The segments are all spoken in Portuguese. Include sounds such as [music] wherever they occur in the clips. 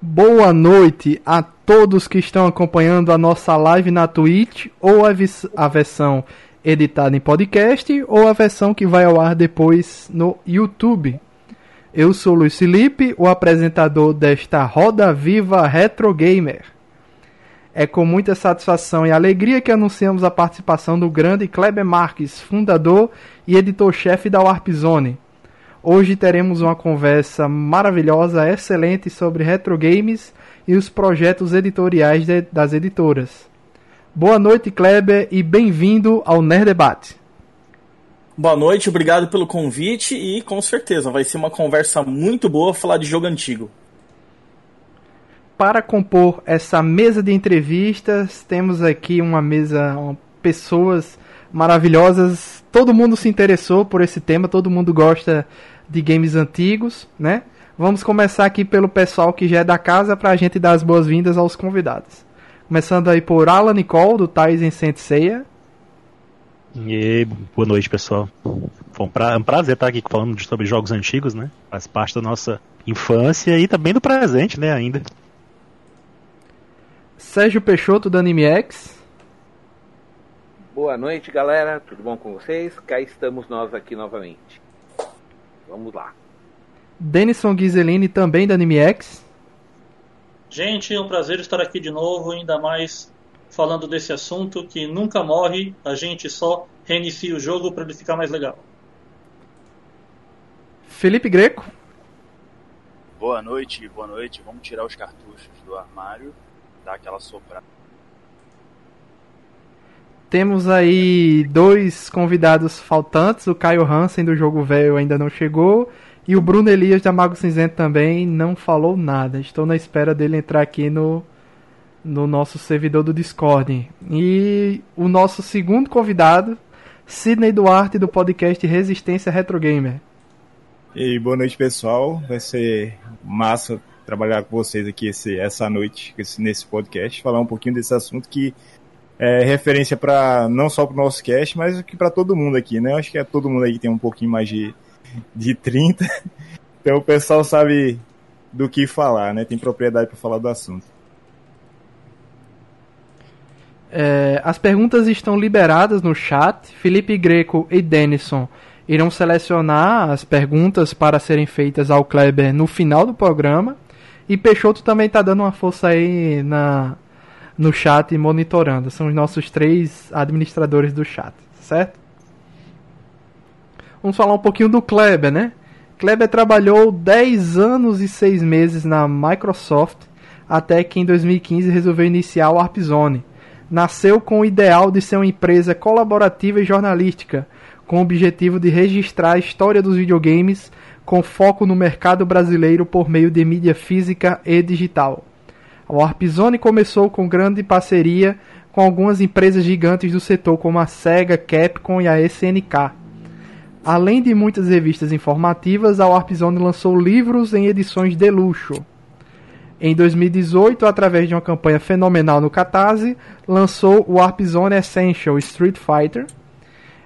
Boa noite a todos que estão acompanhando a nossa live na Twitch ou a, a, versão editada em podcast ou a versão que vai ao ar depois no YouTube. Eu sou Luiz Felipe, o apresentador desta Roda Viva Retro Gamer. É com muita satisfação e alegria que anunciamos a participação do grande Kleber Marques, fundador e editor-chefe da Warp Zone. Hoje teremos uma conversa maravilhosa, excelente sobre retro games e os projetos editoriais de, das editoras. Boa noite, Kleber, e bem-vindo ao Nerd Debate. Boa noite, obrigado pelo convite e com certeza vai ser uma conversa muito boa falar de jogo antigo. Para compor essa mesa de entrevistas, temos aqui uma mesa, pessoas maravilhosas. Todo mundo se interessou por esse tema, todo mundo gosta de games antigos, né? Vamos começar aqui pelo pessoal que já é da casa para a gente dar as boas-vindas aos convidados. Começando aí por Alan Nicole, do Tyson Senseiya. E boa noite, pessoal. Foi um, pra, um, prazer estar aqui falando sobre jogos antigos, né? Faz parte da nossa infância e também do presente, né, ainda. Sérgio Peixoto, do Anime X. Boa noite, galera. Tudo bom com vocês? Cá estamos nós aqui novamente. Vamos lá. Denison Ghiseline, também da Anime X. Gente, é um prazer estar aqui de novo, ainda mais falando desse assunto que nunca morre, a gente só reinicia o jogo para ele ficar mais legal. Felipe Greco. Boa noite, boa noite. Vamos tirar os cartuchos do armário, dar aquela soprada. Temos aí dois convidados faltantes. O Caio Hansen do Jogo Velho ainda não chegou. E o Bruno Elias da Mago Cinzento também não falou nada. Estou na espera dele entrar aqui no, no nosso servidor do Discord. E o nosso segundo convidado, Sidney Duarte do podcast Resistência Retro Gamer. E boa noite, pessoal. Vai ser massa trabalhar com vocês aqui esse, essa noite nesse podcast, falar um pouquinho desse assunto que é, referência para não só para o nosso cast, mas que para todo mundo aqui, né? Eu acho que é todo mundo aí que tem um pouquinho mais de, de 30. [laughs] Então o pessoal sabe do que falar, né? Tem propriedade para falar do assunto. É, as perguntas estão liberadas no chat. Felipe Greco e Denison irão selecionar as perguntas para serem feitas ao Kleber no final do programa. E Peixoto também está dando uma força aí na, no chat monitorando. São os nossos três administradores do chat, certo? Vamos falar um pouquinho do Kleber, né? Kleber trabalhou 10 anos e 6 meses na Microsoft, até que em 2015 resolveu iniciar o Warpzone. Nasceu com o ideal de ser uma empresa colaborativa e jornalística, com o objetivo de registrar a história dos videogames com foco no mercado brasileiro por meio de mídia física e digital. A Warp Zone começou com grande parceria com algumas empresas gigantes do setor, como a Sega, Capcom e a SNK. Além de muitas revistas informativas, a Warp Zone lançou livros em edições de luxo. Em 2018, através de uma campanha fenomenal no Catarse, lançou o Warp Zone Essential Street Fighter.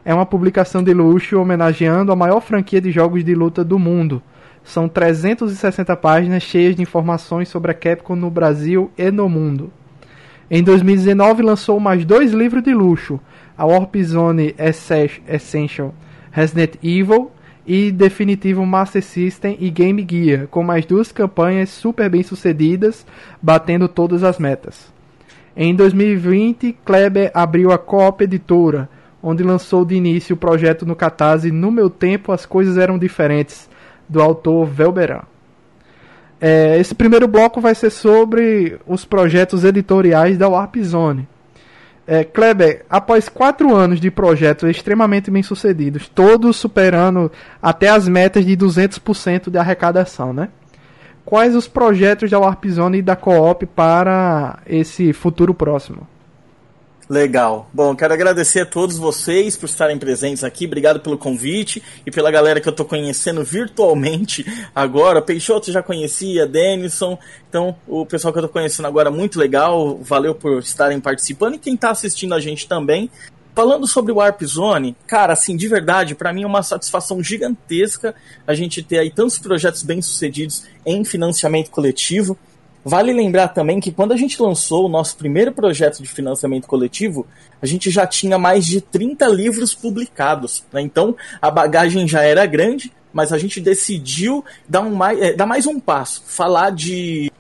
É uma publicação de luxo homenageando a maior franquia de jogos de luta do mundo, são 360 páginas cheias de informações sobre a Capcom no Brasil e no mundo. Em 2019 lançou mais dois livros de luxo, a Warp Zone Essential Resident Evil e definitivo Master System e Game Gear, com mais duas campanhas super bem sucedidas, batendo todas as metas. Em 2020, Kleber abriu a Coop Editora, onde lançou de início o projeto no Catarse No Meu Tempo As Coisas Eram Diferentes, do autor Velberan. É, esse primeiro bloco vai ser sobre os projetos editoriais da Warp Zone. É, Kleber, após quatro anos de projetos extremamente bem sucedidos, todos superando até as metas de 200% de arrecadação, né? Quais os projetos da Warp Zone e da Coop para esse futuro próximo? Legal. Bom, quero agradecer a todos vocês por estarem presentes aqui. Obrigado pelo convite e pela galera que eu estou conhecendo virtualmente [laughs] agora. Peixoto já conhecia, Denison. Então, o pessoal que eu estou conhecendo agora, muito legal. Valeu por estarem participando e quem está assistindo a gente também. Falando sobre o Warp Zone, cara, assim, de verdade, para mim é uma satisfação gigantesca a gente ter aí tantos projetos bem-sucedidos em financiamento coletivo. Vale lembrar também que quando a gente lançou o nosso primeiro projeto de financiamento coletivo, a gente já tinha mais de 30 livros publicados. Né? Então a bagagem já era grande, mas a gente decidiu dar, um mais, é, dar mais um passo, falar de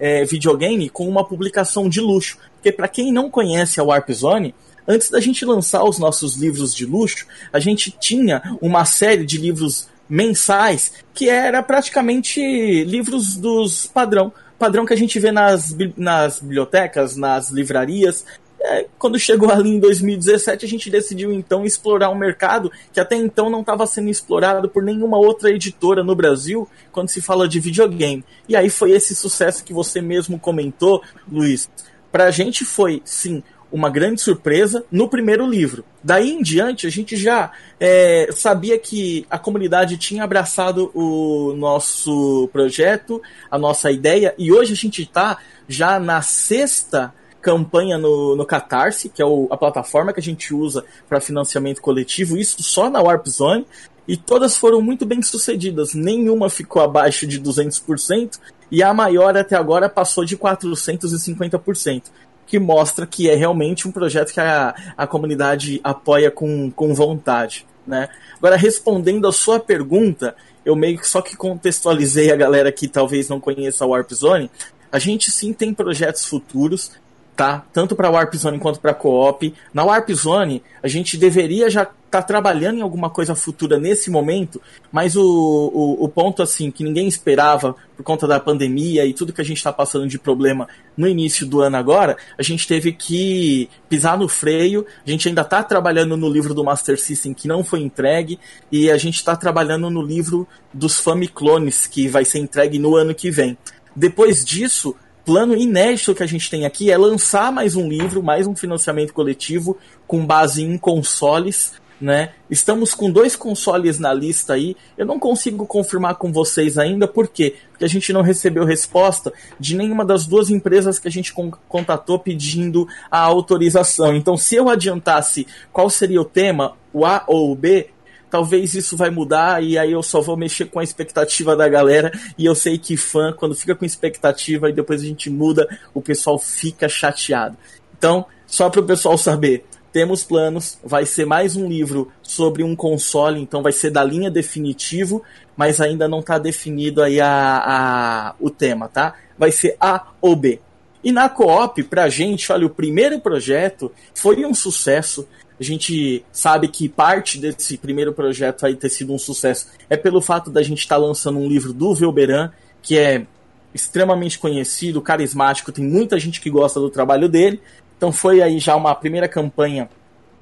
é, videogame com uma publicação de luxo. Porque para quem não conhece a Warp Zone, antes da gente lançar os nossos livros de luxo, a gente tinha uma série de livros mensais que era praticamente livros dos padrão padrão que a gente vê nas, nas bibliotecas, nas livrarias. É, quando chegou ali em 2017, a gente decidiu então explorar um mercado que até então não estava sendo explorado por nenhuma outra editora no Brasil quando se fala de videogame. E aí foi esse sucesso que você mesmo comentou, Luiz. Para a gente foi, sim, uma grande surpresa no primeiro livro. Daí em diante, a gente já é, sabia que a comunidade tinha abraçado o nosso projeto, a nossa ideia, e hoje a gente está já na sexta campanha no, no Catarse, que é o, a plataforma que a gente usa para financiamento coletivo, isso só na Warp Zone, e todas foram muito bem sucedidas. Nenhuma ficou abaixo de 200%, e a maior até agora passou de 450% que mostra que é realmente um projeto que a, a comunidade apoia com, com vontade. Né? Agora, respondendo a sua pergunta, eu meio que só que contextualizei a galera que talvez não conheça a Warp Zone. A gente sim tem projetos futuros, tá? Tanto para Warp Zone quanto para Co-op. Na Warp Zone, a gente deveria já estar tá trabalhando em alguma coisa futura nesse momento, mas o, o, o, ponto assim que ninguém esperava por conta da pandemia e tudo que a gente está passando de problema no início do ano agora, a gente teve que pisar no freio. A gente ainda está trabalhando no livro do Master System que não foi entregue e a gente está trabalhando no livro dos Famiclones que vai ser entregue no ano que vem. Depois disso, plano inédito que a gente tem aqui é lançar mais um livro, mais um financiamento coletivo com base em consoles. Né? Estamos com dois consoles na lista aí. Eu não consigo confirmar com vocês ainda, por quê? Porque a gente não recebeu resposta de nenhuma das duas empresas que a gente contatou pedindo a autorização. Então, se eu adiantasse qual seria o tema, o A ou o B, talvez isso vai mudar e aí eu só vou mexer com a expectativa da galera e eu sei que fã, quando fica com expectativa e depois a gente muda, o pessoal fica chateado. Então, só para o pessoal saber, temos planos, vai ser mais um livro sobre um console, então vai ser da linha definitivo, mas ainda não está definido aí a, a, o tema, tá? Vai ser A ou B. E na Coop, pra gente, olha, o primeiro projeto foi um sucesso. A gente sabe que parte desse primeiro projeto vai ter sido um sucesso é pelo fato da gente estar tá lançando um livro do Velberan, que é extremamente conhecido, carismático, tem muita gente que gosta do trabalho dele. Então foi aí já uma primeira campanha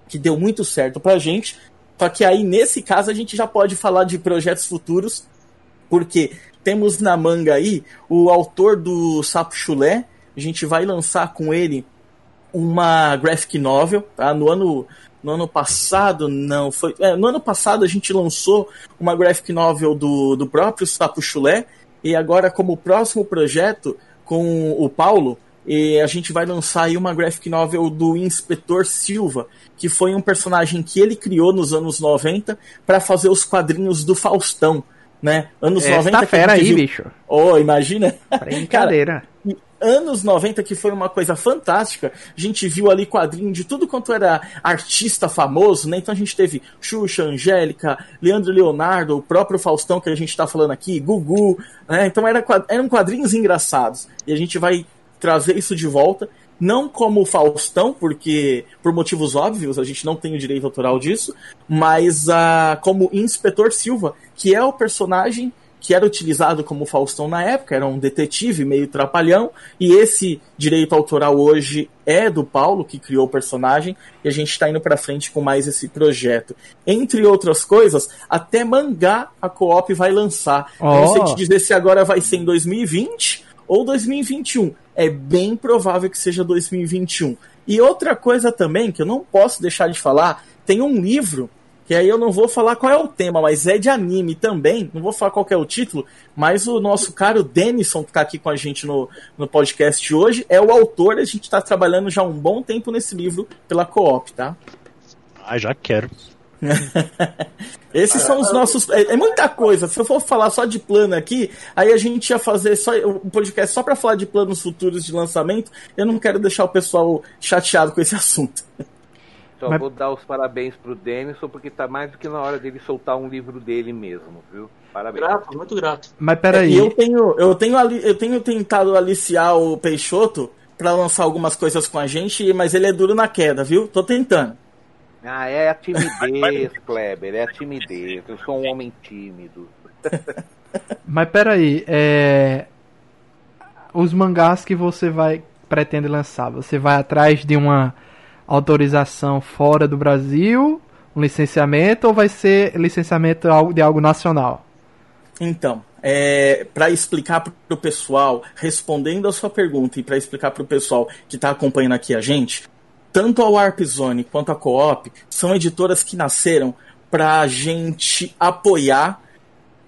que deu muito certo pra gente. Só que aí, nesse caso, a gente já pode falar de projetos futuros, porque temos na manga aí o autor do Sapo Chulé. A gente vai lançar com ele uma graphic novel, tá? No ano, no ano passado, não, foi. É, no ano passado a gente lançou uma graphic novel do, do próprio Sapo Chulé, e agora, como próximo projeto, com o Paulo, e a gente vai lançar aí uma graphic novel do Inspetor Silva, que foi um personagem que ele criou nos anos 90 para fazer os quadrinhos do Faustão, né? Anos Essa 90 tá fera aí, viu... bicho. Oh, imagina. Brincadeira. Cara, [laughs] anos 90, que foi uma coisa fantástica. A gente viu ali quadrinho de tudo quanto era artista famoso, né? Então a gente teve Xuxa, Angélica, Leandro Leonardo, o próprio Faustão que a gente tá falando aqui, Gugu, né? Então era, eram quadrinhos engraçados. E a gente vai trazer isso de volta. Não como Faustão, porque por motivos óbvios a gente não tem o direito autoral disso, mas uh, como Inspetor Silva, que é o personagem que era utilizado como Faustão na época, era um detetive meio trapalhão, e esse direito autoral hoje é do Paulo, que criou o personagem, e a gente está indo para frente com mais esse projeto. Entre outras coisas, até mangá a Co-op vai lançar. Oh. Eu não sei te dizer se agora vai ser em 2020 ou 2021. É bem provável que seja 2021. E outra coisa também que eu não posso deixar de falar, tem um livro que aí eu não vou falar qual é o tema, mas é de anime também. Não vou falar qual é o título, mas o nosso caro Denison, que está aqui com a gente no, no podcast hoje, é o autor. A gente está trabalhando já um bom tempo nesse livro pela Co-op, tá? Ah, já quero. [laughs] Esses são os nossos. É, é, muita coisa. Se eu for falar só de plano aqui, aí a gente ia fazer só um podcast só para falar de planos futuros de lançamento. Eu não quero deixar o pessoal chateado com esse [laughs] assunto. Só Mas... vou dar os parabéns pro Denison, porque tá mais do que na hora dele soltar um livro dele mesmo, viu? Parabéns. Grato, muito grato. Mas peraí. É, eu tenho, eu tenho, eu tenho tentado aliciar o Peixoto para lançar algumas coisas com a gente, mas ele é duro na queda, viu? Tô tentando. Ah, é a timidez, [laughs] Kleber, é a timidez. Eu sou um homem tímido. [laughs] Mas peraí, é... os mangás que você vai pretende lançar, você vai atrás de uma autorização fora do Brasil, um licenciamento, ou vai ser licenciamento de algo nacional? Então, é, para explicar para o pessoal, respondendo a sua pergunta e para explicar para o pessoal que está acompanhando aqui a gente, tanto a Warp Zone quanto a Coop são editoras que nasceram para a gente apoiar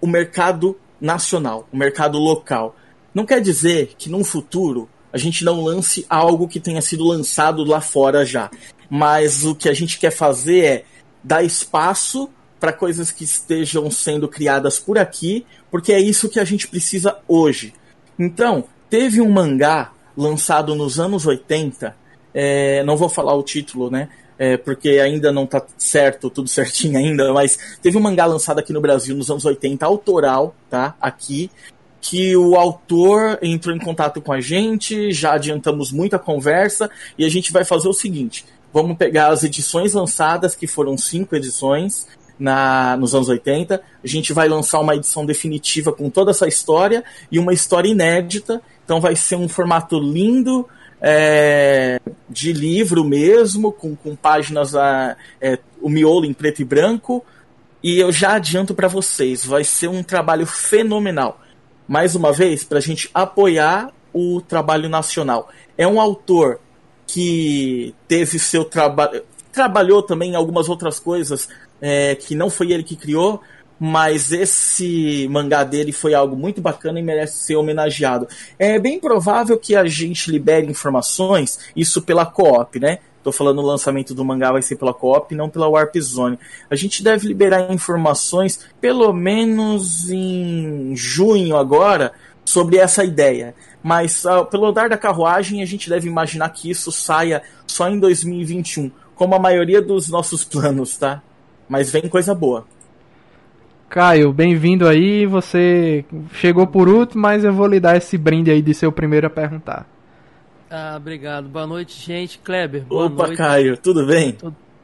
o mercado nacional, o mercado local. Não quer dizer que num futuro a gente não lance algo que tenha sido lançado lá fora já. Mas o que a gente quer fazer é dar espaço para coisas que estejam sendo criadas por aqui, porque é isso que a gente precisa hoje. Então, teve um mangá lançado nos anos 80 é, não vou falar o título, né? É, porque ainda não tá certo, tudo [laughs] certinho ainda, mas teve um mangá lançado aqui no Brasil nos anos 80, autoral, tá? Aqui, que o autor entrou em contato com a gente, já adiantamos muita conversa, e a gente vai fazer o seguinte: vamos pegar as edições lançadas, que foram cinco edições, na, nos anos 80. A gente vai lançar uma edição definitiva com toda essa história e uma história inédita. Então vai ser um formato lindo, é, de livro mesmo, com, com páginas, a, é, o miolo em preto e branco. E eu já adianto para vocês, vai ser um trabalho fenomenal. Mais uma vez, para a gente apoiar o trabalho nacional. É um autor que teve seu trabalho. Trabalhou também em algumas outras coisas é, que não foi ele que criou, mas esse mangá dele foi algo muito bacana e merece ser homenageado. É bem provável que a gente libere informações, isso pela Coop, né? Tô falando o lançamento do mangá vai ser pela Coop, não pela Warp Zone. A gente deve liberar informações pelo menos em junho agora sobre essa ideia. Mas uh, pelo andar da carruagem, a gente deve imaginar que isso saia só em 2021, como a maioria dos nossos [laughs] planos, tá? Mas vem coisa boa. Caio, bem-vindo aí. Você chegou por último, mas eu vou lhe dar esse brinde aí de ser o primeiro a perguntar. Ah, obrigado. Boa noite, gente. Kleber, boa Opa, noite. Caio, tudo bem?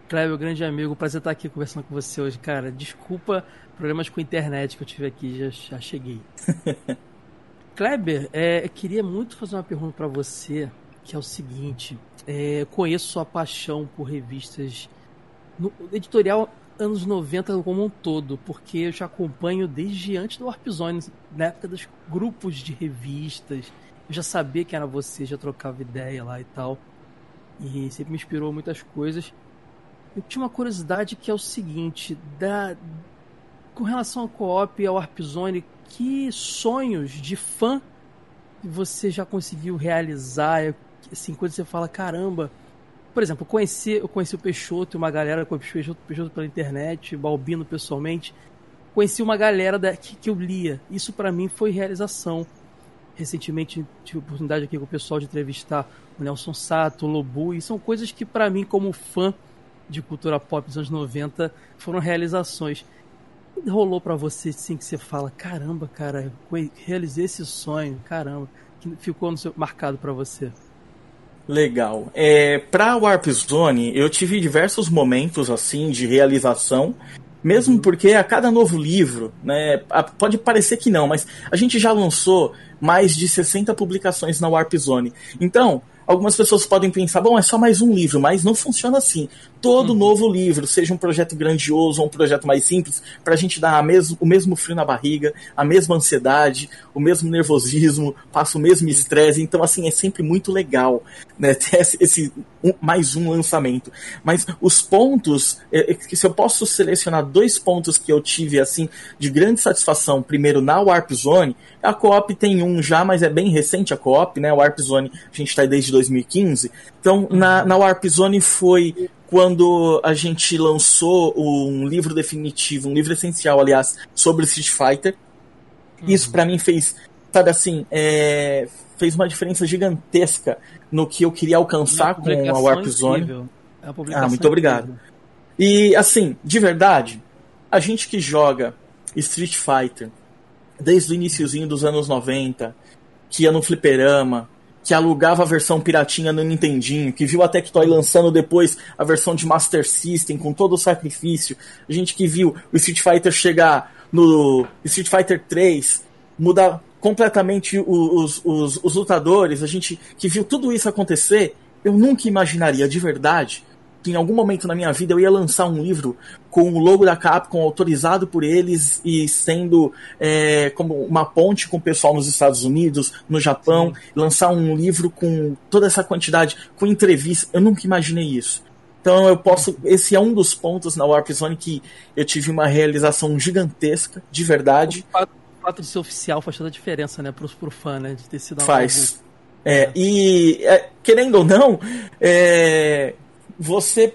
Kleber, grande amigo. Prazer estar aqui conversando com você hoje, cara. Desculpa problemas com a internet que eu tive aqui, já, já cheguei. [laughs] Kleber, é, eu queria muito fazer uma pergunta para você, que é o seguinte. É, conheço sua paixão por revistas no editorial anos 90 como um todo, porque eu já acompanho desde antes do Warp Zone, na época dos grupos de revistas. Eu já sabia que era você, já trocava ideia lá e tal. E sempre me inspirou muitas coisas. Eu tinha uma curiosidade que é o seguinte, da com relação ao co-op e ao Warp Zone, que sonhos de fã você já conseguiu realizar? Assim, quando você fala, caramba, por exemplo, eu conheci, eu conheci o Peixoto e uma galera, com o Peixoto, Peixoto pela internet, Balbino pessoalmente. Conheci uma galera da, que, que eu lia. Isso para mim foi realização. Recentemente tive a oportunidade aqui com o pessoal de entrevistar o Nelson Sato, o Lobu, e são coisas que para mim, como fã de cultura pop dos anos 90, foram realizações. Rolou para você assim que você fala, caramba, cara, realizei esse sonho, caramba, que ficou seu, marcado para você? Legal. É, para Warp Zone, eu tive diversos momentos assim de realização, mesmo porque a cada novo livro, né, pode parecer que não, mas a gente já lançou mais de 60 publicações na Warp Zone. Então, algumas pessoas podem pensar, bom, é só mais um livro, mas não funciona assim. Todo uhum. novo livro, seja um projeto grandioso ou um projeto mais simples, para a gente dar mesmo, o mesmo frio na barriga, a mesma ansiedade, o mesmo nervosismo, passa o mesmo estresse. Então, assim, é sempre muito legal né, [laughs] ter esse um, mais um lançamento. Mas os pontos, é, é, se eu posso selecionar dois pontos que eu tive assim de grande satisfação, primeiro na Warp Zone, a Coop tem um já, mas é bem recente a Coop, né? A Warp Zone a gente está desde 2015. Então, na, na Warp Zone foi quando a gente lançou um livro definitivo, um livro essencial, aliás, sobre Street Fighter. Isso para mim fez, sabe assim, é, fez uma diferença gigantesca no que eu queria alcançar com a Warp Zone. ah, muito obrigado. E assim, de verdade, a gente que joga Street Fighter desde o iníciozinho dos anos 90, que ia no fliperama, que alugava a versão piratinha no Nintendinho, que viu a Tectoy lançando depois a versão de Master System com todo o sacrifício, a gente que viu o Street Fighter chegar no Street Fighter 3, mudar completamente os, os, os lutadores, a gente que viu tudo isso acontecer, eu nunca imaginaria de verdade que em algum momento na minha vida eu ia lançar um livro com o logo da Capcom autorizado por eles e sendo é, como uma ponte com o pessoal nos Estados Unidos, no Japão, Sim. lançar um livro com toda essa quantidade, com entrevistas. Eu nunca imaginei isso. Então eu posso. Esse é um dos pontos na Warp Zone que eu tive uma realização gigantesca, de verdade. O fato, fato de ser oficial faz toda a diferença, né, pro, pro fã, né? De ter sido Faz. É, e é, querendo ou não, é, você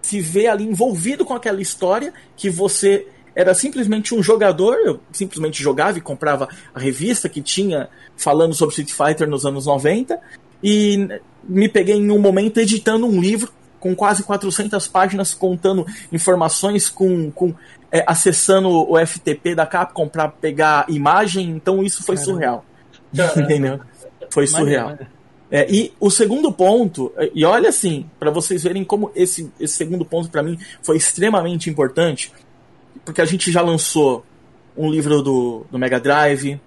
se vê ali envolvido com aquela história que você era simplesmente um jogador, eu simplesmente jogava e comprava a revista que tinha falando sobre Street Fighter nos anos 90 e me peguei em um momento editando um livro com quase 400 páginas contando informações com, com é, acessando o FTP da Capcom para pegar imagem, então isso foi Caramba. surreal. [laughs] Entendeu? Foi surreal. É, e o segundo ponto, e olha assim, para vocês verem como esse, esse segundo ponto para mim foi extremamente importante, porque a gente já lançou um livro do, do Mega Drive,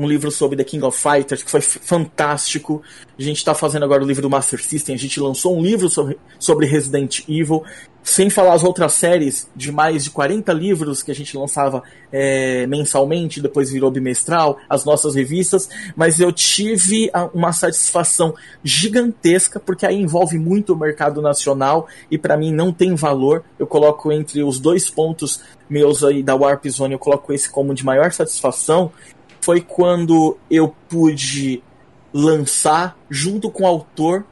um livro sobre The King of Fighters, que foi fantástico. A gente está fazendo agora o livro do Master System, a gente lançou um livro sobre, sobre Resident Evil. Sem falar as outras séries de mais de 40 livros que a gente lançava é, mensalmente, depois virou bimestral, as nossas revistas, mas eu tive uma satisfação gigantesca, porque aí envolve muito o mercado nacional e para mim não tem valor. Eu coloco entre os dois pontos meus aí da Warp Zone, eu coloco esse como de maior satisfação, foi quando eu pude lançar, junto com o autor,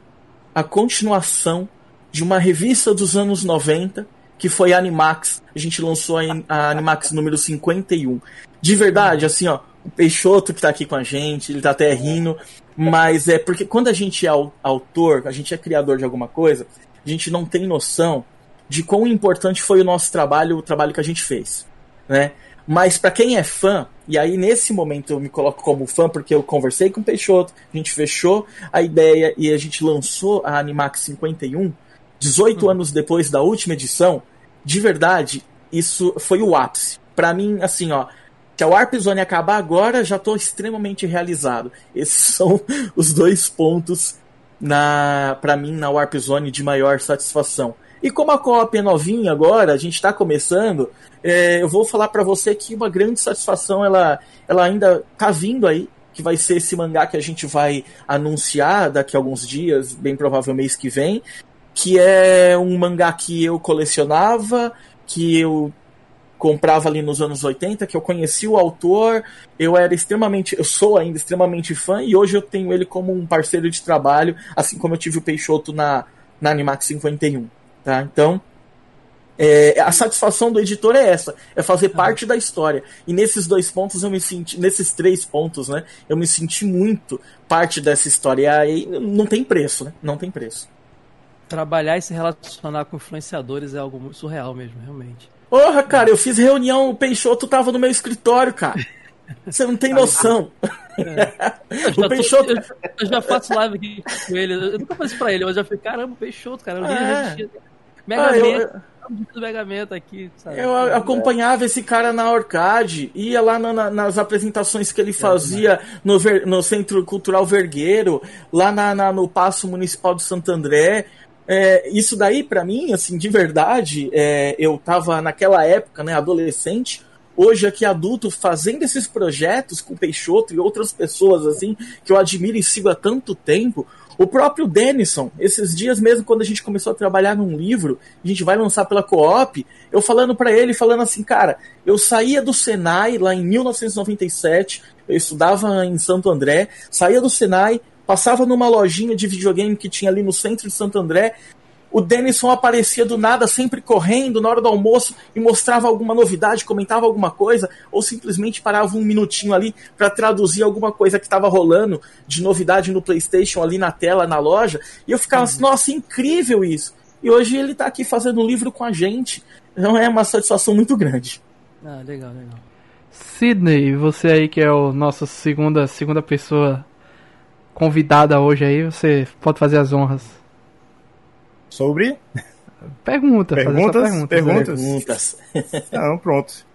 a continuação de uma revista dos anos 90, que foi a Animax. A gente lançou a Animax número 51. De verdade, assim, ó, o Peixoto que tá aqui com a gente, ele tá até rindo, mas é porque quando a gente é autor, a gente é criador de alguma coisa, a gente não tem noção de quão importante foi o nosso trabalho, o trabalho que a gente fez, né? Mas para quem é fã, e aí nesse momento eu me coloco como fã porque eu conversei com o Peixoto, a gente fechou a ideia e a gente lançou a Animax 51, 18 hum. anos depois da última edição, de verdade, isso foi o ápice. Para mim, assim, ó, se a Warp Zone acabar agora, já estou extremamente realizado. Esses [laughs] são os dois pontos na para mim na Warp Zone de maior satisfação. E como a co é novinha agora, a gente está começando, é, eu vou falar para você que uma grande satisfação ela, ela ainda tá vindo aí, que vai ser esse mangá que a gente vai anunciar daqui a alguns dias, bem provável mês que vem, que é um mangá que eu colecionava, que eu comprava ali nos anos 80, que eu conheci o autor, eu era extremamente, eu sou ainda extremamente fã e hoje eu tenho ele como um parceiro de trabalho, assim como eu tive o Peixoto na, na Animax 51, tá? Então, é, a satisfação do editor é essa, é fazer parte da história. E nesses dois pontos eu me senti, nesses três pontos, né, eu me senti muito parte dessa história. E aí não tem preço, né? Não tem preço. Trabalhar e se relacionar com influenciadores é algo muito surreal mesmo, realmente. Porra, cara, eu fiz reunião, o Peixoto tava no meu escritório, cara. Você não tem [laughs] noção. É. [laughs] Eu, o Peixoto... Tô, eu, eu, já faço live aqui com ele. Eu nunca faço pra ele, mas eu já falei, caramba, Peixoto, cara. Eu é. Mega ah, eu, do Megamento aqui, sabe? Eu acompanhava esse cara na Orcade, ia lá na, nas apresentações que ele fazia no, no Centro Cultural Vergueiro, lá na, na, no Paço Municipal de Santo André. É, isso daí, para mim, assim, de verdade, é, eu tava naquela época, né, adolescente, hoje aqui adulto, fazendo esses projetos com o Peixoto e outras pessoas, assim, que eu admiro e sigo há tanto tempo. O próprio Denison, esses dias mesmo, quando a gente começou a trabalhar num livro, a gente vai lançar pela Coop, eu falando para ele, falando assim, cara, eu saía do Senai lá em 1997, eu estudava em Santo André, saía do Senai, passava numa lojinha de videogame que tinha ali no centro de Santo André, o Denison aparecia do nada, sempre correndo na hora do almoço e mostrava alguma novidade, comentava alguma coisa, ou simplesmente parava um minutinho ali para traduzir alguma coisa que estava rolando de novidade no PlayStation ali na tela, na loja. E eu ficava assim, nossa, incrível isso. E hoje ele está aqui fazendo um livro com a gente. Então é uma satisfação muito grande. Ah, legal, legal. Sidney, você aí que é o nosso segunda segunda pessoa convidada hoje aí, você pode fazer as honras. Sobre? Pergunta, Perguntas? fazer só perguntas. Perguntas. Perguntas. [laughs] Não, pronto.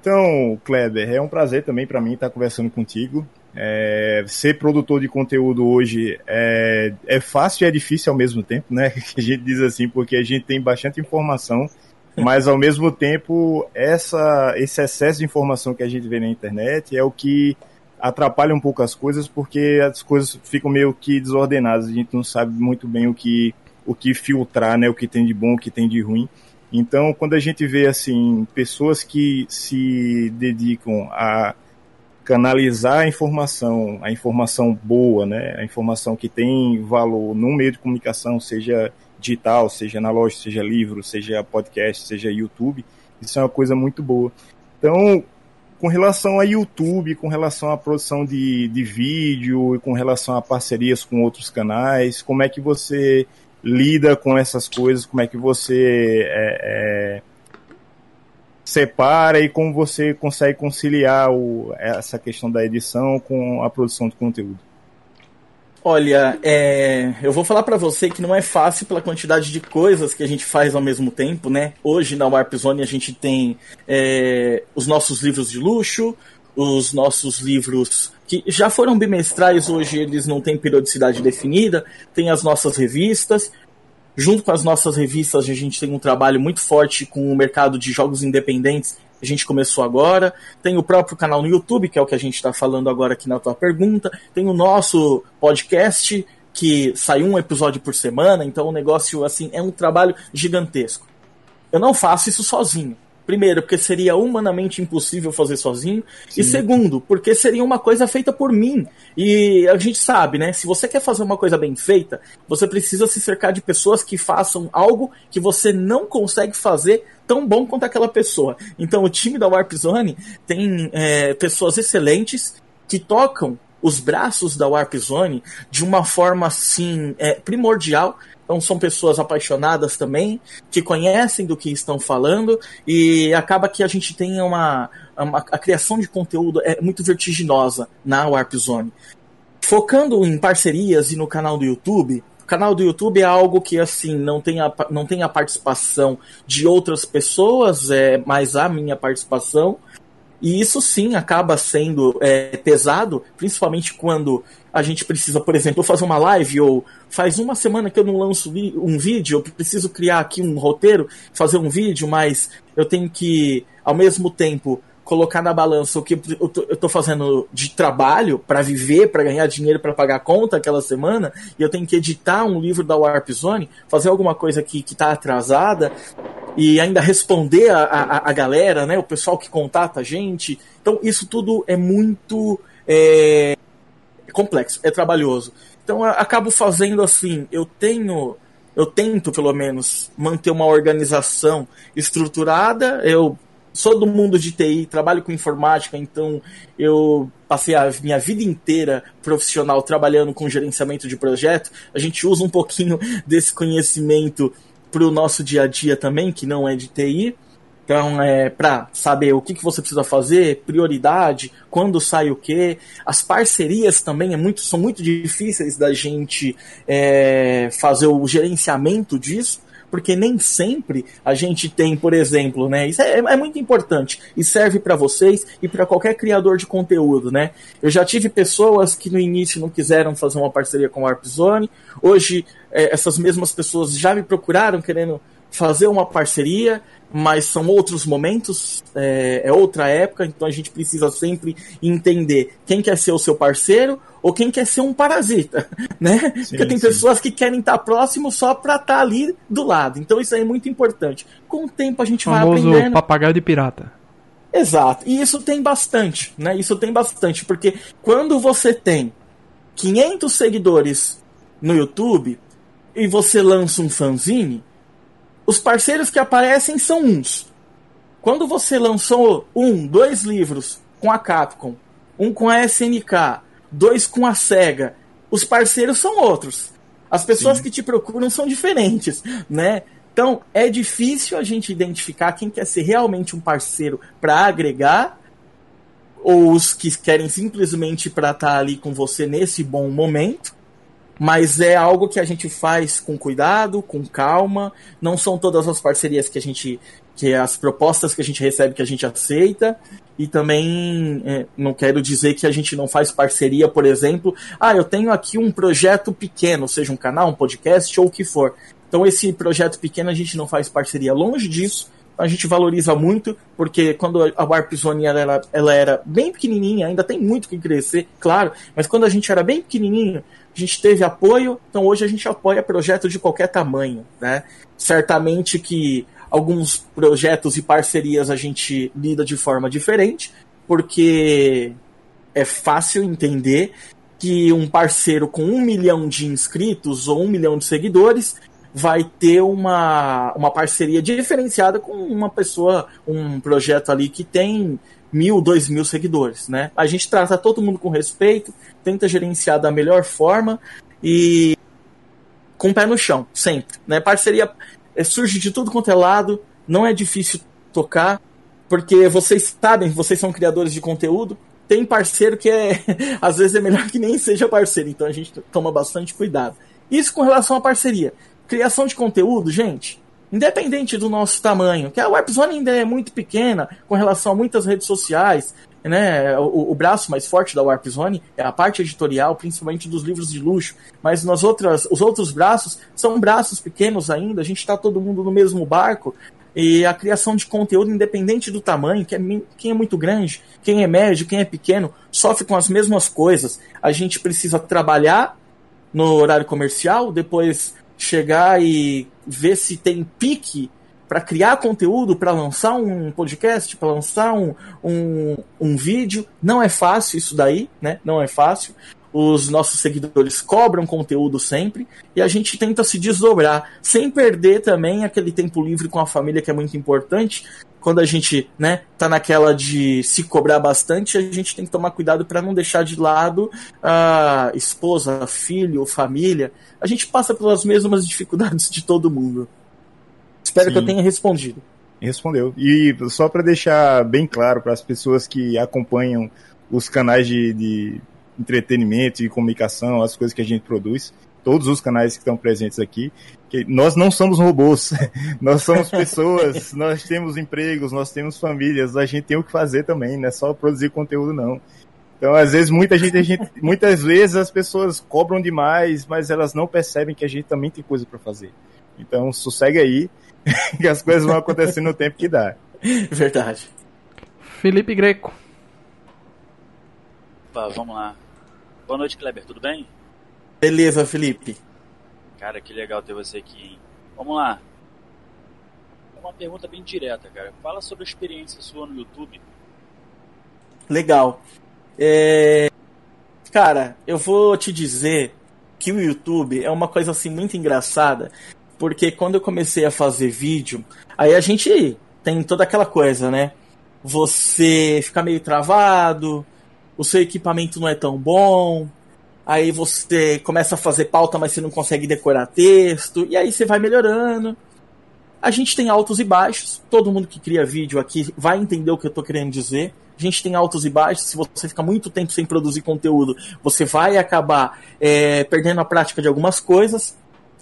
Então, Kleber, é um prazer também para mim estar conversando contigo. É, ser produtor de conteúdo hoje é, é fácil e é difícil ao mesmo tempo, né? [laughs] A gente diz assim, porque a gente tem bastante informação, mas ao mesmo tempo, essa, esse excesso de informação que a gente vê na internet é o que atrapalha um pouco as coisas, porque as coisas ficam meio que desordenadas, a gente não sabe muito bem o que, o que filtrar, né? O que tem de bom, o que tem de ruim. Então, quando a gente vê assim pessoas que se dedicam a canalizar a informação, a informação boa, né, a informação que tem valor num meio de comunicação, seja digital, seja na loja, seja livro, seja podcast, seja YouTube, isso é uma coisa muito boa. Então, com relação a YouTube, com relação à produção de, de vídeo com relação a parcerias com outros canais, como é que você lida com essas coisas, como é que você é, é, separa e como você consegue conciliar o, essa questão da edição com a produção de conteúdo. Olha, é, eu vou falar para você que não é fácil pela quantidade de coisas que a gente faz ao mesmo tempo, né? Hoje na Warp Zone a gente tem é, os nossos livros de luxo, os nossos livros que já foram bimestrais, hoje eles não têm periodicidade definida, tem as nossas revistas. Junto com as nossas revistas, a gente tem um trabalho muito forte com o mercado de jogos independentes. A gente começou agora. Tem o próprio canal no YouTube, que é o que a gente está falando agora aqui na tua pergunta. Tem o nosso podcast, que sai um episódio por semana. Então o negócio, assim, é um trabalho gigantesco. Eu não faço isso sozinho. Primeiro, porque seria humanamente impossível fazer sozinho. Sim. E segundo, porque seria uma coisa feita por mim. E a gente sabe, né? Se você quer fazer uma coisa bem feita, você precisa se cercar de pessoas que façam algo que você não consegue fazer tão bom quanto aquela pessoa. Então, o time da Warp Zone tem é, pessoas excelentes que tocam os braços da Warp Zone de uma forma assim é, primordial então são pessoas apaixonadas também, que conhecem do que estão falando, e acaba que a gente tem uma, uma a criação de conteúdo é muito vertiginosa na Warp Zone. Focando em parcerias e no canal do YouTube, canal do YouTube é algo que assim não tem a, não tem a participação de outras pessoas, é mais a minha participação. E isso sim acaba sendo é, pesado, principalmente quando a gente precisa, por exemplo, fazer uma live ou faz uma semana que eu não lanço um vídeo, eu preciso criar aqui um roteiro, fazer um vídeo, mas eu tenho que, ao mesmo tempo, colocar na balança o que eu tô, fazendo de trabalho para viver, para ganhar dinheiro, para pagar conta aquela semana, e eu tenho que editar um livro da Warp Zone, fazer alguma coisa que, que tá atrasada, e ainda responder a, a, a galera, né, o pessoal que contata a gente. Então, isso tudo é muito. É complexo, é trabalhoso. Então eu acabo fazendo assim, eu tenho, eu tento pelo menos manter uma organização estruturada. Eu sou do mundo de TI, trabalho com informática, então eu passei a minha vida inteira profissional trabalhando com gerenciamento de projeto. A gente usa um pouquinho [laughs] desse conhecimento para o nosso dia a dia também, que não é de TI. Então, é para saber o que, que você precisa fazer, prioridade, quando sai o que. As parcerias também é muito, são muito difíceis da gente é, fazer o gerenciamento disso porque nem sempre a gente tem, por exemplo, né? Isso é, é muito importante e serve para vocês e para qualquer criador de conteúdo, né? Eu já tive pessoas que no início não quiseram fazer uma parceria com a Warp Zone, hoje é, essas mesmas pessoas já me procuraram querendo fazer uma parceria, mas são outros momentos, é, é, outra época, então a gente precisa sempre entender quem quer ser o seu parceiro ou quem quer ser um parasita, [laughs] né? Sim, Porque tem sim. pessoas que querem estar próximo só para estar tá ali do lado. Então isso aí é muito importante. Com o tempo a gente o vai aprendendo. papagaio de pirata. Exato. E isso tem bastante, né? Isso tem bastante, porque quando você tem 500 seguidores no YouTube, e você lança um fanzine, os parceiros que aparecem são uns. Quando você lançou um, dois livros com a Capcom, um com a SNK, dois com a SEGA, os parceiros são outros. As pessoas Sim. que te procuram são diferentes, né? Então, é difícil a gente identificar quem quer ser realmente um parceiro para agregar ou os que querem simplesmente para estar tá ali com você nesse bom momento. Mas é algo que a gente faz com cuidado, com calma. Não são todas as parcerias que a gente. que as propostas que a gente recebe que a gente aceita. E também é, não quero dizer que a gente não faz parceria, por exemplo. Ah, eu tenho aqui um projeto pequeno, seja um canal, um podcast ou o que for. Então esse projeto pequeno a gente não faz parceria longe disso. A gente valoriza muito, porque quando a Warp Zone ela ela era bem pequenininha, ainda tem muito que crescer, claro, mas quando a gente era bem pequenininho, a gente teve apoio, então hoje a gente apoia projetos de qualquer tamanho, né? Certamente que alguns projetos e parcerias a gente lida de forma diferente, porque é fácil entender que um parceiro com um milhão de inscritos ou um milhão de seguidores vai ter uma, uma parceria diferenciada com uma pessoa, um projeto ali que tem mil, dois mil seguidores, né? A gente trata todo mundo com respeito, tenta gerenciar da melhor forma e com o pé no chão, sempre, né? Parceria é, surge de tudo quanto é lado, não é difícil tocar, porque vocês sabem, vocês são criadores de conteúdo, tem parceiro que é, [laughs] às vezes é melhor que nem seja parceiro, então a gente toma bastante cuidado. Isso com relação à parceria. Criação de conteúdo, gente, independente do nosso tamanho, que a Webzone ainda é muito pequena com relação a muitas redes sociais, né? O, o braço mais forte da Warp Zone é a parte editorial, principalmente dos livros de luxo. Mas nas outras, os outros braços são braços pequenos ainda. A gente está todo mundo no mesmo barco. E a criação de conteúdo, independente do tamanho, que é, quem é muito grande, quem é médio, quem é pequeno, sofre com as mesmas coisas. A gente precisa trabalhar no horário comercial, depois chegar e ver se tem pique para criar conteúdo, para lançar um podcast, para lançar um, um, um vídeo. Não é fácil isso daí, né? Não é fácil. Os nossos seguidores cobram conteúdo sempre e a gente tenta se desdobrar, sem perder também aquele tempo livre com a família que é muito importante. Quando a gente, né, tá naquela de se cobrar bastante, a gente tem que tomar cuidado para não deixar de lado a esposa, filho, família a gente passa pelas mesmas dificuldades de todo mundo. Espero Sim. que eu tenha respondido. Respondeu. E só para deixar bem claro para as pessoas que acompanham os canais de, de entretenimento e comunicação, as coisas que a gente produz, todos os canais que estão presentes aqui, que nós não somos robôs, [laughs] nós somos pessoas, nós temos empregos, nós temos famílias, a gente tem o que fazer também, não é só produzir conteúdo não. Então, às vezes, muita gente, gente, muitas vezes as pessoas cobram demais, mas elas não percebem que a gente também tem coisa para fazer. Então, sossegue aí, [laughs] que as coisas vão acontecer no tempo que dá. Verdade. Felipe Greco. Opa, vamos lá. Boa noite, Kleber, tudo bem? Beleza, Felipe. Cara, que legal ter você aqui, hein? Vamos lá. Uma pergunta bem direta, cara. Fala sobre a experiência sua no YouTube. Legal. É... Cara, eu vou te dizer que o YouTube é uma coisa assim muito engraçada, porque quando eu comecei a fazer vídeo, aí a gente tem toda aquela coisa, né? Você fica meio travado, o seu equipamento não é tão bom, aí você começa a fazer pauta, mas você não consegue decorar texto, e aí você vai melhorando. A gente tem altos e baixos, todo mundo que cria vídeo aqui vai entender o que eu tô querendo dizer a gente tem altos e baixos. Se você ficar muito tempo sem produzir conteúdo, você vai acabar é, perdendo a prática de algumas coisas.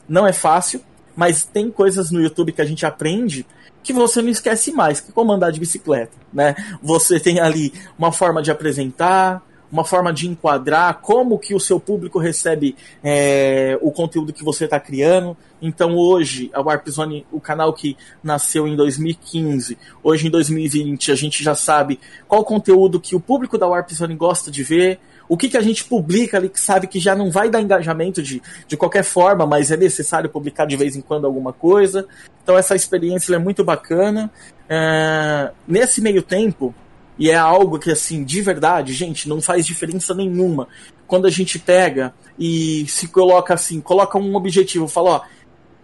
Não é fácil, mas tem coisas no YouTube que a gente aprende que você não esquece mais, que como andar de bicicleta, né? Você tem ali uma forma de apresentar, uma forma de enquadrar como que o seu público recebe é, o conteúdo que você está criando. Então hoje, a Warp Zone, o canal que nasceu em 2015, hoje em 2020 a gente já sabe qual conteúdo que o público da Warp Zone gosta de ver, o que, que a gente publica ali que sabe que já não vai dar engajamento de, de qualquer forma, mas é necessário publicar de vez em quando alguma coisa. Então essa experiência é muito bacana. É, nesse meio tempo, e é algo que, assim, de verdade, gente, não faz diferença nenhuma. quando a gente pega e se coloca assim, coloca um objetivo, fala, ó,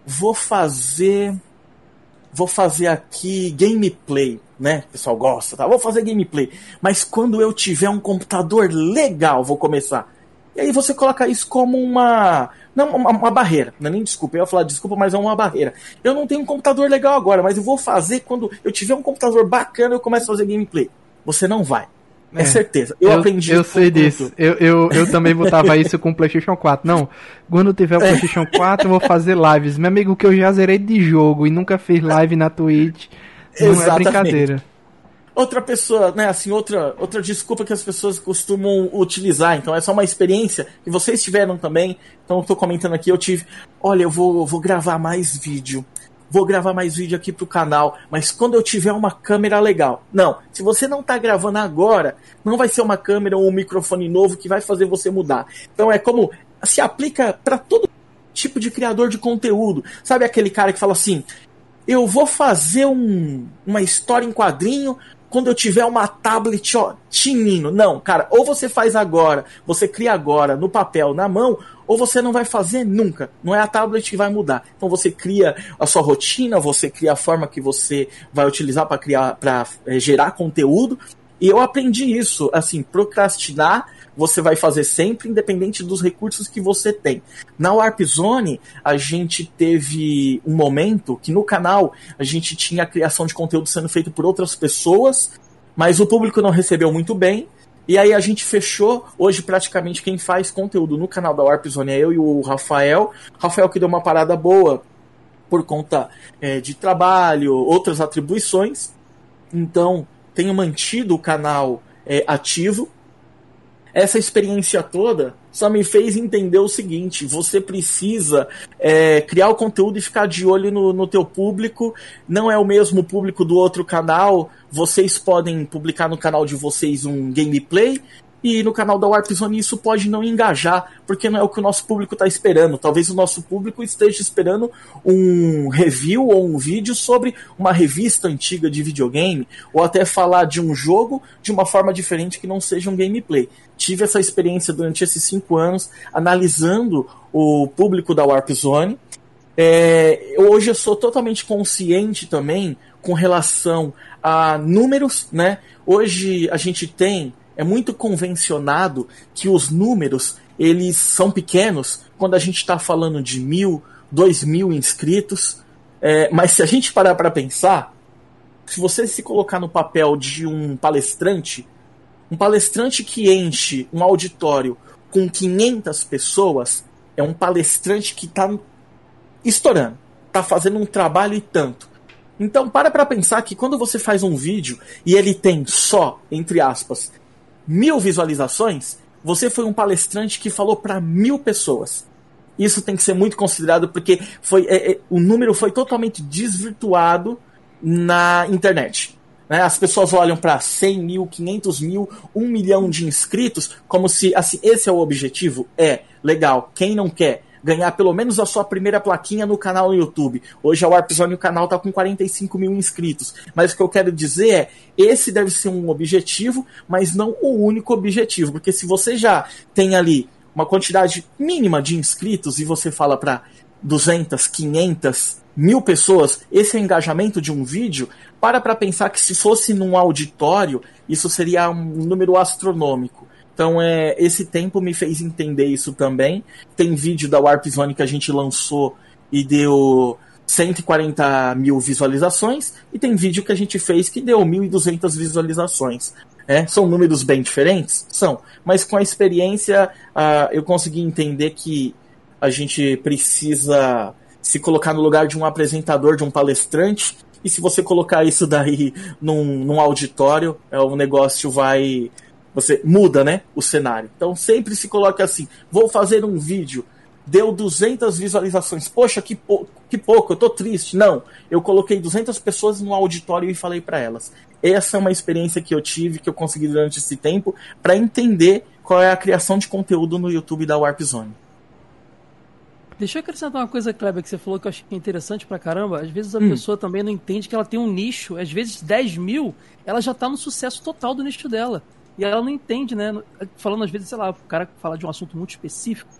vou fazer vou fazer aqui gameplay, né? O pessoal gosta, tá? Vou fazer gameplay. Mas quando eu tiver um computador legal, vou começar. E aí você coloca isso como uma. Não, uma, uma barreira. Não é nem desculpa. Eu ia falar desculpa, mas é uma barreira. Eu não tenho um computador legal agora, mas eu vou fazer quando eu tiver um computador bacana, eu começo a fazer gameplay. Você não vai. É, é certeza. Eu, eu aprendi Eu sei disso. Eu, eu, eu também botava [laughs] isso com o PlayStation 4. Não, quando tiver o é. PlayStation 4, eu vou fazer lives. Meu amigo, que eu já zerei de jogo e nunca fiz live na Twitch. Não é Exatamente. é brincadeira. Outra pessoa, né, assim, outra, outra desculpa que as pessoas costumam utilizar. Então, é só uma experiência que vocês tiveram também. Então, eu tô comentando aqui, eu tive. Olha, eu vou, eu vou gravar mais vídeo vou gravar mais vídeo aqui pro canal, mas quando eu tiver uma câmera legal. Não, se você não tá gravando agora, não vai ser uma câmera ou um microfone novo que vai fazer você mudar. Então é como se aplica para todo tipo de criador de conteúdo. Sabe aquele cara que fala assim: "Eu vou fazer um, uma história em quadrinho quando eu tiver uma tablet ó, tinino. Não, cara, ou você faz agora, você cria agora no papel, na mão, ou você não vai fazer nunca. Não é a tablet que vai mudar. Então você cria a sua rotina, você cria a forma que você vai utilizar para criar, para é, gerar conteúdo. E eu aprendi isso, assim, procrastinar você vai fazer sempre, independente dos recursos que você tem. Na Warp Zone, a gente teve um momento que no canal a gente tinha a criação de conteúdo sendo feito por outras pessoas, mas o público não recebeu muito bem. E aí a gente fechou. Hoje, praticamente, quem faz conteúdo no canal da Warp Zone é eu e o Rafael. Rafael que deu uma parada boa por conta é, de trabalho, outras atribuições. Então, tenho mantido o canal é, ativo essa experiência toda só me fez entender o seguinte: você precisa é, criar o conteúdo e ficar de olho no, no teu público. Não é o mesmo público do outro canal. Vocês podem publicar no canal de vocês um gameplay e no canal da Warp Zone isso pode não engajar, porque não é o que o nosso público está esperando. Talvez o nosso público esteja esperando um review ou um vídeo sobre uma revista antiga de videogame, ou até falar de um jogo de uma forma diferente que não seja um gameplay. Tive essa experiência durante esses cinco anos, analisando o público da Warp Zone. É, hoje eu sou totalmente consciente também com relação a números, né? Hoje a gente tem é muito convencionado que os números eles são pequenos quando a gente está falando de mil, dois mil inscritos. É, mas se a gente parar para pensar, se você se colocar no papel de um palestrante, um palestrante que enche um auditório com 500 pessoas é um palestrante que está estourando, está fazendo um trabalho e tanto. Então para para pensar que quando você faz um vídeo e ele tem só, entre aspas, mil visualizações, você foi um palestrante que falou para mil pessoas. Isso tem que ser muito considerado porque foi, é, é, o número foi totalmente desvirtuado na internet. Né? As pessoas olham para 100 mil, 500 mil, 1 milhão de inscritos como se assim, esse é o objetivo. É, legal. Quem não quer? Ganhar pelo menos a sua primeira plaquinha no canal no YouTube. Hoje a Warp Zone o canal está com 45 mil inscritos. Mas o que eu quero dizer é, esse deve ser um objetivo, mas não o único objetivo. Porque se você já tem ali uma quantidade mínima de inscritos e você fala para 200, 500, mil pessoas, esse é engajamento de um vídeo, para para pensar que se fosse num auditório, isso seria um número astronômico. Então, é, esse tempo me fez entender isso também. Tem vídeo da Warp Zone que a gente lançou e deu 140 mil visualizações, e tem vídeo que a gente fez que deu 1.200 visualizações. É, são números bem diferentes? São. Mas com a experiência, uh, eu consegui entender que a gente precisa se colocar no lugar de um apresentador, de um palestrante, e se você colocar isso daí num, num auditório, é, o negócio vai você muda, né, o cenário. Então sempre se coloca assim: vou fazer um vídeo, deu 200 visualizações. Poxa, que, pou que pouco, eu tô triste. Não, eu coloquei 200 pessoas no auditório e falei para elas. Essa é uma experiência que eu tive, que eu consegui durante esse tempo, para entender qual é a criação de conteúdo no YouTube da Warp Zone. Deixa eu acrescentar uma coisa, Kleber, que você falou que eu achei interessante pra caramba. Às vezes a hum. pessoa também não entende que ela tem um nicho. Às vezes 10 mil, ela já tá no sucesso total do nicho dela. E ela não entende, né? Falando às vezes, sei lá, o cara fala de um assunto muito específico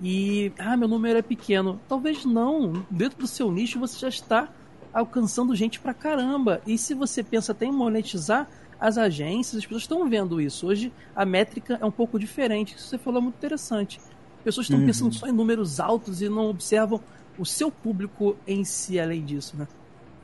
e, ah, meu número é pequeno. Talvez não. Dentro do seu nicho você já está alcançando gente pra caramba. E se você pensa até em monetizar, as agências, as pessoas estão vendo isso. Hoje a métrica é um pouco diferente. Isso você falou é muito interessante. As pessoas estão uhum. pensando só em números altos e não observam o seu público em si além disso, né?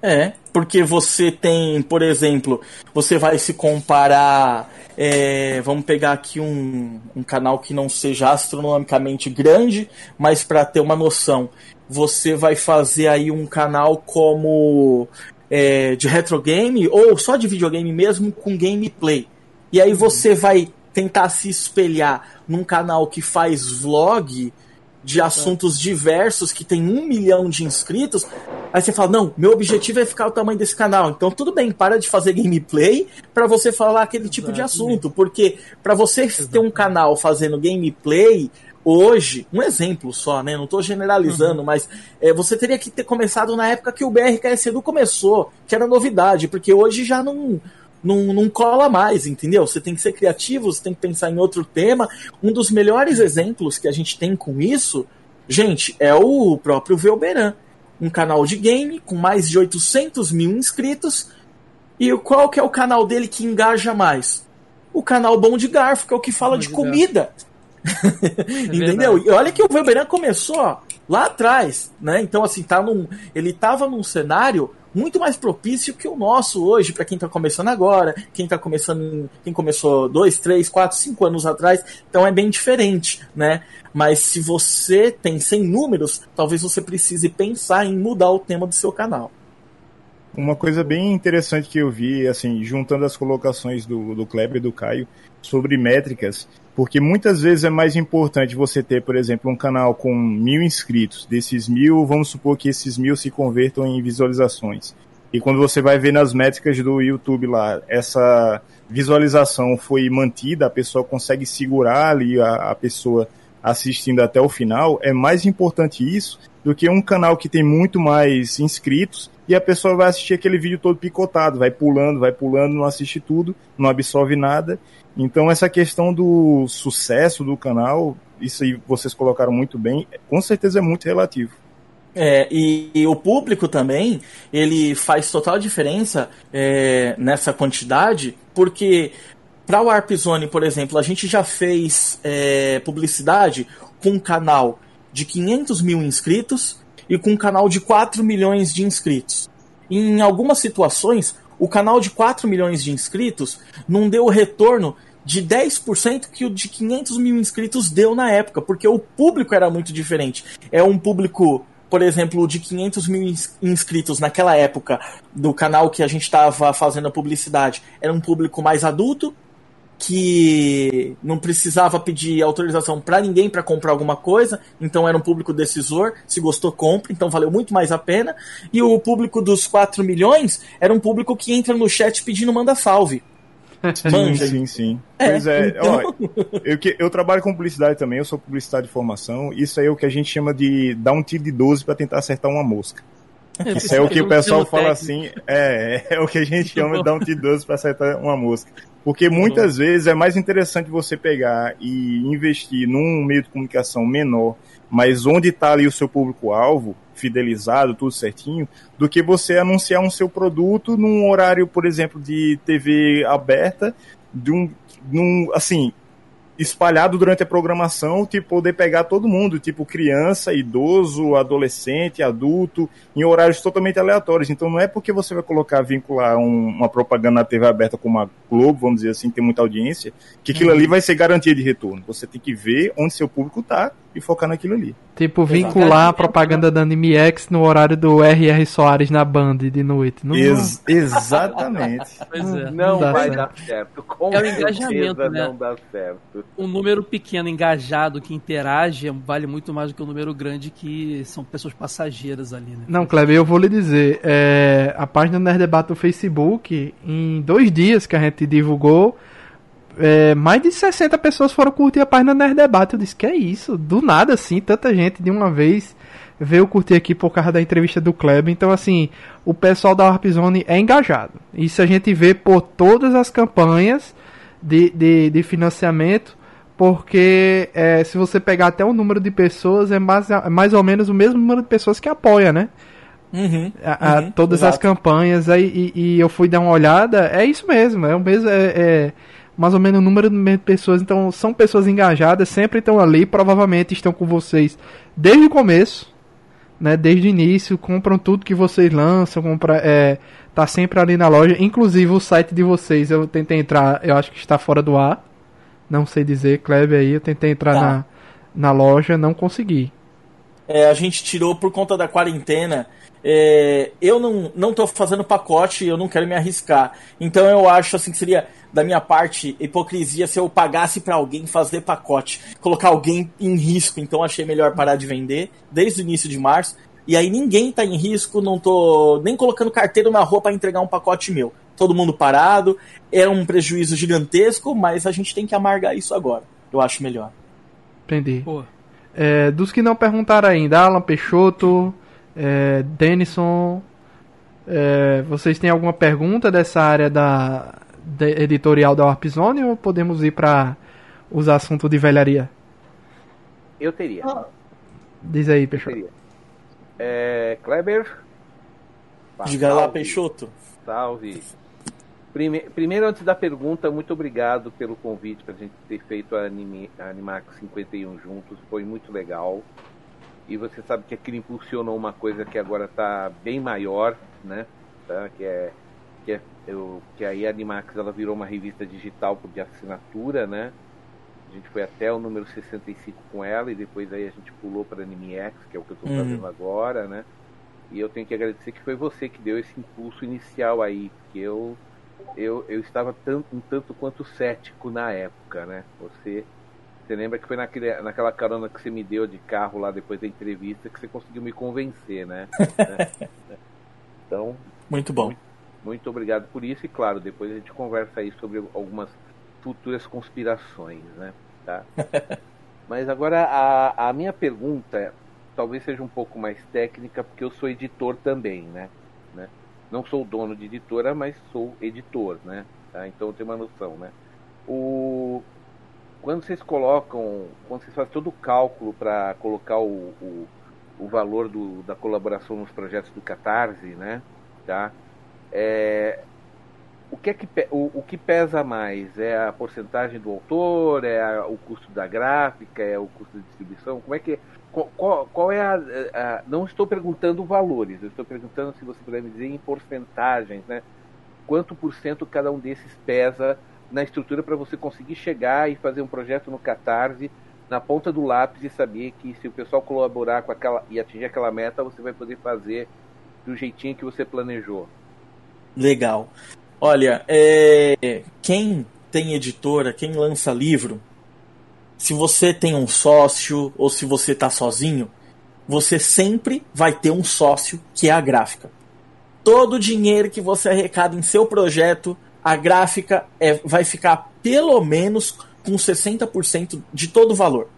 É, porque você tem, por exemplo, você vai se comparar. É, vamos pegar aqui um, um canal que não seja astronomicamente grande, mas para ter uma noção, você vai fazer aí um canal como é, de retro game ou só de videogame mesmo com gameplay. E aí você vai tentar se espelhar num canal que faz vlog de assuntos diversos, que tem um milhão de inscritos, aí você fala, não, meu objetivo é ficar o tamanho desse canal. Então tudo bem, para de fazer gameplay para você falar aquele tipo de assunto, porque para você ter um canal fazendo gameplay, hoje, um exemplo só, né? Não estou generalizando, uhum. mas é, você teria que ter começado na época que o BRKS Edu começou, que era novidade, porque hoje já não não, não cola mais, entendeu? Você tem que ser criativo, você tem que pensar em outro tema. Um dos melhores exemplos que a gente tem com isso, gente, é o próprio Velberan. Um canal de game com mais de 800 mil inscritos. E qual que é o canal dele que engaja mais? O canal Bom de Garfo, que é o que fala Bom de, de comida. [laughs] É Entendeu? E olha que o Velberan começou ó, lá atrás, né? Então, assim, tá num, ele tava num cenário muito mais propício que o nosso hoje para quem está começando agora, quem está começando, quem começou dois, três, quatro, cinco anos atrás, então é bem diferente, né? Mas se você tem 100 números, talvez você precise pensar em mudar o tema do seu canal. Uma coisa bem interessante que eu vi, assim, juntando as colocações do, do Kleber e do Caio sobre métricas, porque muitas vezes é mais importante você ter, por exemplo, um canal com mil inscritos. Desses mil, vamos supor que esses mil se convertam em visualizações. E quando você vai ver nas métricas do YouTube lá, essa visualização foi mantida, a pessoa consegue segurar ali a, a pessoa assistindo até o final, é mais importante isso do que um canal que tem muito mais inscritos e a pessoa vai assistir aquele vídeo todo picotado, vai pulando, vai pulando, não assiste tudo, não absorve nada então essa questão do sucesso do canal, isso aí vocês colocaram muito bem, com certeza é muito relativo. É, e, e, o público também, ele faz total diferença é, nessa quantidade, porque para o Warp Zone, por exemplo, a gente já fez é, publicidade com um canal de 500 mil inscritos e com um canal de 4 milhões de inscritos. Em algumas situações, o canal de 4 milhões de inscritos não deu o retorno de 10% que o de 500 mil inscritos deu na época, porque o público era muito diferente. É um público, por exemplo, de 500 mil inscritos naquela época do canal que a gente estava fazendo a publicidade. Era um público mais adulto, que não precisava pedir autorização para ninguém para comprar alguma coisa, então era um público decisor, se gostou, compra, então valeu muito mais a pena. E o público dos 4 milhões era um público que entra no chat pedindo manda salve. [laughs] Manja. Sim, sim. É, pois é, então... ó, eu, eu trabalho com publicidade também, eu sou publicidade de formação, isso aí é o que a gente chama de dar um tiro de 12 para tentar acertar uma mosca. [laughs] Isso é o que o pessoal fala assim, é, é o que a gente chama de dar um tiro de 12 para acertar uma mosca. Porque muitas vezes é mais interessante você pegar e investir num meio de comunicação menor, mas onde está ali o seu público-alvo, fidelizado, tudo certinho, do que você anunciar um seu produto num horário, por exemplo, de TV aberta, de um, num, assim, espalhado durante a programação, tipo, poder pegar todo mundo, tipo criança, idoso, adolescente, adulto, em horários totalmente aleatórios. Então não é porque você vai colocar, vincular um, uma propaganda na TV aberta como a Globo, vamos dizer assim, que tem muita audiência, que aquilo uhum. ali vai ser garantia de retorno. Você tem que ver onde seu público está e focar naquilo ali. Tipo, vincular a propaganda da Anime X no horário do R.R. Soares na Band de noite. Não Ex exatamente. [laughs] pois é. Não, não vai certo. dar certo. Com é o engajamento, né? Não dá certo. Um número pequeno engajado que interage vale muito mais do que um número grande que são pessoas passageiras ali, né? Não, Kleber, eu vou lhe dizer. É, a página Nerd Debate do Facebook, em dois dias que a gente divulgou, é, mais de 60 pessoas foram curtir a página Nerd Debate. Eu disse, que é isso? Do nada, assim, tanta gente de uma vez veio curtir aqui por causa da entrevista do Kleber. Então, assim, o pessoal da Warp Zone é engajado. Isso a gente vê por todas as campanhas de, de, de financiamento, porque é, se você pegar até o número de pessoas, é mais, é mais ou menos o mesmo número de pessoas que apoia, né? Uhum, A- a- uhum, todas as exato. campanhas aí e, e eu fui dar uma olhada, é isso mesmo, é o mesmo, é, é mais ou menos o número de pessoas, então são pessoas engajadas, sempre estão ali, provavelmente estão com vocês desde o começo, né, desde o início, compram tudo que vocês lançam, compra, é, tá sempre ali na loja, inclusive o site de vocês, eu tentei entrar, eu acho que está fora do ar, não sei dizer, Kleber aí, eu tentei entrar Tá. na, na loja, não consegui. É, a gente tirou por conta da quarentena. É, eu não, não tô fazendo pacote, eu não quero me arriscar. Então eu acho assim que seria da minha parte hipocrisia se eu pagasse pra alguém fazer pacote, colocar alguém em risco. Então achei melhor parar de vender desde o início de março. E aí ninguém tá em risco, não tô nem colocando carteiro na rua pra entregar um pacote meu. Todo mundo parado, é um prejuízo gigantesco, mas a gente tem que amargar isso agora. Eu acho melhor. Entendi. É, dos que não perguntaram ainda, Alan Peixoto, é, Denison, é, vocês têm alguma pergunta dessa área da, da editorial da Warp Zone ou podemos ir para os assuntos de velharia? Eu teria. Diz aí, Peixoto. É, Kleber. Diga lá. Peixoto. Salve. Prime- Primeiro, antes da pergunta, muito obrigado pelo convite para a gente ter feito a, anime, a Animax 51 juntos. Foi muito legal. E você sabe que aquilo impulsionou uma coisa que agora está bem maior, né? Tá? Que é que, é, eu, que aí a Animax ela virou uma revista digital de assinatura, né? A gente foi até o número 65 com ela e depois aí a gente pulou para Anime X, que é o que eu estou Uhum. fazendo agora, né? E eu tenho que agradecer que foi você que deu esse impulso inicial aí, porque eu eu, eu estava tanto, um tanto quanto cético na época, né? Você você lembra que foi naquele, naquela carona que você me deu de carro lá depois da entrevista que você conseguiu me convencer, né? [laughs] Então, Muito bom. muito obrigado por isso e claro, depois a gente conversa aí sobre algumas futuras conspirações, né? Tá? [laughs] Mas agora a, a minha pergunta talvez seja um pouco mais técnica, porque eu sou editor também, né? né? Não sou dono de editora, mas sou editor, né? Tá? Então eu tenho uma noção, né? O... Quando vocês colocam, quando vocês fazem todo o cálculo para colocar o, o, o valor do, da colaboração nos projetos do Catarse, né? Tá? É, o que é que o, o que pesa mais é a porcentagem do autor é a- o custo da gráfica é o custo de distribuição como é que qual- qual é a, a- não estou perguntando valores eu estou perguntando se você puder me dizer em porcentagens né quanto por cento cada um desses pesa na estrutura para você conseguir chegar e fazer um projeto no Catarse na ponta do lápis e saber que se o pessoal colaborar com aquela e atingir aquela meta você vai poder fazer do jeitinho que você planejou Legal. Olha, é, quem tem editora, quem lança livro, se você tem um sócio ou se você está sozinho, você sempre vai ter um sócio que é a gráfica. Todo o dinheiro que você arrecada em seu projeto, a gráfica é, vai ficar pelo menos com 60% de todo o valor.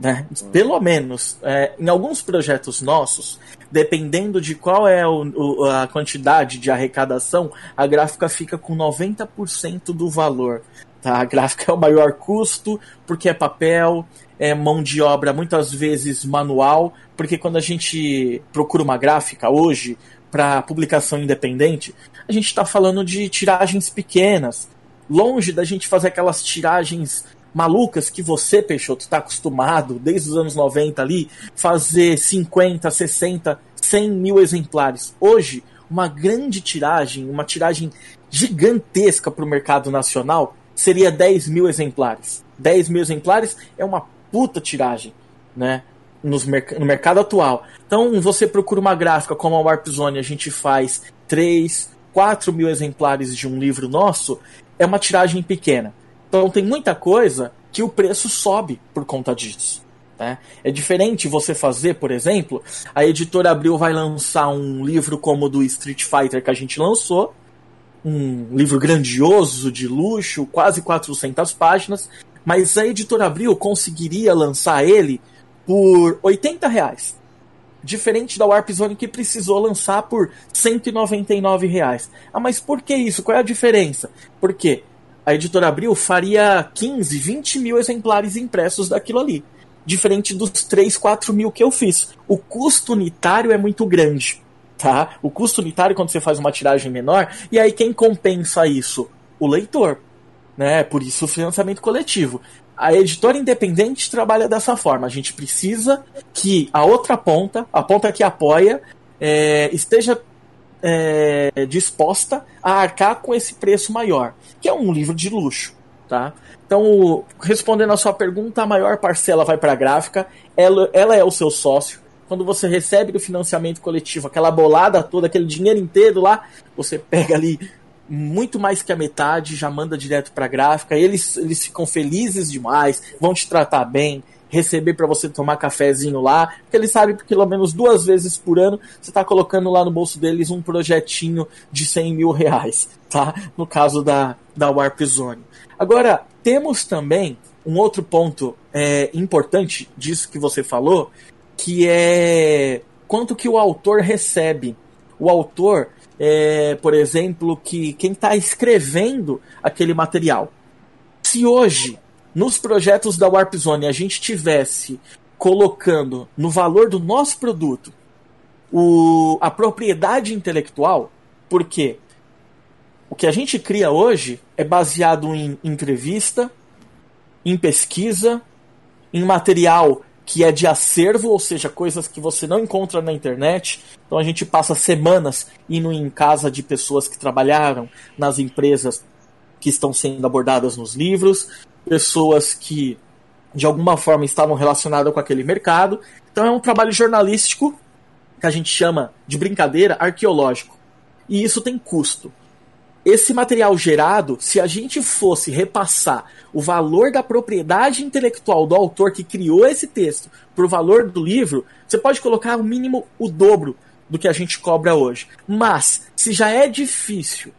Né? Pelo menos. É, em alguns projetos nossos, dependendo de qual é o, o- a quantidade de arrecadação, a gráfica fica com 90% do valor. Tá? A gráfica é o maior custo, porque é papel, é mão de obra muitas vezes manual, porque quando a gente procura uma gráfica hoje para publicação independente, a gente está falando de tiragens pequenas, longe da gente fazer aquelas tiragens malucas que você, Peixoto, está acostumado desde os anos 90 ali, fazer 50, 60, 100 mil exemplares. Hoje, uma grande tiragem, uma tiragem gigantesca para o mercado nacional seria 10 mil exemplares. 10 mil exemplares é uma puta tiragem, né? Nos merc- no mercado atual. Então, você procura uma gráfica como a Warp Zone, a gente faz 3, 4 mil exemplares de um livro nosso, é uma tiragem pequena. Então, tem muita coisa que o preço sobe por conta disso. né? É diferente você fazer, por exemplo, a editora Abril vai lançar um livro como o do Street Fighter que a gente lançou, um livro grandioso, de luxo, quase 400 páginas, mas a editora Abril conseguiria lançar ele por 80 reais. Diferente da Warp Zone que precisou lançar por 199 reais. Ah, mas por que isso? Qual é a diferença? Porque a editora Abril faria 15, 20 mil exemplares impressos daquilo ali. Diferente dos 3, 4 mil que eu fiz. O custo unitário é muito grande. Tá? O custo unitário quando você faz uma tiragem menor, e aí quem compensa isso? O leitor. Né? Por isso o financiamento coletivo. A editora independente trabalha dessa forma. A gente precisa que a outra ponta, a ponta que apoia, é, esteja é, disposta a arcar com esse preço maior, que é um livro de luxo, tá? Então, respondendo a sua pergunta, a maior parcela vai para a gráfica, ela, ela é o seu sócio. Quando você recebe do financiamento coletivo aquela bolada toda, aquele dinheiro inteiro lá, você pega ali muito mais que a metade, já manda direto para gráfica. Eles, eles ficam felizes demais, vão te tratar bem, receber para você tomar cafezinho lá, porque eles sabem que pelo menos duas vezes por ano você está colocando lá no bolso deles um projetinho de 100 mil reais, tá? No caso da, da Warp Zone. Agora, temos também um outro ponto é, importante disso que você falou, que é quanto que o autor recebe. O autor, é, por exemplo, que quem está escrevendo aquele material. Se hoje nos projetos da Warp Zone a gente tivesse colocando no valor do nosso produto o, a propriedade intelectual, porque o que a gente cria hoje é baseado em entrevista, em pesquisa, em material que é de acervo, ou seja, coisas que você não encontra na internet. Então a gente passa semanas indo em casa de pessoas que trabalharam nas empresas que estão sendo abordadas nos livros pessoas que de alguma forma estavam relacionadas com aquele mercado. Então é um trabalho jornalístico que a gente chama de brincadeira arqueológico. E isso tem custo. Esse material gerado, se a gente fosse repassar o valor da propriedade intelectual do autor que criou esse texto para o valor do livro, você pode colocar o mínimo o dobro do que a gente cobra hoje. Mas, se já é difícil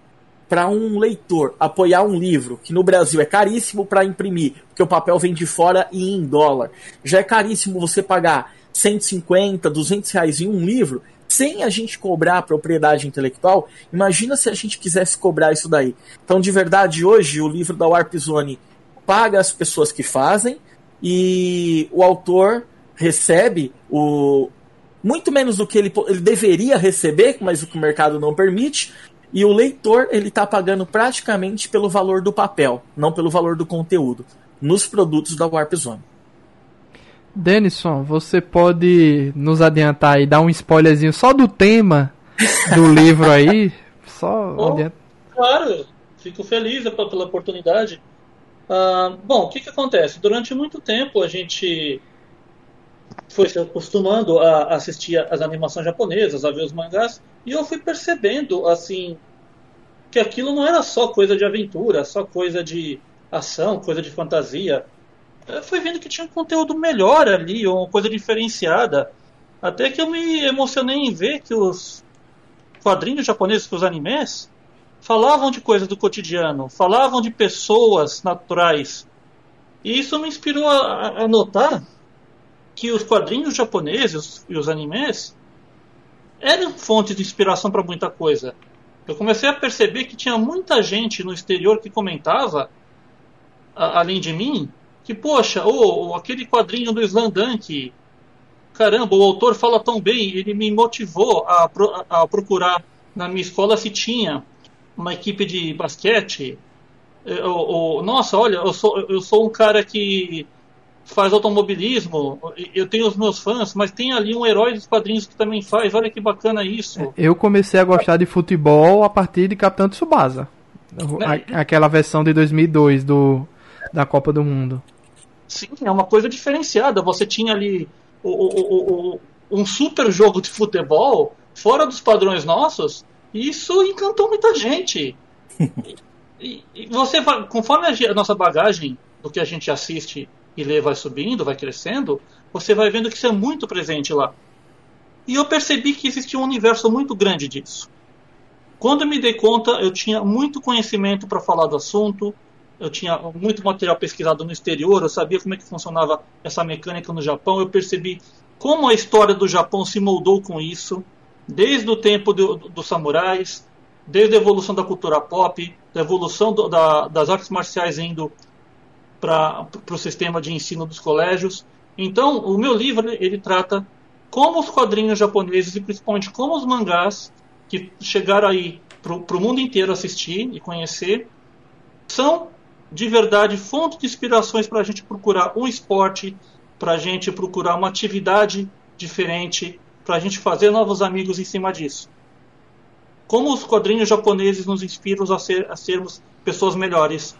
para um leitor apoiar um livro que no Brasil é caríssimo para imprimir, porque o papel vem de fora e em dólar, já é caríssimo você pagar 150, 200 reais em um livro, sem a gente cobrar a propriedade intelectual, imagina se a gente quisesse cobrar isso daí. Então, de verdade, hoje o livro da Warp Zone paga as pessoas que fazem e o autor recebe o muito menos do que ele, ele deveria receber, mas o que o mercado não permite, e o leitor ele está pagando praticamente pelo valor do papel, não pelo valor do conteúdo, nos produtos da Warp Zone. Denison, você pode nos adiantar e dar um spoilerzinho só do tema do [laughs] livro aí? Só oh, Claro, fico feliz pela oportunidade. Uh, bom, o que, que acontece? Durante muito tempo a gente foi se acostumando a assistir as animações japonesas, a ver os mangás, e eu fui percebendo, assim, que aquilo não era só coisa de aventura, só coisa de ação, coisa de fantasia. Eu fui vendo que tinha um conteúdo melhor ali, uma coisa diferenciada. Até que eu me emocionei em ver que os quadrinhos japoneses, que os animes, falavam de coisas do cotidiano, falavam de pessoas naturais. E isso me inspirou a, a notar que os quadrinhos japoneses e os animes eram fontes de inspiração para muita coisa. Eu comecei a perceber que tinha muita gente no exterior que comentava, a, além de mim, que, poxa, oh, aquele quadrinho do Slandunk, caramba, o autor fala tão bem, ele me motivou a, a procurar na minha escola se tinha uma equipe de basquete. Eu, eu, nossa, olha, eu sou, eu sou um cara que faz automobilismo, eu tenho os meus fãs, mas tem ali um herói dos quadrinhos que também faz, olha que bacana isso. Eu comecei a gostar de futebol a partir de Capitão Tsubasa. É. Aquela versão de 2002 do, da Copa do Mundo. Sim, é uma coisa diferenciada. Você tinha ali o, o, o, um super jogo de futebol fora dos padrões nossos, e isso encantou muita gente. [laughs] e, e você, conforme a nossa bagagem do que a gente assiste e lê vai subindo, vai crescendo, você vai vendo que isso é muito presente lá. E eu percebi que existia um universo muito grande disso. Quando eu me dei conta, eu tinha muito conhecimento para falar do assunto, eu tinha muito material pesquisado no exterior, eu sabia como é que funcionava essa mecânica no Japão, eu percebi como a história do Japão se moldou com isso, desde o tempo dos do samurais, desde a evolução da cultura pop, da evolução do, da, das artes marciais indo para o sistema de ensino dos colégios. Então, o meu livro ele trata como os quadrinhos japoneses e principalmente como os mangás que chegaram aí para o mundo inteiro assistir e conhecer são de verdade fonte de inspirações para a gente procurar um esporte, para a gente procurar uma atividade diferente, para a gente fazer novos amigos em cima disso. Como os quadrinhos japoneses nos inspiram a, ser, a sermos pessoas melhores,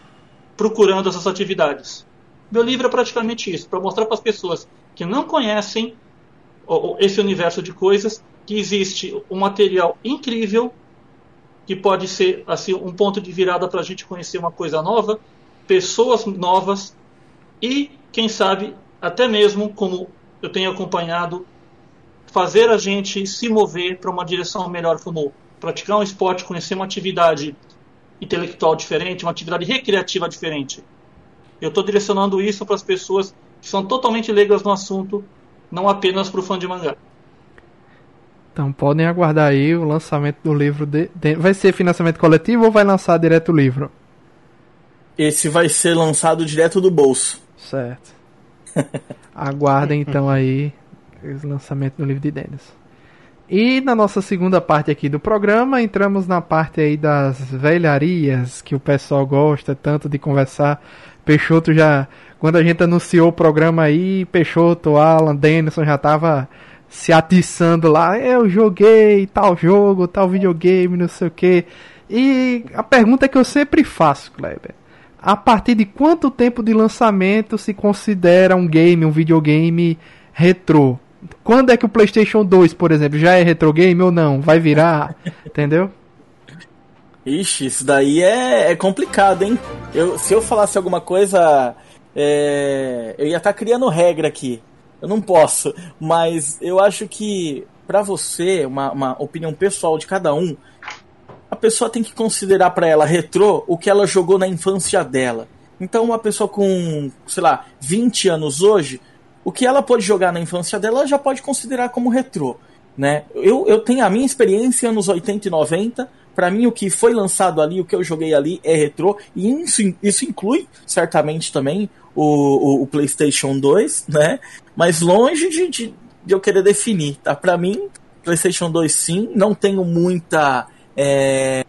procurando essas atividades. Meu livro é praticamente isso, para mostrar para as pessoas que não conhecem esse universo de coisas que existe um material incrível que pode ser assim um ponto de virada para a gente conhecer uma coisa nova, pessoas novas e quem sabe até mesmo como eu tenho acompanhado fazer a gente se mover para uma direção melhor como praticar um esporte, conhecer uma atividade intelectual diferente, uma atividade recreativa diferente. Eu estou direcionando isso para as pessoas que são totalmente leigas no assunto, não apenas para o fã de mangá. Então podem aguardar aí o lançamento do livro. De, vai ser financiamento coletivo ou vai lançar direto o livro? Esse vai ser lançado direto do bolso. Certo. [laughs] Aguardem então aí o lançamento do livro de Dennis. E na nossa segunda parte aqui do programa, entramos na parte aí das velharias que o pessoal gosta tanto de conversar. Peixoto já, quando a gente anunciou o programa aí, Peixoto, Alan, Denison já tava se atiçando lá. Eu joguei tal jogo, tal videogame, não sei o que. E a pergunta que eu sempre faço, Kleber: a partir de quanto tempo de lançamento se considera um game, um videogame retrô? Quando é que o PlayStation 2, por exemplo, já é retro game ou não? Vai virar? [laughs] entendeu? Ixi, isso daí é, é complicado, hein? Eu, se eu falasse alguma coisa, é, eu ia estar tá criando regra aqui. Eu não posso, mas eu acho que para você, uma, uma opinião pessoal de cada um, a pessoa tem que considerar para ela retrô o que ela jogou na infância dela. Então, uma pessoa com, sei lá, 20 anos hoje, o que ela pode jogar na infância dela, ela já pode considerar como retrô. Né? Eu, eu tenho a minha experiência nos 80 e 90. Para mim, o que foi lançado ali, o que eu joguei ali é retrô. E isso, isso inclui, certamente, também o, o, o PlayStation 2, né? Mas longe de, de, de eu querer definir, tá? Para mim, PlayStation 2 sim. Não tenho muita. É,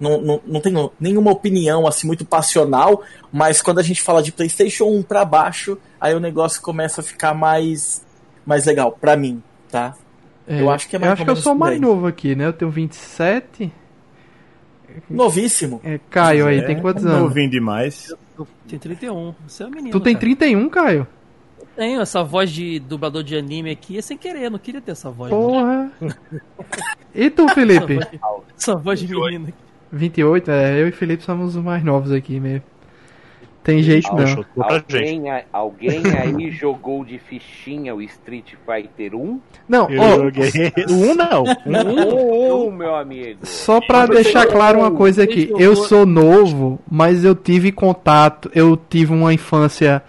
não, não, não tenho nenhuma opinião assim muito passional, mas quando a gente fala de PlayStation 1 para baixo, aí o negócio começa a ficar mais mais legal para mim, tá? É, eu acho que é mais Eu acho que eu sou mais novo aqui, né? Eu tenho 27. Novíssimo. É, Caio aí, é, tem quantos anos? Novinho demais. Eu tenho 31. Você é um menino. Tu tem cara. 31, Caio? Tenho essa voz de dublador de anime aqui, é sem querer, eu não queria ter essa voz. Porra! [laughs] e tu, Felipe? Essa voz, essa voz de menino aqui. 28, é, eu e Felipe somos os mais novos aqui mesmo. Tem jeito não. Alguém, alguém aí [laughs] jogou de fichinha o Street Fighter 1? Não, eu oh, joguei. o 1 não. [laughs] Um, um, meu amigo. Só pra deixar claro uma coisa aqui, eu sou novo, mas eu tive contato, eu tive uma infância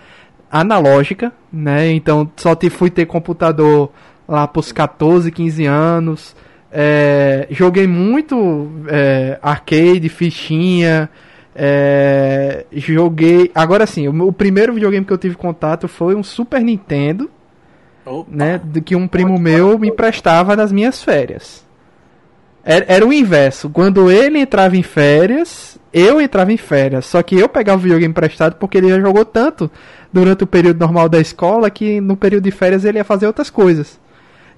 analógica, né? Então só fui ter computador lá pros 14, 15 anos. É, joguei muito é, arcade, fichinha. É, joguei. Agora sim, o, o, primeiro videogame que eu tive contato foi um Super Nintendo. Opa. Né, de que um primo meu me emprestava nas minhas férias. Era, era, o inverso. Quando ele entrava em férias, eu entrava em férias. Só que eu pegava o videogame emprestado porque ele já jogou tanto durante o período normal da escola que no período de férias ele ia fazer outras coisas.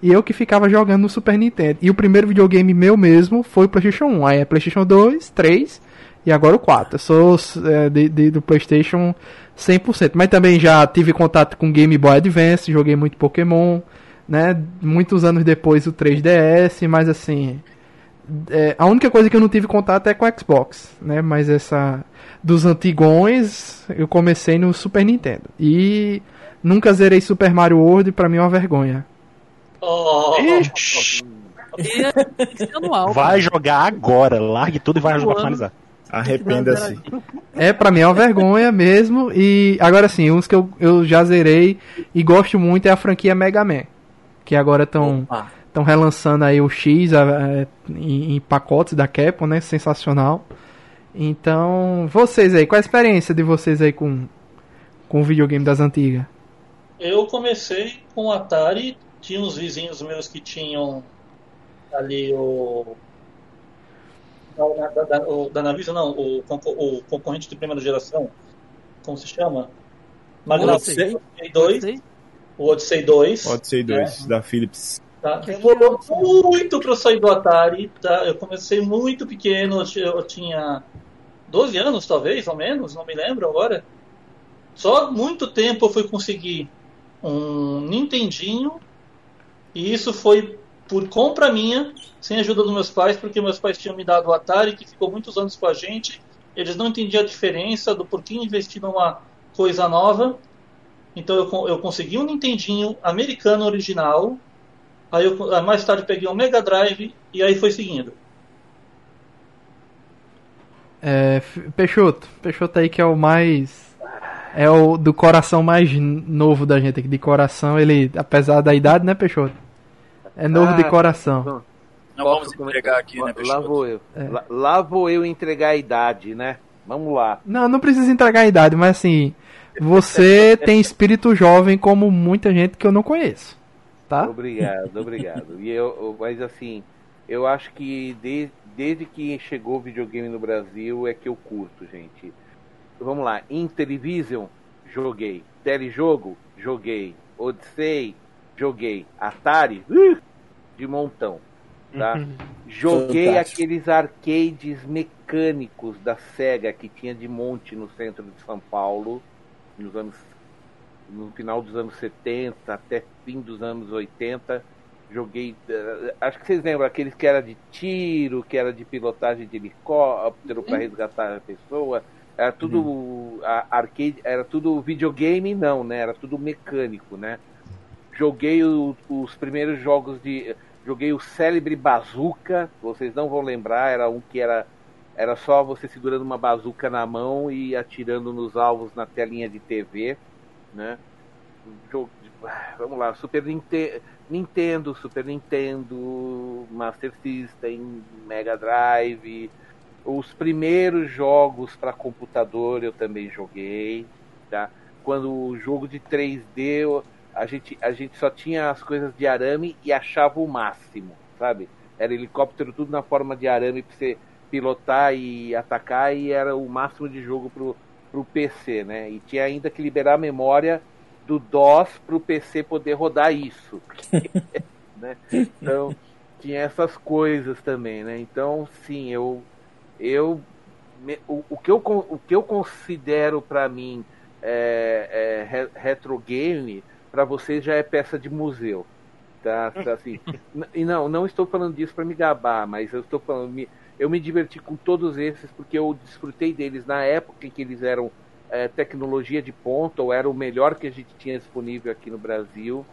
E eu que ficava jogando no Super Nintendo. E o primeiro videogame meu mesmo foi o PlayStation 1. Aí é PlayStation 2, 3 e agora o 4. Eu sou é, de, de, do PlayStation 100%. Mas também já tive contato com Game Boy Advance, joguei muito Pokémon. Né? Muitos anos depois o 3DS, mas assim. É, a única coisa que eu não tive contato é com o Xbox, né? Mas essa dos antigões eu comecei no Super Nintendo e nunca zerei Super Mario World, para mim é uma vergonha. Oh. vai jogar agora, largue tudo e vai jogar pra finalizar. Arrependa-se. É, pra mim é uma vergonha mesmo. E agora sim, uns que eu, eu já zerei e gosto muito é a franquia Mega Man. Que agora estão Estão relançando aí o X é, em, em, pacotes da Capcom, né? Sensacional. Então, vocês aí, qual a experiência de vocês aí com, com o videogame das antigas? Eu comecei com o Atari, tinha uns vizinhos meus que tinham ali o. Da, da, da, o, da Navisa, não, o, o concorrente de primeira geração, como se chama? Magna Odyssey 2. O Odyssey 2. Odyssey 2, é. da Philips. Tá? Demorou muito para eu sair do Atari. Tá? Eu comecei muito pequeno, eu tinha 12 anos, talvez, ou menos, não me lembro agora. Só muito tempo eu fui conseguir um Nintendinho. E isso foi por compra minha, sem ajuda dos meus pais, porque meus pais tinham me dado o Atari, que ficou muitos anos com a gente. Eles não entendiam a diferença do porquê investir numa coisa nova. Então eu, eu consegui um Nintendinho americano original. Aí eu, mais tarde peguei um Mega Drive e aí foi seguindo. É, Peixoto, Peixoto aí que é o mais. É o do coração mais novo da gente aqui. De coração, ele, apesar da idade, né, Peixoto? É novo ah, de coração. Não vamos entregar aqui, né, Peixoto? Lá vou eu. É. Lá, lá vou eu entregar a idade, né? Vamos lá. Não, não precisa entregar a idade, mas assim, você tem espírito jovem como muita gente que eu não conheço, tá? Obrigado, obrigado. E eu, mas assim, eu acho que desde, desde que chegou o videogame no Brasil é que eu curto, gente. Vamos lá, Intellivision, joguei. Telejogo, joguei. Odyssey, joguei. Atari, uh, de montão. Tá? Uhum. Joguei Fantástico. aqueles arcades mecânicos da SEGA que tinha de monte no centro de São Paulo, nos anos no final dos anos 70 até fim dos anos 80. Joguei, uh, acho que vocês lembram aqueles que era de tiro, que era de pilotagem de helicóptero para resgatar a pessoa. Era tudo uhum. arcade, era tudo videogame, não, né? Era tudo mecânico, né? Joguei o, os primeiros jogos de Joguei o célebre Bazooka, vocês não vão lembrar, era um que era era só você segurando uma bazuca na mão e atirando nos alvos na telinha de TV, né? Jogo, vamos lá, Super Nintendo, Nintendo, Super Nintendo, Master System, Mega Drive, os primeiros jogos para computador eu também joguei, tá? Quando o jogo de 3D a gente, a gente só tinha as coisas de arame e achava o máximo, sabe? Era helicóptero tudo na forma de arame para você pilotar e atacar e era o máximo de jogo pro, pro PC, né? E tinha ainda que liberar a memória do DOS pro PC poder rodar isso. [laughs] [laughs] né? Então, tinha essas coisas também, né? Então, sim, eu eu o, o que eu o que eu considero para mim é, é, retro game para você já é peça de museu. Tá, tá assim. [laughs] e não, não estou falando disso para me gabar, mas eu estou falando, eu me diverti com todos esses porque eu desfrutei deles na época em que eles eram é, tecnologia de ponta, ou era o melhor que a gente tinha disponível aqui no Brasil.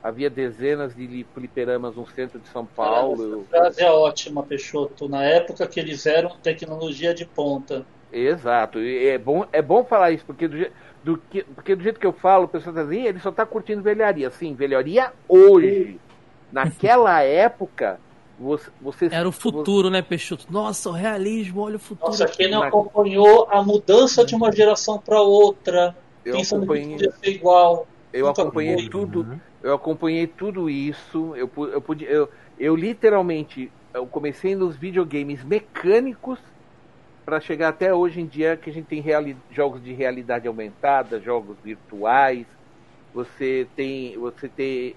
Havia dezenas de fliperamas no centro de São Paulo. Essa frase é ótima, Peixoto. Na época que eles eram tecnologia de ponta. Exato. E é bom, é bom falar isso, porque do, do que, porque do jeito que eu falo, o pessoal tá assim, ele só tá curtindo velharia. Sim, velharia hoje. Naquela época, você, você, Era o futuro, você... né, Peixoto? Nossa, o realismo, olha o futuro. Nossa, quem não acompanhou a mudança de uma geração para outra, eu pensando acompanhei... que podia ser igual. Eu acompanhei foi. tudo, uhum. eu acompanhei tudo isso. Eu, eu, pude, eu, eu literalmente eu comecei nos videogames mecânicos para chegar até hoje em dia que a gente tem jogos de realidade aumentada, jogos virtuais. Você tem, você tem,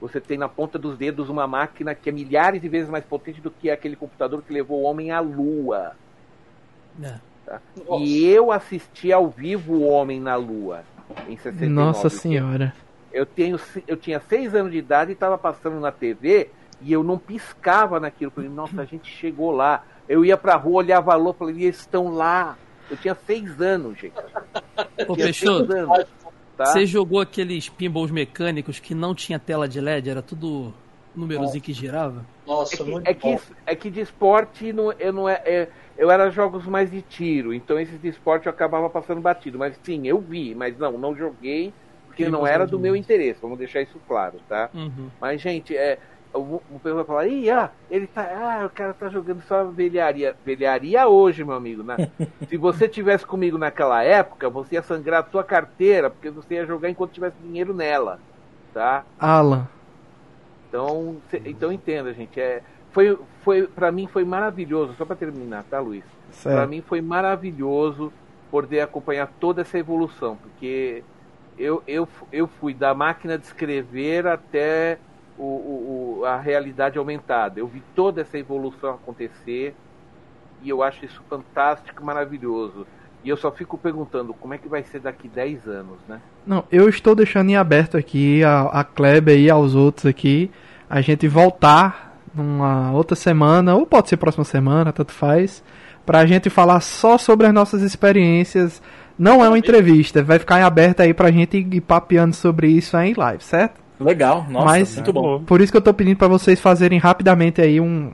você tem na ponta dos dedos uma máquina que é milhares de vezes mais potente do que aquele computador que levou o homem à Lua. É. Tá? E eu assisti ao vivo o Homem na Lua em 69. Nossa Senhora. Eu tenho, eu tinha seis anos de idade e estava passando na TV e eu não piscava naquilo. Falei, nossa, a gente chegou lá. Eu ia pra rua, olhava a lua, falei, eles estão lá. Eu tinha seis anos, gente. Ô, Peixoto, tá? você jogou aqueles pinballs mecânicos que não tinha tela de LED, era tudo númerozinho que girava? Nossa, é que, muito é bom. Que, é que de esporte não, eu não é, é, eu era jogos mais de tiro, então esses de esporte eu acabava passando batido. Mas sim, eu vi, mas não, não joguei, porque não era do meu interesse, vamos deixar isso claro, tá? Uhum. Mas, gente, é. O o pessoal vai falar, ih, ah, ele tá. Ah, o cara tá jogando só velharia. Velharia hoje, meu amigo. Né? [laughs] Se você tivesse comigo naquela época, você ia sangrar a tua carteira, porque você ia jogar enquanto tivesse dinheiro nela. Tá? Alan, Então, cê- então entenda, gente. É, foi, foi, pra mim foi maravilhoso, só pra terminar, tá, Luiz? Pra certo. mim foi maravilhoso poder acompanhar toda essa evolução, porque eu, eu, eu fui da máquina de escrever até o, o- a realidade aumentada. Eu vi toda essa evolução acontecer e eu acho isso fantástico, maravilhoso. E eu só fico perguntando como é que vai ser daqui 10 anos, né? Não, eu estou deixando em aberto aqui a, a Kleber e aos outros aqui. A gente voltar numa outra semana, ou pode ser próxima semana, tanto faz. Pra gente falar só sobre as nossas experiências. Não é uma entrevista, vai ficar em aberto aí pra gente ir papeando sobre isso aí em live, certo? Legal, nossa, Mas- muito bom. Por isso que eu tô pedindo pra vocês fazerem rapidamente aí um.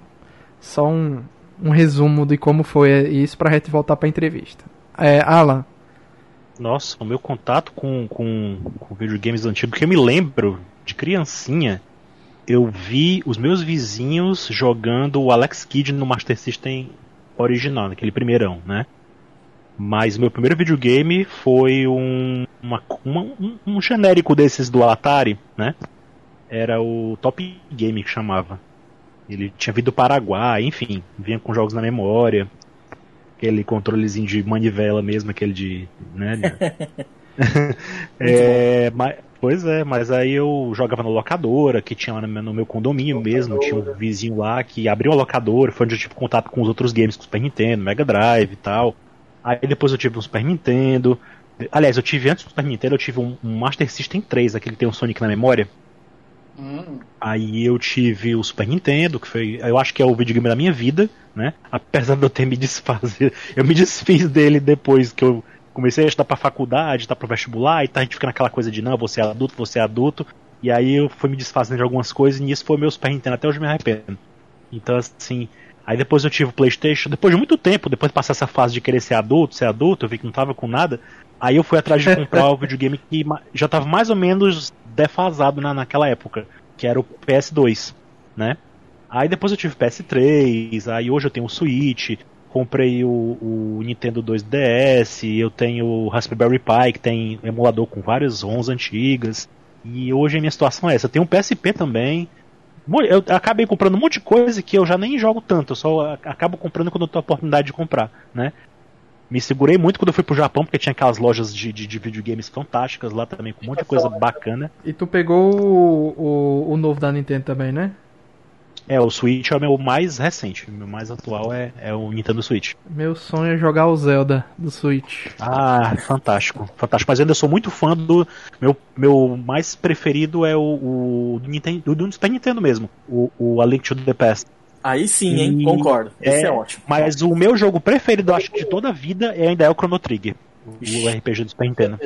Só um, um resumo de como foi isso pra gente voltar pra entrevista. É, Alan, Nossa, o meu contato com, com, com videogames antigos, que eu me lembro de criancinha, eu vi os meus vizinhos jogando o Alex Kidd no Master System original, naquele primeirão, né? Mas meu primeiro videogame foi um, uma, uma- um, um genérico desses do Atari, né? Era o Top Game que chamava. Ele tinha vindo do Paraguai, enfim, vinha com jogos na memória. Aquele controlezinho de manivela mesmo, aquele de. Né, [laughs] [laughs] de- é, mas, pois é, mas aí eu jogava na locadora, que tinha lá no meu, no meu condomínio mesmo, tinha um vizinho lá que abriu a locadora, foi onde eu tive contato com os outros games, com o Super Nintendo, Mega Drive e tal. Aí depois eu tive um Super Nintendo. Aliás, eu tive antes do Super Nintendo, eu tive um, um Master System 3, aquele que tem um Sonic na memória. Hum, Aí eu tive o Super Nintendo, que foi, eu acho que é o videogame da minha vida, né? Apesar de eu ter me desfazer, [laughs] eu me desfiz dele depois que eu comecei a estudar pra faculdade, estudar pro vestibular, e tá, a gente fica naquela coisa de não, você é adulto, você é adulto. E aí eu fui me desfazendo de algumas coisas, e nisso foi o meu Super Nintendo, até hoje eu me arrependo. Então, assim, aí depois eu tive o Playstation, depois de muito tempo, depois de passar essa fase de querer ser adulto, ser adulto, eu vi que não tava com nada, aí eu fui atrás de comprar [laughs] o videogame que já tava mais ou menos defasado na, naquela época, que era o PS2, né? Aí depois eu tive PS3, aí hoje eu tenho o Switch, comprei o, o Nintendo 2DS, eu tenho o Raspberry Pi, que tem emulador com várias ROMs antigas, e hoje a minha situação é essa. Eu tenho um PSP também, eu acabei comprando um monte de coisa que eu já nem jogo tanto, eu só acabo comprando quando eu tenho a oportunidade de comprar, né? Me segurei muito quando eu fui pro Japão, porque tinha aquelas lojas de, de, de videogames fantásticas lá também, com um monte de coisa bacana. e tu pegou o, o, o novo da Nintendo também, né? É, o Switch é o meu mais recente, o meu mais atual é, é o Nintendo Switch. Meu sonho é jogar o Zelda do Switch. Ah, fantástico, fantástico. Mas eu ainda sou muito fã do. Meu, meu mais preferido é o, o do, Nintendo, do Super Nintendo mesmo, o, o A Link to the Past. Aí sim, hein? E- Concordo. Esse é, é, ótimo. Mas o meu jogo preferido, acho que de toda a vida, é, ainda é o Chrono Trigger, o RPG do Super Nintendo.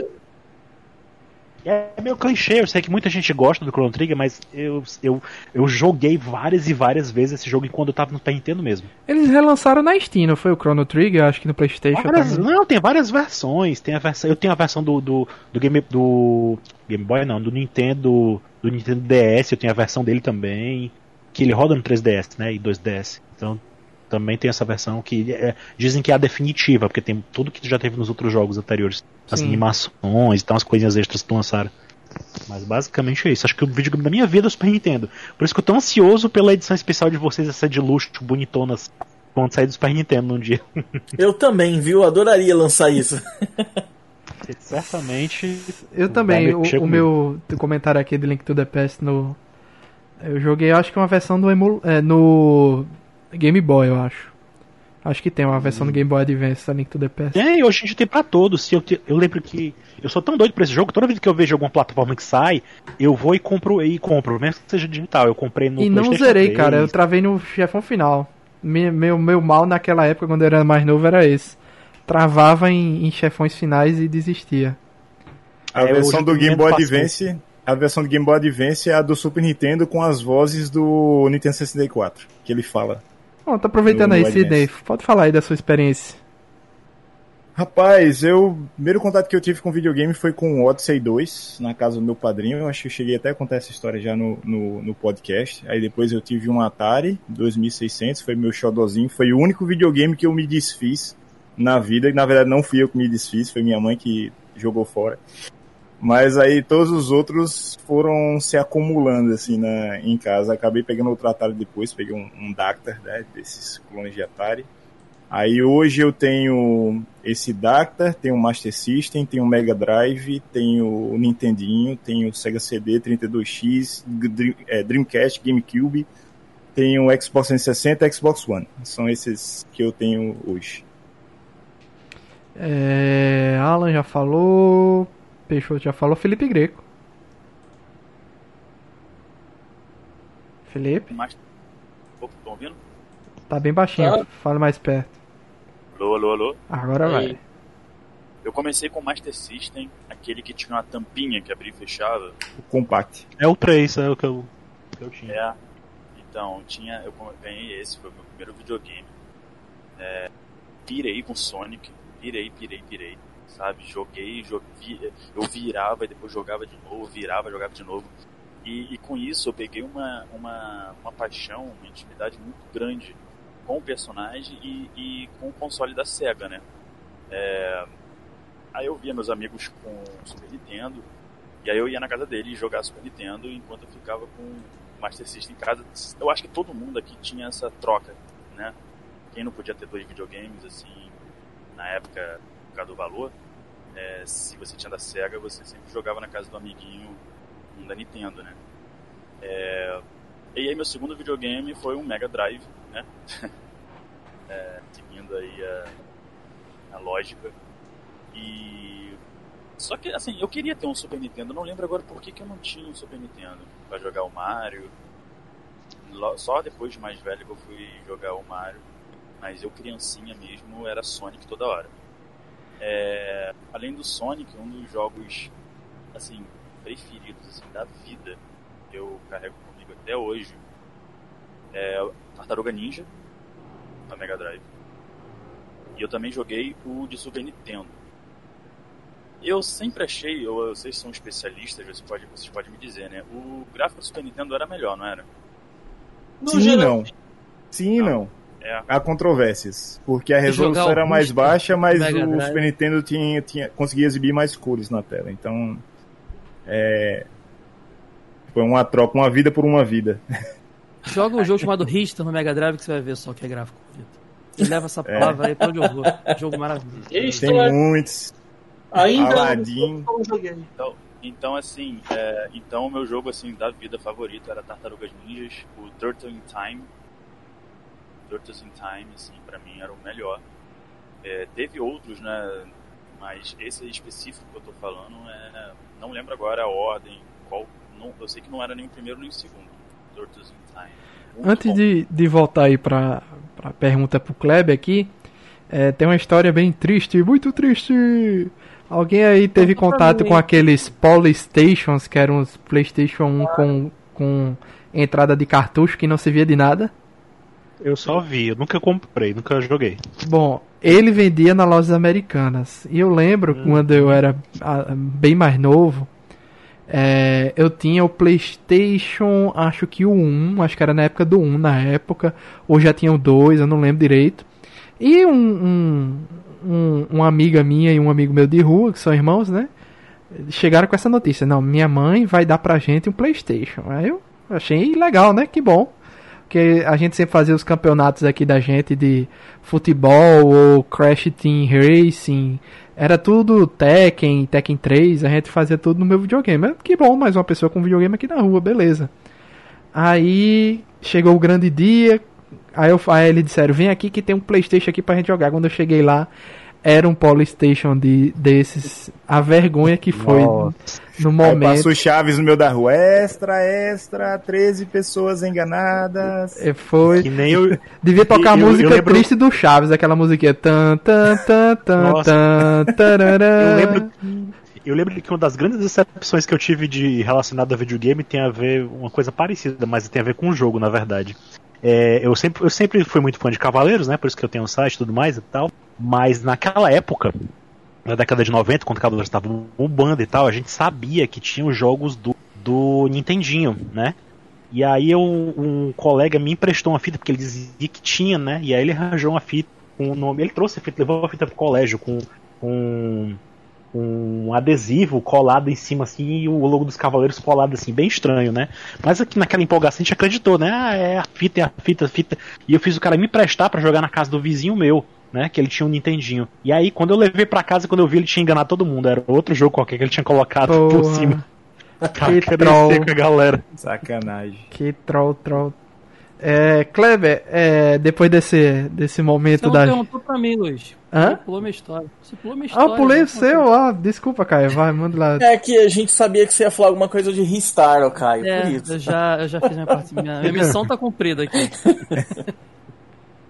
É meio clichê, eu sei que muita gente gosta do Chrono Trigger, mas eu, eu, eu joguei várias e várias vezes esse jogo enquanto eu tava no Nintendo mesmo. Eles relançaram na Steam, não foi o Chrono Trigger? Acho que no Playstation Várias- não, tem várias versões. Tem a versão, eu tenho a versão do, do, do Game do Game Boy não, do Nintendo, do Nintendo DS, eu tenho a versão dele também, que ele roda no 3DS, né, e 2DS. Então também tem essa versão que é- dizem que é a definitiva, porque tem tudo que já teve nos outros jogos anteriores, as Sim. animações e tal, as coisinhas extras que lançaram. Mas basicamente é isso. Acho que o videogame da minha vida é o Super Nintendo. Por isso que eu tô ansioso pela edição especial de vocês, essa de luxo, bonitonas, quando sair do Super Nintendo um dia. [laughs] Eu também, viu? Adoraria lançar isso. [laughs] Certamente. Eu também, o, o meu comentário aqui de Link to the Past no. Eu joguei, acho que uma versão do emu, é, no Game Boy, eu acho. Acho que tem uma versão do Game Boy Advance da Link to the Past. Tem, hoje em dia tem pra todos. Se eu, te- eu lembro que. Eu sou tão doido pra esse jogo, toda vez que eu vejo alguma plataforma que sai, eu vou e compro e compro, mesmo que seja digital. Eu comprei no E não zerei, 3. cara. Eu travei no chefão final. Me- Meu, meu mal naquela época, quando eu era mais novo, era esse. Travava em, em chefões finais e desistia. A É, versão do Game Boy passou. Advance, a versão do Game Boy Advance é a do Super Nintendo com as vozes do Nintendo 64, que ele fala. Bom, tá aproveitando aí. Sidney. Pode falar aí da sua experiência. Rapaz, eu. O primeiro contato que eu tive com videogame foi com o Odyssey 2, na casa do meu padrinho. Eu acho que eu cheguei até a contar essa história já no, no, no podcast. Aí depois eu tive um Atari 2600, foi meu xodozinho. Foi o único videogame que eu me desfiz na vida. E na verdade não fui eu que me desfiz, foi minha mãe que jogou fora. Mas aí todos os outros foram se acumulando assim na, em casa. Acabei pegando outro Atari depois, peguei um, um Dactar, né, desses clones de Atari. Aí hoje eu tenho esse Dactar, tenho o Master System, tenho o Mega Drive, tenho o Nintendinho, tenho o Sega CD 32X, Dream, é, Dreamcast, GameCube, tenho o Xbox 360 e Xbox One. São esses que eu tenho hoje. É, Alan já falou, Peixoto já falou, Felipe Greco. Felipe? Mas... Opa, estão ouvindo? Tá bem baixinho, Ah. fala mais perto. Alô, alô, alô. Agora vai. Eu comecei com o Master System, aquele que tinha uma tampinha que abria e fechava. O Compact. É o 3, é o que eu, que eu tinha. É. Então, tinha, eu ganhei esse, foi o meu primeiro videogame. É, pirei com Sonic, pirei, pirei, pirei. Sabe, joguei, joguei, eu virava e depois jogava de novo, virava, jogava de novo. E, e com isso eu peguei uma, uma, uma paixão, uma intimidade muito grande com o personagem e, e com o console da SEGA, né? É, aí eu via meus amigos com Super Nintendo, e aí eu ia na casa dele jogar Super Nintendo enquanto eu ficava com Master System em casa. Eu acho que todo mundo aqui tinha essa troca, né? Quem não podia ter dois videogames, assim, na época, do valor, é, se você tinha da SEGA, você sempre jogava na casa do amiguinho um da Nintendo, né? É, e aí meu segundo videogame foi um Mega Drive, né? [laughs] É, seguindo aí a, a lógica. E só que assim, eu queria ter um Super Nintendo, não lembro agora por que, que eu não tinha um Super Nintendo para jogar o Mario. Só depois de mais velho que eu fui jogar o Mario, mas eu criancinha mesmo era Sonic toda hora. É, além do Sonic, um dos jogos assim preferidos assim, da vida que eu carrego comigo até hoje é o Tartaruga Ninja da Mega Drive. E eu também joguei o de Super Nintendo. Eu sempre achei, eu, vocês são especialistas, vocês podem, vocês podem me dizer, né? O gráfico do Super Nintendo era melhor, não era? No Sim geral, não. Sim e não. É. Há controvérsias. Porque a resolução era mais baixa, mas Mega o Drive. Super Nintendo tinha, tinha, conseguia exibir mais cores na tela. Então. É. Foi uma troca, uma vida por uma vida. Joga um jogo chamado Rista no Mega Drive que você vai ver só que é gráfico. Vitor. E leva essa palavra aí pra onde eu vou. Jogo maravilhoso. Isso Tem é- muitos. ainda Aladdin. Então, então assim, é, então o meu jogo assim da vida favorito era Tartarugas Ninjas, o Turtle in Time. Turtles in Time, assim, pra mim era o melhor. É, teve outros, né? Mas esse específico que eu tô falando é. Não lembro agora a ordem, qual. Não, eu sei que não era nem o primeiro nem o segundo. Turtles in Time. Muito Antes bom. de, de voltar aí pra, pra pergunta pro Kleber aqui, é, tem uma história bem triste, muito triste. Alguém aí teve contato com aqueles Polystations, que eram os PlayStation 1 com, com entrada de cartucho que não servia de nada? Eu só vi, eu nunca comprei, nunca joguei. Bom, ele vendia nas lojas americanas. E eu lembro quando eu era ah, bem mais novo, é, eu tinha o PlayStation, acho que o 1, acho que era na época do 1 na época, ou já tinha o 2, eu não lembro direito. E um, um, um, uma amiga minha e um amigo meu de rua, que são irmãos, né? Chegaram com essa notícia: não, minha mãe vai dar pra gente um PlayStation. Aí eu achei legal, né? Que bom. Porque a gente sempre fazia os campeonatos aqui da gente de futebol ou Crash Team Racing. Era tudo Tekken, Tekken 3, a gente fazia tudo no meu videogame. Mas Que bom, mais uma pessoa com videogame aqui na rua, beleza. Aí chegou o grande dia. Aí, eu, aí eles disseram: vem aqui que tem um PlayStation aqui pra gente jogar. Quando eu cheguei lá, era um PlayStation de, desses. A vergonha que foi Nossa. no Aí momento. passou Chaves no meio da rua. Extra, extra, 13 pessoas enganadas. É, Foi. Que nem eu. Devia tocar a Eu- eu música lembro- triste do Chaves, aquela musiquinha. Tan, tan, tan, tan, tan. Eu lembro, eu lembro que uma das grandes decepções que eu tive de relacionado a videogame tem a ver uma coisa parecida, mas tem a ver com o jogo, na verdade. É, eu, sempre, eu sempre fui muito fã de Cavaleiros, né? Por isso que eu tenho um site e tudo mais e tal. Mas naquela época, na década de 90, quando Cavaleiros estava bombando e tal, a gente sabia que tinha os jogos do, do Nintendinho, né? E aí eu, um colega me emprestou uma fita, porque ele dizia que tinha, né? E aí ele arranjou uma fita com o nome. Ele trouxe a fita, levou a fita pro colégio com, com um adesivo colado em cima assim e o logo dos cavaleiros colado assim, bem estranho, né? Mas aqui naquela empolgação a gente acreditou, né? Ah, é a fita, é a fita, a fita. E eu fiz o cara me prestar para jogar na casa do vizinho meu, né? Que ele tinha um Nintendinho. E aí, quando eu levei para casa, quando eu vi, ele tinha enganado todo mundo. Era outro jogo qualquer que ele tinha colocado Porra. por cima. Que troll. com a galera. Sacanagem. Que troll, troll. É, Kleber, é, depois desse, desse momento Você não da. perguntou pra mim, Luiz. Hã? Você pulou minha história. Você pulou minha Ah, história. eu pulei né? o seu, ah, desculpa, Caio, vai, manda lá. É que a gente sabia que você ia falar alguma coisa de Ristar, ô Caio, por É, isso. eu já, eu já fiz minha parte. Minha, minha missão tá cumprida aqui. [laughs]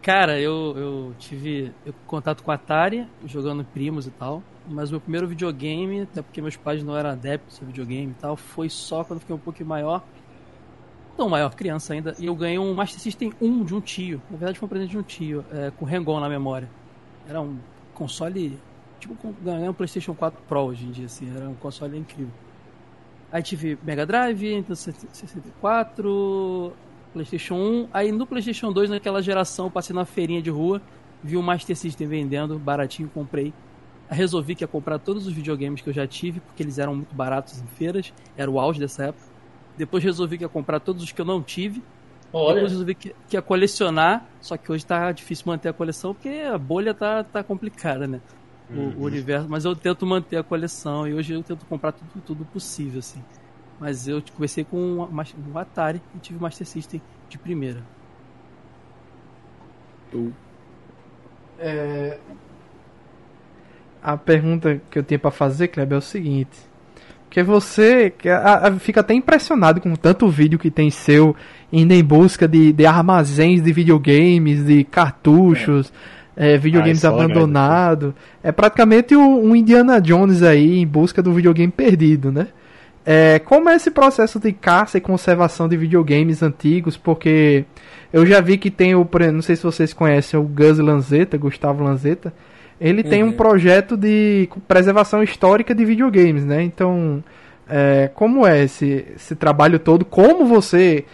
Cara, eu, eu tive eu, contato com a Atari, jogando primos e tal. Mas o meu primeiro videogame, até porque meus pais não eram adeptos de videogame e tal, foi só quando eu fiquei um pouco maior. Não maior, criança ainda. E eu ganhei um Master System 1 de um tio. Na verdade, foi um presente de um tio, é, com Rengon na memória. Era um console. Tipo, ganhei um PlayStation 4 Pro hoje em dia, assim. Era um console incrível. Aí tive Mega Drive, Nintendo 64, PlayStation 1. Aí no PlayStation 2, naquela geração, passei na feirinha de rua, vi o Master System vendendo, baratinho, comprei. Resolvi que ia comprar todos os videogames que eu já tive, porque eles eram muito baratos em feiras, era o auge dessa época. Depois resolvi que ia comprar todos os que eu não tive. Olha, Depois resolvi que, que ia colecionar, só que hoje tá difícil manter a coleção, porque a bolha tá, tá complicada, né? O, o universo, mas eu tento manter a coleção e hoje eu tento comprar tudo, tudo possível, assim. Mas eu comecei com um, um Atari e tive o Master System de primeira. A pergunta que eu tinha pra fazer, Kleber, é o seguinte. Porque você que a- a- fica até impressionado com tanto vídeo que tem seu indo em busca de, de armazéns de videogames, de cartuchos, é, videogames Ah, é abandonados. É praticamente um, um Indiana Jones aí em busca do videogame perdido, né? É, como é esse processo de caça e conservação de videogames antigos? Porque eu já vi que tem o, não sei se vocês conhecem o Gus Lanzetta, Gustavo Lanzetta. Ele tem um Uhum. projeto de preservação histórica de videogames, né? Então, é, como é esse, esse trabalho todo? Como você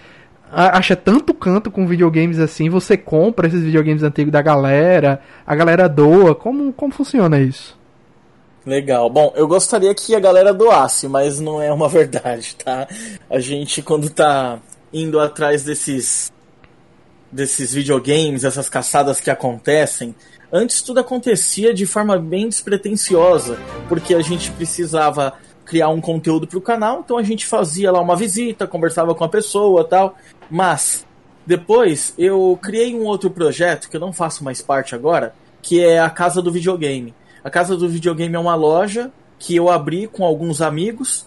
acha tanto canto com videogames assim? Você compra esses videogames antigos da galera? A galera doa? Como, como funciona isso? Legal. Bom, eu gostaria que a galera doasse, mas não é uma [laughs] verdade, tá? A gente, quando tá indo atrás desses desses videogames, essas caçadas que acontecem, antes tudo acontecia de forma bem despretensiosa, porque a gente precisava criar um conteúdo para o canal, então a gente fazia lá uma visita, conversava com a pessoa, tal. Mas depois eu criei um outro projeto que eu não faço mais parte agora, que é a Casa do Videogame. A Casa do Videogame é uma loja que eu abri com alguns amigos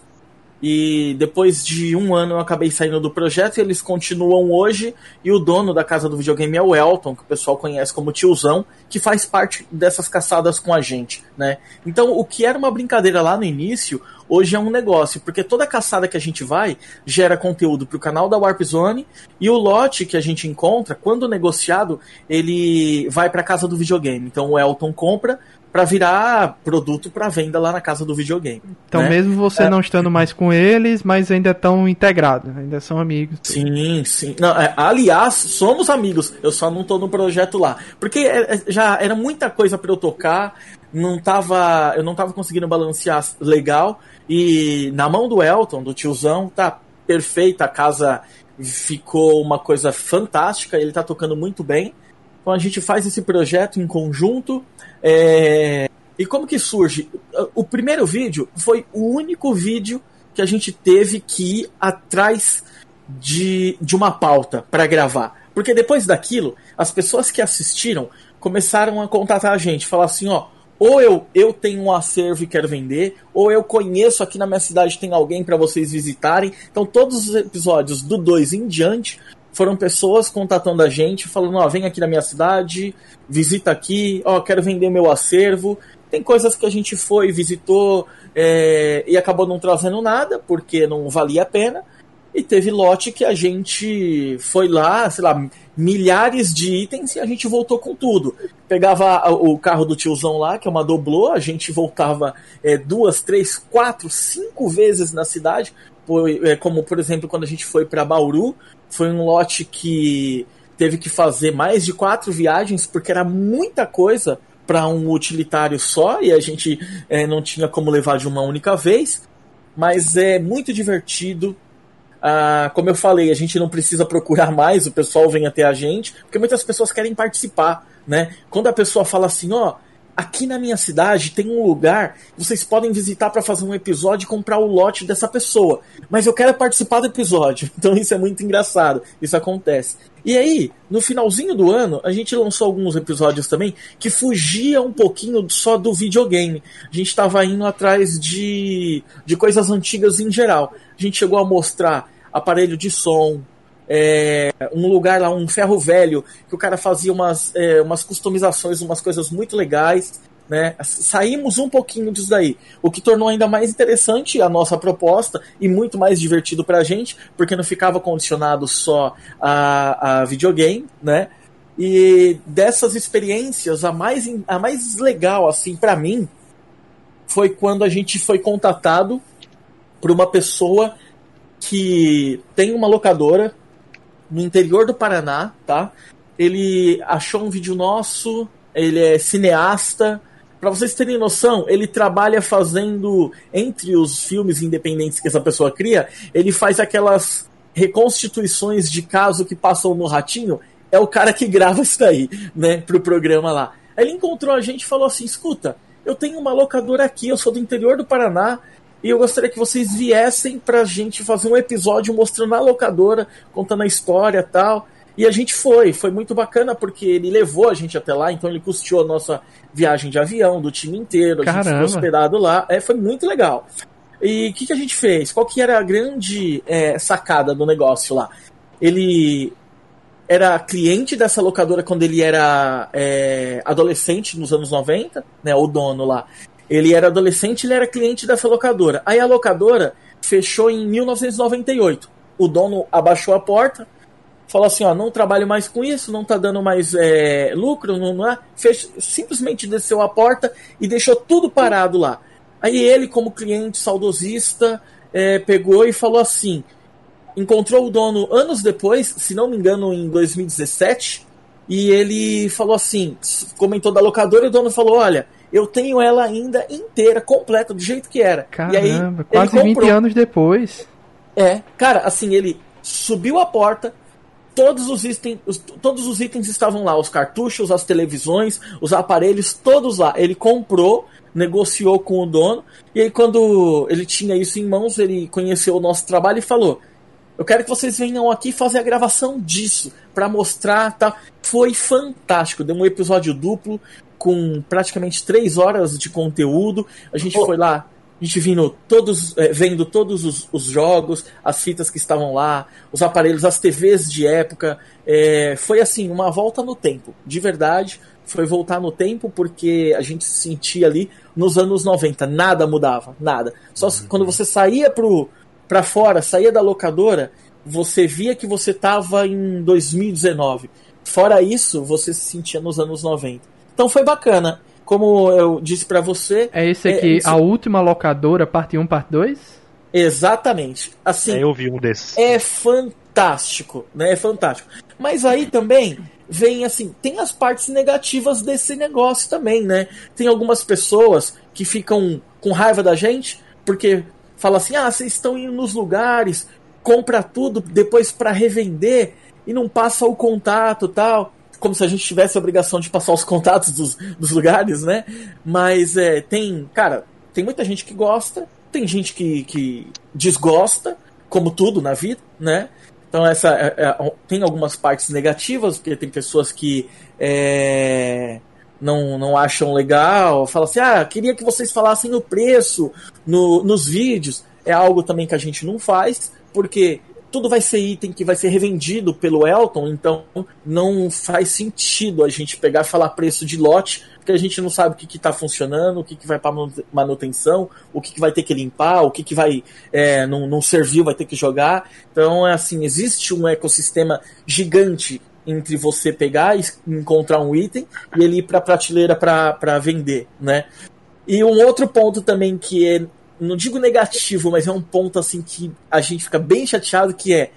e depois de um ano eu acabei saindo do projeto e eles continuam hoje. E o dono da casa do videogame é o Elton, que o pessoal conhece como tiozão, que faz parte dessas caçadas com a gente, né? Então o que era uma brincadeira lá no início, hoje é um negócio, porque toda caçada que a gente vai gera conteúdo para o canal da Warp Zone e o lote que a gente encontra, quando negociado, ele vai para casa do videogame. Então o Elton compra para virar produto para venda lá na casa do videogame. Então, né? mesmo você É. não estando mais com eles, mas ainda estão integrados, ainda são amigos. Sim, sim. Não, é, aliás, somos amigos. Eu só não tô no projeto lá. Porque é, é, já era muita coisa para eu tocar. Não tava, eu não tava conseguindo balancear legal. E na mão do Elton, do tiozão, tá perfeita. A casa ficou uma coisa fantástica. Ele tá tocando muito bem. Então a gente faz esse projeto em conjunto. É, E como que surge? O primeiro vídeo foi o único vídeo que a gente teve que ir atrás de, de uma pauta para gravar. Porque depois daquilo, as pessoas que assistiram começaram a contatar a gente, falar assim, ó, ou eu, eu tenho um acervo e quero vender, ou eu conheço aqui na minha cidade tem alguém para vocês visitarem. Então todos os episódios do 2 em diante foram pessoas contatando a gente, falando, ó, vem aqui na minha cidade, visita aqui, ó, quero vender meu acervo. Tem coisas que a gente foi, visitou é, e acabou não trazendo nada, porque não valia a pena. E teve lote que a gente foi lá, sei lá, milhares de itens e a gente voltou com tudo. Pegava o carro do tiozão lá, que é uma doblô, a gente voltava é, duas, três, quatro, cinco vezes na cidade. É, como, por exemplo, quando a gente foi para Bauru, foi um lote que teve que fazer mais de quatro viagens, porque era muita coisa para um utilitário só e a gente é, não tinha como levar de uma única vez. Mas é muito divertido, ah, como eu falei, a gente não precisa procurar mais, o pessoal vem até a gente, porque muitas pessoas querem participar, né? Quando a pessoa fala assim, ó, aqui na minha cidade tem um lugar que vocês podem visitar para fazer um episódio e comprar o lote dessa pessoa, mas eu quero participar do episódio. [laughs] Então isso é muito engraçado, isso acontece. E aí, no finalzinho do ano, a gente lançou alguns episódios também que fugia um pouquinho só do videogame. A gente estava indo atrás de, de coisas antigas em geral. A gente chegou a mostrar aparelho de som, é, um lugar lá, um ferro velho, que o cara fazia umas, é, umas customizações, umas coisas muito legais. Né? Saímos um pouquinho disso daí, o que tornou ainda mais interessante a nossa proposta e muito mais divertido pra gente, porque não ficava condicionado só a, a videogame, né? E dessas experiências, a mais, a mais legal, assim, para mim, foi quando a gente foi contatado por uma pessoa que tem uma locadora no interior do Paraná, tá? Ele achou um vídeo nosso, ele é cineasta. Para vocês terem noção, ele trabalha fazendo entre os filmes independentes que essa pessoa cria, ele faz aquelas reconstituições de caso que passam no Ratinho. É o cara que grava [laughs] isso daí, né, pro programa lá. Ele encontrou a gente e falou assim: "Escuta, eu tenho uma locadora aqui, eu sou do interior do Paraná, e eu gostaria que vocês viessem pra gente fazer um episódio mostrando a locadora, contando a história e tal. E a gente foi, foi muito bacana porque ele levou a gente até lá, então ele custeou a nossa viagem de avião do time inteiro, a Caramba. gente ficou hospedado lá. É, foi muito legal. E o que, que a gente fez? Qual que era a grande é, sacada do negócio lá? Ele era cliente dessa locadora quando ele era é, adolescente nos anos 90, né? O dono lá. Ele era adolescente, ele era cliente dessa locadora. Aí a locadora fechou em 1998. O dono abaixou a porta, falou assim: ó, não trabalho mais com isso, não tá dando mais é, lucro, não, não é? Fech... simplesmente desceu a porta e deixou tudo parado lá. Aí ele, como cliente saudosista, é, pegou e falou assim: encontrou o dono anos depois, se não me engano, em 2017, e ele falou assim: comentou da locadora e o dono falou: olha eu tenho ela ainda inteira, completa, do jeito que era. Caramba, e aí, quase ele comprou. 20 anos depois. É, cara, assim, ele subiu a porta, todos os itens, os, todos os itens estavam lá, os cartuchos, as televisões, os aparelhos, todos lá. Ele comprou, negociou com o dono, e aí quando ele tinha isso em mãos, ele conheceu o nosso trabalho e falou: eu quero que vocês venham aqui fazer a gravação disso, para mostrar, tá? Foi fantástico, deu um episódio duplo com praticamente três horas de conteúdo. A gente Oh. foi lá, a gente vindo todos, eh, vendo todos os, os jogos, as fitas que estavam lá, os aparelhos, as TVs de época. Eh, foi assim, uma volta no tempo, de verdade. Foi voltar no tempo porque a gente se sentia ali nos anos 90, nada mudava, nada. Só se- quando você saía pro, pra fora, saía da locadora, você via que você tava em 2019. Fora isso, você se sentia nos anos 90. Então foi bacana. Como eu disse pra você, É esse É, aqui, isso- a última locadora, parte 1, parte 2? exatamente. Assim, É, eu vi um desses. é fantástico, né? É fantástico. Mas aí também vem assim, tem as partes negativas desse negócio também, né? Tem algumas pessoas que ficam com raiva da gente porque fala assim: "Ah, vocês estão indo nos lugares, compra tudo depois pra revender e não passa o contato, tal". Como se a gente tivesse a obrigação de passar os contatos dos, dos lugares, né? Mas é, tem, cara, tem muita gente que gosta, tem gente que, que desgosta, como tudo na vida, né? Então essa é- é- tem algumas partes negativas, porque tem pessoas que é, não, não acham legal, falam assim, ah, queria que vocês falassem o preço no, nos vídeos. É algo também que a gente não faz, porque tudo vai ser item que vai ser revendido pelo Elton, então não faz sentido a gente pegar e falar preço de lote, porque a gente não sabe o que está funcionando, o que, que vai para manutenção, o que, que vai ter que limpar, o que, que vai é, não, não serviu, vai ter que jogar. Então, é assim, existe um ecossistema gigante entre você pegar e encontrar um item e ele ir para prateleira para vender, né? E um outro ponto também que é não digo negativo, mas é um ponto assim que a gente fica bem chateado que é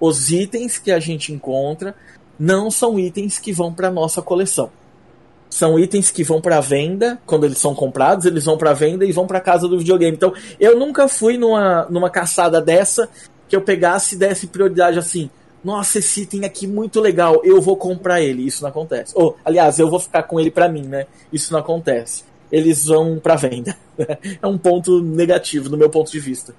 os itens que a gente encontra não são itens que vão para nossa coleção. São itens que vão para venda, quando eles são comprados, eles vão para venda e vão para casa do videogame. Então, eu nunca fui numa, numa caçada dessa que eu pegasse e desse prioridade assim. Nossa, esse item aqui muito legal, eu vou comprar ele. Isso não acontece. Ou, aliás, eu vou ficar com ele para mim, né? Isso não acontece eles vão para venda. [laughs] é um ponto negativo do meu ponto de vista.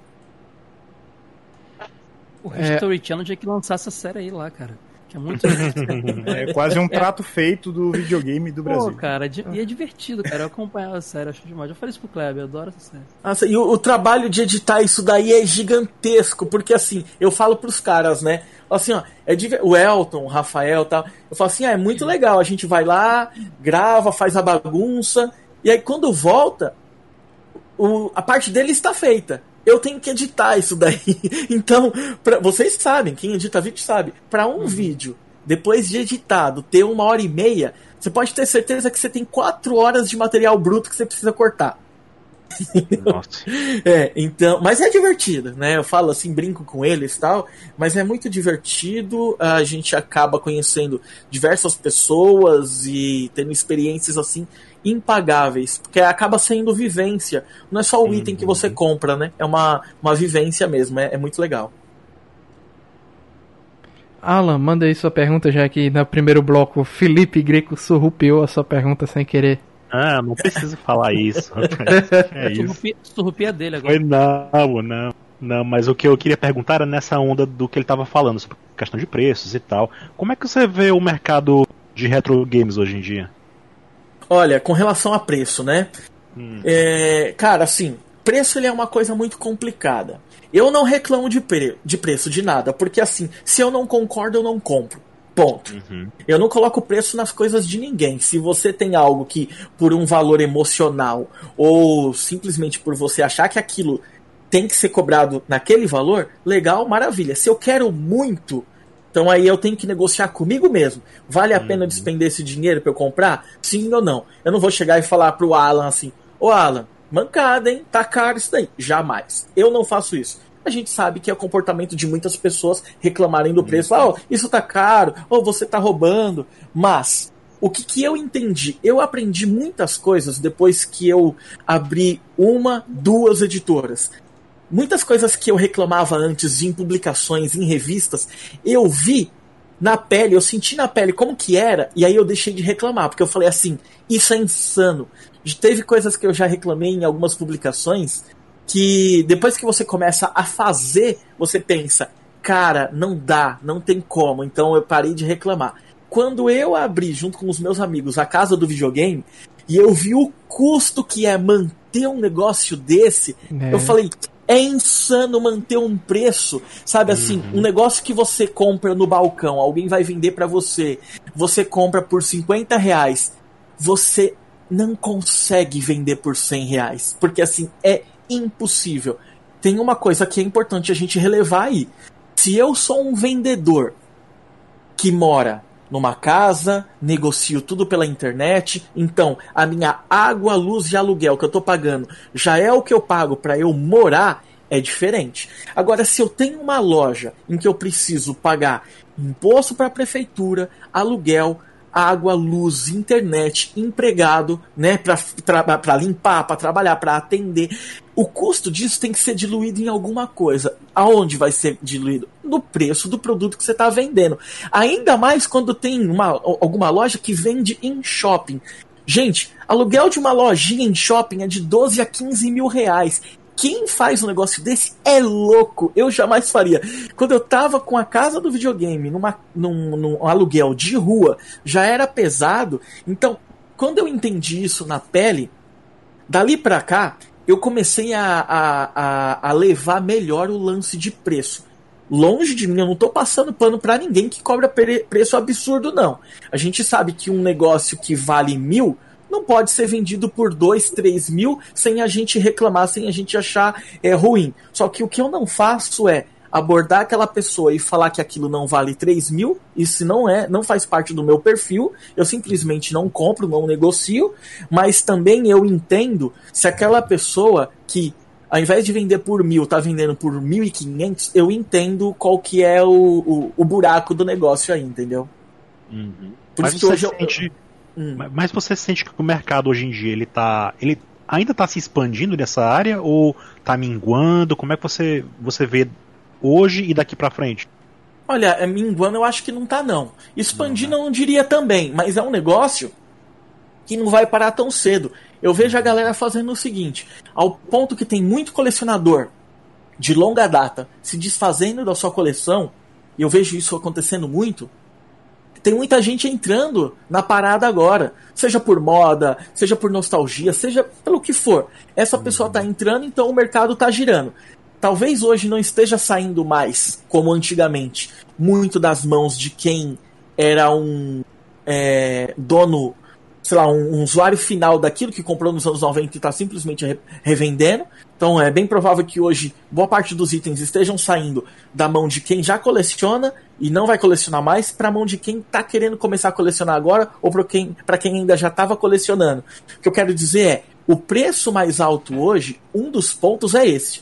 O History é... Channel tinha que lançar essa série aí lá, cara. Que é muito. [laughs] é quase um prato feito do videogame do Brasil. Pô, cara, e é divertido, cara. Eu acompanhava a série, acho demais. Eu falei isso pro Kleber, eu adoro essa série. Nossa, e o, o, trabalho de editar isso daí é gigantesco, porque assim, eu falo pros caras, né? Assim, ó, é de, o Elton, o Rafael e tal. Eu falo assim, ah, é muito legal. A gente vai lá, grava, faz a bagunça e aí quando volta, o, a parte dele está feita. Eu tenho que editar isso daí. [laughs] Então, pra, vocês sabem, quem edita vídeo sabe. Para um uhum. vídeo, depois de editado, ter uma hora e meia, você pode ter certeza que você tem quatro horas de material bruto que você precisa cortar. Nossa. [laughs] é, então, mas é divertido, né? Eu falo assim, brinco com eles e tal, mas é muito divertido. A gente acaba conhecendo diversas pessoas e tendo experiências assim impagáveis, porque acaba sendo vivência. Não é só o uhum. item que você compra, né? É uma, uma vivência mesmo, é, é muito legal. Alan, manda aí sua pergunta, já que no primeiro bloco Felipe Greco surrupiou a sua pergunta sem querer. Ah, não preciso falar isso. [laughs] é isso. Surrupia dele agora. Foi não, não. Não, mas o que eu queria perguntar era nessa onda do que ele estava falando, sobre questão de preços e tal. Como é que você vê o mercado de retro games hoje em dia? Olha, com relação a preço, né? Hum. É, cara, assim, preço ele é uma coisa muito complicada. Eu não reclamo de, pre de preço de nada, porque assim, se eu não concordo, eu não compro. Ponto. Uhum. Eu não coloco preço nas coisas de ninguém. Se você tem algo que, por um valor emocional, ou simplesmente por você achar que aquilo tem que ser cobrado naquele valor, legal, maravilha. Se eu quero muito, então aí eu tenho que negociar comigo mesmo. Vale a uhum. pena despender esse dinheiro para eu comprar? Sim ou não? Eu não vou chegar e falar pro Alan assim: Ô Alan, mancada, hein? Tá caro isso daí. Jamais. Eu não faço isso. A gente sabe que é o comportamento de muitas pessoas reclamarem do preço. Ah, oh, isso tá caro, ou oh, você tá roubando. Mas, o que, que eu entendi? Eu aprendi muitas coisas depois que eu abri uma, duas editoras muitas coisas que eu reclamava antes em publicações, em revistas, eu vi na pele, eu senti na pele como que era, e aí eu deixei de reclamar, porque eu falei assim, isso é insano. Teve coisas que eu já reclamei em algumas publicações que depois que você começa a fazer, você pensa, cara, não dá, não tem como, então eu parei de reclamar. Quando eu abri junto com os meus amigos a casa do videogame e eu vi o custo que é manter um negócio desse, é. eu falei, é insano manter um preço, sabe assim, uhum. um negócio que você compra no balcão, alguém vai vender para você, você compra por 50 reais, você não consegue vender por 100 reais, porque assim, é impossível. Tem uma coisa que é importante a gente relevar aí. Se eu sou um vendedor que mora numa casa, negocio tudo pela internet, então a minha água, luz e aluguel que eu tô pagando já é o que eu pago para eu morar, é diferente. Agora, se eu tenho uma loja em que eu preciso pagar imposto para a prefeitura, aluguel, água, luz, internet, empregado, né, para limpar, para trabalhar, para atender. O custo disso tem que ser diluído em alguma coisa. Aonde vai ser diluído? No preço do produto que você está vendendo. Ainda mais quando tem uma, alguma loja que vende em shopping. Gente, aluguel de uma lojinha em shopping é de 12 a 15 mil reais quem faz um negócio desse é louco. Eu jamais faria. Quando eu tava com a casa do videogame numa, num, num aluguel de rua, já era pesado. Então, quando eu entendi isso na pele, dali pra cá, eu comecei a, a, a, a levar melhor o lance de preço. Longe de mim, eu não tô passando pano para ninguém que cobra preço absurdo, não. A gente sabe que um negócio que vale mil não pode ser vendido por dois, três mil sem a gente reclamar, sem a gente achar é, ruim. Só que o que eu não faço é abordar aquela pessoa e falar que aquilo não vale 3 mil, isso não é, não faz parte do meu perfil, eu simplesmente não compro, não negocio, mas também eu entendo se aquela pessoa que ao invés de vender por mil, tá vendendo por mil e quinhentos, eu entendo qual que é o, o, o, buraco do negócio aí, entendeu? Uhum. Por mas isso que hoje sente, eu... Hum. Mas você sente que o mercado hoje em dia ele tá. Ele ainda está se expandindo nessa área ou está minguando? Como é que você, você vê hoje e daqui para frente? Olha, é, minguando eu acho que não tá não. Expandindo eu não diria também, mas é um negócio que não vai parar tão cedo. Eu vejo a galera fazendo o seguinte, ao ponto que tem muito colecionador de longa data se desfazendo da sua coleção, e eu vejo isso acontecendo muito, tem muita gente entrando na parada agora, seja por moda, seja por nostalgia, seja pelo que for. Essa pessoa está entrando, então o mercado está girando talvez hoje não esteja saindo mais, como antigamente, muito das mãos de quem era um é, dono, sei lá, um, um, usuário final daquilo que comprou nos anos 90 e está simplesmente re revendendo. Então é bem provável que hoje boa parte dos itens estejam saindo da mão de quem já coleciona e não vai colecionar mais para mão de quem está querendo começar a colecionar agora ou para quem, quem ainda já estava colecionando. O que eu quero dizer é, o preço mais alto hoje, um dos pontos é esse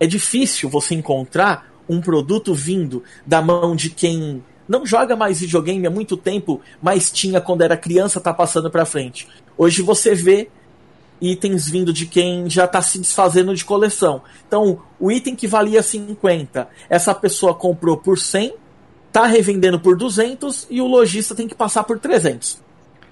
é difícil você encontrar um produto vindo da mão de quem não joga mais videogame há muito tempo, mas tinha quando era criança, tá passando para frente. Hoje você vê itens vindo de quem já está se desfazendo de coleção. Então, o item que valia 50, essa pessoa comprou por 100, tá revendendo por 200 e o lojista tem que passar por 300.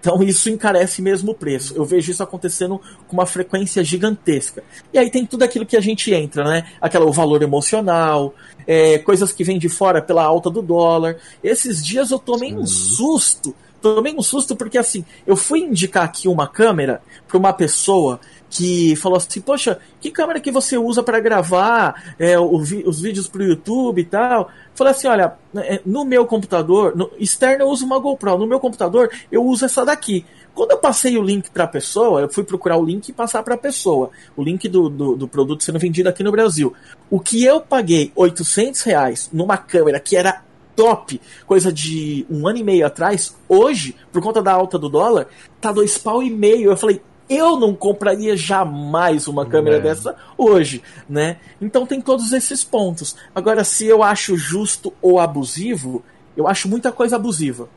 Então isso encarece mesmo o preço. Eu vejo isso acontecendo com uma frequência gigantesca. E aí tem tudo aquilo que a gente entra, né? Aquela, o valor emocional, é, coisas que vêm de fora pela alta do dólar. Esses dias eu tomei um susto. Tomei um susto porque assim, eu fui indicar aqui uma câmera para uma pessoa que falou assim, poxa, que câmera que você usa para gravar é, os vídeos pro YouTube e tal? Falei assim, olha, é, no meu computador, no externo eu uso uma GoPro, no meu computador eu uso essa daqui. Quando eu passei o link para a pessoa, eu fui procurar o link e passar para a pessoa. O link do, do, do, produto sendo vendido aqui no Brasil. O que eu paguei 800 reais numa câmera que era top, coisa de um ano e meio atrás, hoje, por conta da alta do dólar, tá dois pau e meio. Eu falei, eu não compraria jamais uma câmera é. dessa hoje, né? Então tem todos esses pontos. Agora, se eu acho justo ou abusivo, eu acho muita coisa abusiva.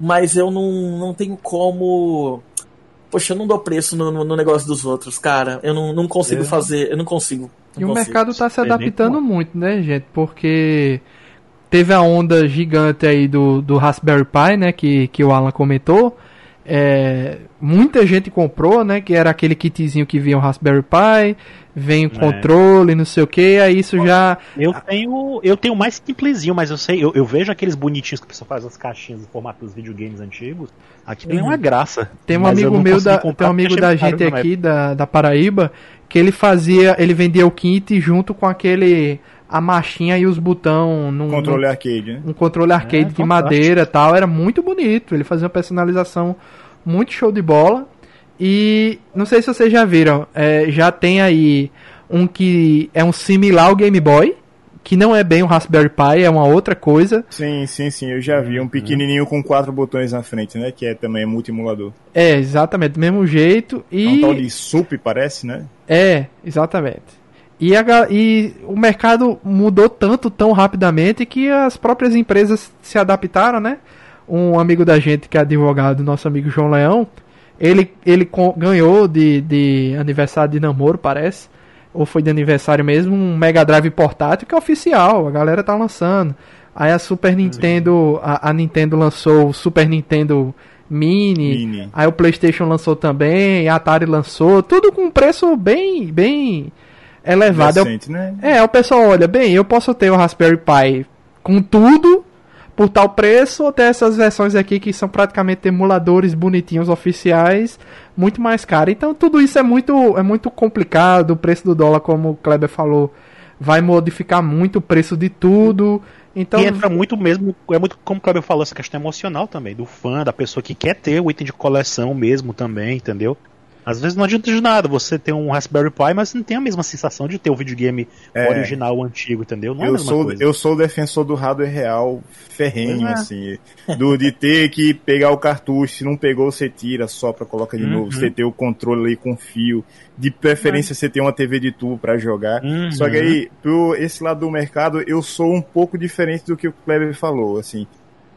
Mas eu não, não tenho como. Poxa, eu não dou preço no, no, no negócio dos outros, cara. Eu não, não consigo é. fazer. Eu não consigo. Não e consigo. o mercado está se adaptando muito, né, gente? Porque teve a onda gigante aí do, do Raspberry Pi, né? Que, que o Alan comentou é, muita gente comprou, né? Que era aquele kitzinho que vinha o Raspberry Pi, vem o é. controle, não sei o que, aí isso já. Eu tenho. Eu tenho mais simplesinho, mas eu sei, eu, eu vejo aqueles bonitinhos que o pessoal faz as caixinhas no formato dos videogames antigos. Uhum. é uma graça. Tem um amigo meu da. Tem um amigo da gente aqui da, da Paraíba que ele fazia. Ele vendia o kit junto com aquele a machinha e os botão num controle num, arcade, né? Um controle arcade é, de madeira, tal, era muito bonito. Ele fazia uma personalização muito show de bola. E não sei se vocês já viram, é, já tem aí um que é um similar ao Game Boy, que não é bem um Raspberry Pi, é uma outra coisa. Sim, sim, sim, eu já vi. Um pequenininho com quatro botões na frente, né? Que é também multi-emulador. É, exatamente, do mesmo jeito. E... É um tal de SUP, parece, né? É, exatamente. E, a, e o mercado mudou tanto, tão rapidamente, que as próprias empresas se adaptaram, né? Um amigo da gente, que é advogado, nosso amigo João Leão, ele, ele ganhou de, de aniversário de namoro, parece, ou foi de aniversário mesmo, um Mega Drive portátil que é oficial, a galera tá lançando. Aí a Super Nintendo, a, a Nintendo lançou o Super Nintendo Mini, Mini, aí o PlayStation lançou também, a Atari lançou, tudo com preço bem, bem elevado. Decente, né? É, o pessoal olha, bem, eu posso ter o Raspberry Pi com tudo por tal preço, ou ter essas versões aqui que são praticamente emuladores bonitinhos oficiais, muito mais caro. Então tudo isso é muito, é muito complicado, o preço do dólar, como o Kleber falou, vai modificar muito o preço de tudo. Então, e entra muito mesmo, é muito como o Cláudio falou, essa questão emocional também, do fã, da pessoa que quer ter o item de coleção mesmo também, entendeu? Às vezes não adianta de nada você ter um Raspberry Pi, mas não tem a mesma sensação de ter o videogame É. original, antigo, entendeu? Não é eu mesma sou, coisa. eu sou o defensor do hardware real ferrenho, é. assim. Do, de ter que pegar o cartucho, se não pegou, você tira, sopra, coloca de Uhum. novo. Você ter o controle ali com fio. De preferência, você ter uma TV de tubo pra jogar. Uhum. Só que aí, pro esse lado do mercado, eu sou um pouco diferente do que o Kleber falou, assim.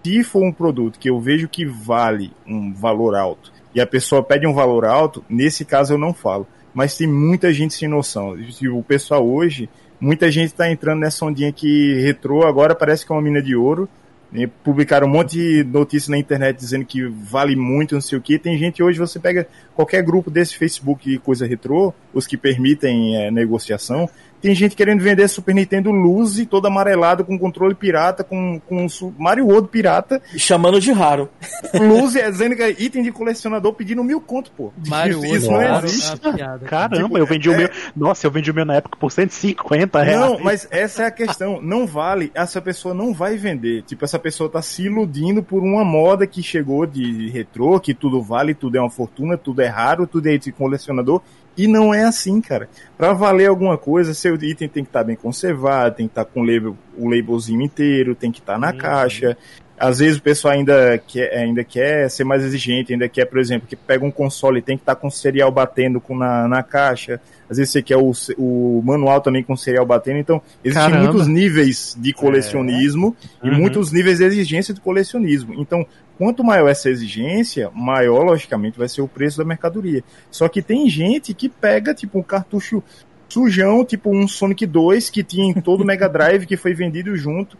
Se for um produto que eu vejo que vale um valor alto e a pessoa pede um valor alto, nesse caso eu não falo. Mas tem muita gente sem noção. E O pessoal hoje, muita gente tá entrando nessa ondinha que retrô agora parece que é uma mina de ouro. né? Publicaram um monte de notícias na internet dizendo que vale muito, não sei o que. Tem gente hoje, você pega qualquer grupo desse Facebook de coisa retrô, os que permitem é, negociação, tem gente querendo vender Super Nintendo Luzi todo amarelado com controle pirata, com, com Mario World pirata. Chamando de raro. Luzi é dizendo que é item de colecionador pedindo mil conto, pô. Mario isso, isso World, não nossa, existe. é uma piada. Caramba, Tipo, eu vendi o é- meu. Nossa, eu vendi o meu na época por 150 reais. Não, mas essa é a questão. Não vale, essa pessoa não vai vender. Tipo, essa pessoa tá se iludindo por uma moda que chegou de retrô, que tudo vale, tudo é uma fortuna, tudo é raro, tudo é item de colecionador. E não é assim, cara. Pra valer alguma coisa, seu item tem que estar bem conservado, tem que estar com o label, o labelzinho inteiro, tem que estar na Uhum. caixa. Às vezes o pessoal ainda quer, ainda quer ser mais exigente, ainda quer, por exemplo, que pega um console e tem que estar com o serial batendo com na, na caixa. Às vezes você quer o, o manual também com o serial batendo. Então, existem Caramba. muitos níveis de colecionismo e Uhum. muitos níveis de exigência de colecionismo. Então, quanto maior essa exigência, maior, logicamente, vai ser o preço da mercadoria. Só que tem gente que pega, tipo, um cartucho sujão, tipo um Sonic 2, que tinha em todo o Mega Drive, que foi vendido junto,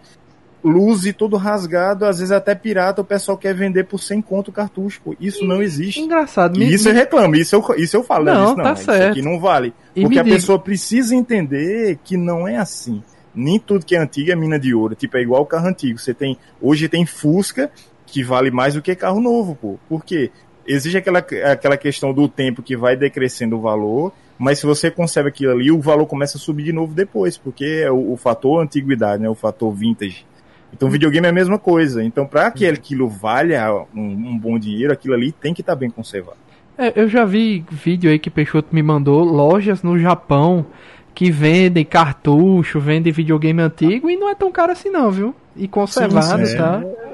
luz e todo rasgado, às vezes até pirata, o pessoal quer vender por 100 conto o cartucho, pô. Isso não existe. engraçado. Me, E isso eu reclamo, isso eu, isso eu falo, né? Não, Isso não, tá isso certo. aqui não vale. E Porque me a diga- pessoa precisa entender que não é assim. Nem tudo que é antigo é mina de ouro. Tipo, é igual o carro antigo. Você tem, hoje tem Fusca, que vale mais do que carro novo, pô. Por quê? Existe aquela, aquela questão do tempo que vai decrescendo o valor, mas se você conserva aquilo ali, o valor começa a subir de novo depois, porque é o, o fator antiguidade, né? O fator vintage. Então, videogame é a mesma coisa. Então, para que aquilo valha um, um bom dinheiro, aquilo ali tem que estar bem conservado. É, eu já vi vídeo aí que Peixoto me mandou, lojas no Japão que vendem cartucho, vendem videogame antigo e não é tão caro assim não, viu? E conservado, sim, tá? Isso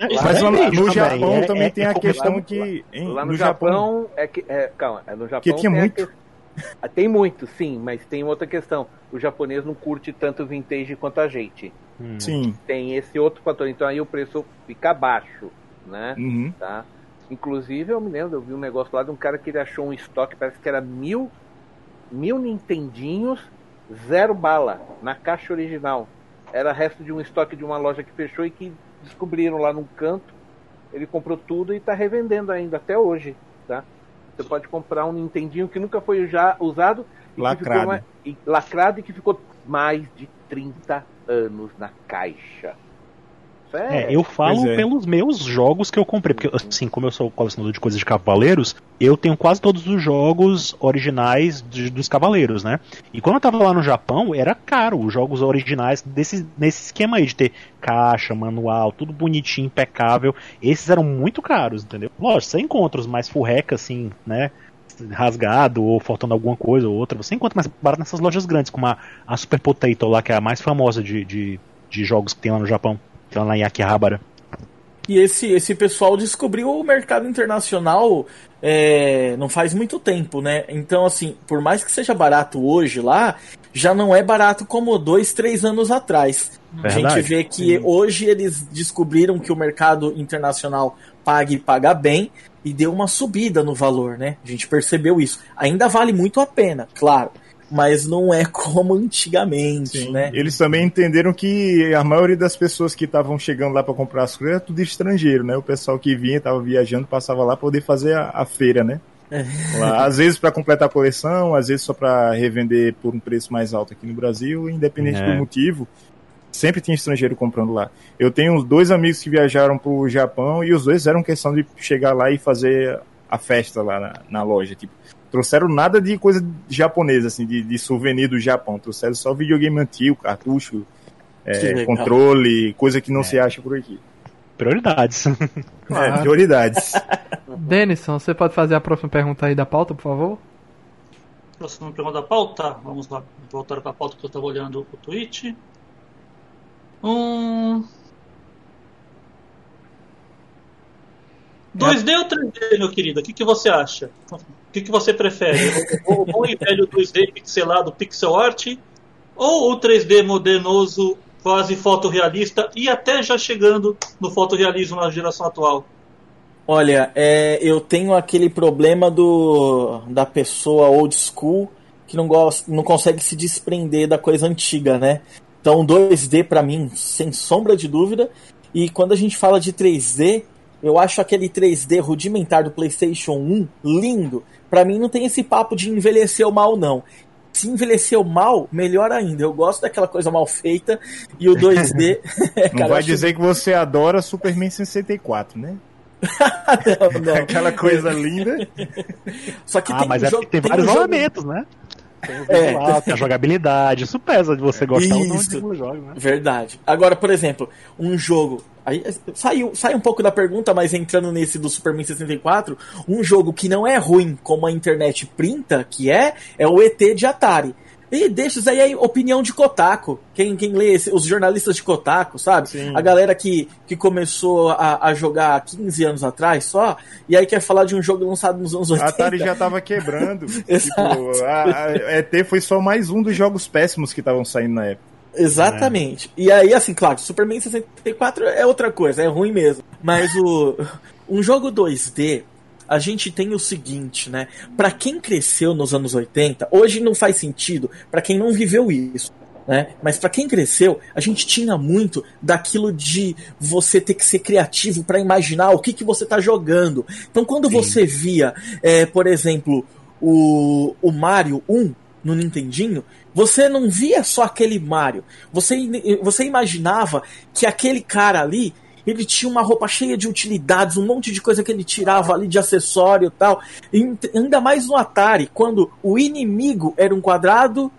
Mas é lá no, no. Japão É- também é- tem é a questão lá- que. em- Lá no, no Japão, é que. É, calma, é no Japão. tinha tem muito. que- Ah, Tem muito, sim, mas tem outra questão. O japonês não curte tanto vintage quanto a gente. Hum. Sim. Tem esse outro fator, então aí o preço fica baixo, né? Uhum. Tá? Inclusive, eu me lembro, eu vi um negócio lá de um cara que ele achou um estoque, parece que era mil, mil Nintendinhos, zero bala, na caixa original. Era resto de um estoque de uma loja que fechou e que descobriram lá num canto. Ele comprou tudo e está revendendo ainda, até hoje, tá? Você pode comprar um Nintendinho que nunca foi já usado e que Lacrado. ficou mais- e, lacrado e que ficou mais de 30 anos na caixa. É, eu falo é. pelos meus jogos que eu comprei, porque assim, como eu sou colecionador de coisas de cavaleiros, eu tenho quase todos os jogos originais de- dos cavaleiros, né? E quando eu tava lá no Japão, era caro os jogos originais desse, nesse esquema aí de ter caixa, manual, tudo bonitinho, impecável. Esses eram muito caros, entendeu? Lógico, você encontra os mais furreca, assim, né? rasgado ou faltando alguma coisa ou outra, você encontra mais barato nessas lojas grandes, como a, a Super Potato lá, que é a mais famosa de, de, de jogos que tem lá no Japão, que é lá na Yakihabara. E esse, esse pessoal descobriu o mercado internacional é, não faz muito tempo, né? Então, assim, por mais que seja barato hoje lá, já não é barato como dois, três anos atrás. A gente vê que hoje eles descobriram que o mercado internacional paga e paga bem e deu uma subida no valor, né? A gente percebeu isso. Ainda vale muito a pena, claro. Mas não é como antigamente, Sim. né? Eles também entenderam que a maioria das pessoas que estavam chegando lá para comprar as coisas era tudo estrangeiro, né? O pessoal que vinha, estava viajando, passava lá para poder fazer a, a feira, né? Lá, às vezes para completar a coleção, às vezes só para revender por um preço mais alto aqui no Brasil, independente É. do motivo. Sempre tinha estrangeiro comprando lá. Eu tenho dois amigos que viajaram pro Japão e os dois eram questão de chegar lá e fazer a festa lá na, na loja. Tipo, trouxeram nada de coisa japonesa, assim, de, de souvenir do Japão. Trouxeram só videogame antigo, cartucho, é, controle, coisa que não se acha por aqui. Prioridades. [laughs] É, prioridades. [laughs] Denison, você pode fazer a próxima pergunta aí da pauta, por favor? Próxima pergunta da pauta. Vamos lá, voltar para a pauta que eu estava olhando o tweet. Hum... 2D ou 3D, meu querido? O que, que você acha? O que, que você prefere? O, bom e velho 2D pixelado pixel art ou o 3D modernoso, quase fotorrealista e até já chegando no fotorrealismo na geração atual? Olha, é, eu tenho aquele problema do da pessoa old school que não gosta, não consegue se desprender da coisa antiga, né? Então 2D pra mim, sem sombra de dúvida. E quando a gente fala de 3D, eu acho aquele 3D rudimentar do PlayStation 1 lindo. Pra mim não tem esse papo de envelheceu mal não. Se envelheceu mal, melhor ainda. Eu gosto daquela coisa mal feita e o 2D. [laughs] [laughs] Não cara, eu vai acho- dizer que você adora Superman 64, né? [laughs] não, não. Aquela coisa linda. Só que Ah, tem mas um é jogo, porque tem, tem um vários jogo- elementos, né? Tem o É. tem a jogabilidade, isso pesa de você gostar ou não Isso. de um jogo, né? Verdade. Agora, por exemplo, um jogo. Aí, saiu, sai um pouco da pergunta, mas entrando nesse do Superman 64, um jogo que não é ruim como a internet printa, que é, é o ET de Atari. E deixa isso aí a opinião de Kotaku. Quem, quem lê esse- os jornalistas de Kotaku, sabe? Sim. A galera que, que começou a, a jogar há 15 anos atrás só, e aí quer falar de um jogo lançado nos anos A 80. Atari já tava quebrando. [laughs] Tipo, a, a ET foi só mais um dos jogos péssimos que estavam saindo na época. Exatamente. E aí, assim, claro, Superman 64 é outra coisa, é ruim mesmo. Mas o [laughs] um jogo 2D, a gente tem o seguinte, né? Pra quem cresceu nos anos 80, hoje não faz sentido pra quem não viveu isso. Né? Mas pra quem cresceu, a gente tinha muito daquilo de você ter que ser criativo pra imaginar o que, que você tá jogando. Então, quando você via, é, por exemplo, o, o Mario 1 no Nintendinho, você não via só aquele Mario. Você, você imaginava que aquele cara ali, ele tinha uma roupa cheia de utilidades, um monte de coisa que ele tirava ali de acessório e tal. E ainda mais no Atari, quando o inimigo era um quadrado,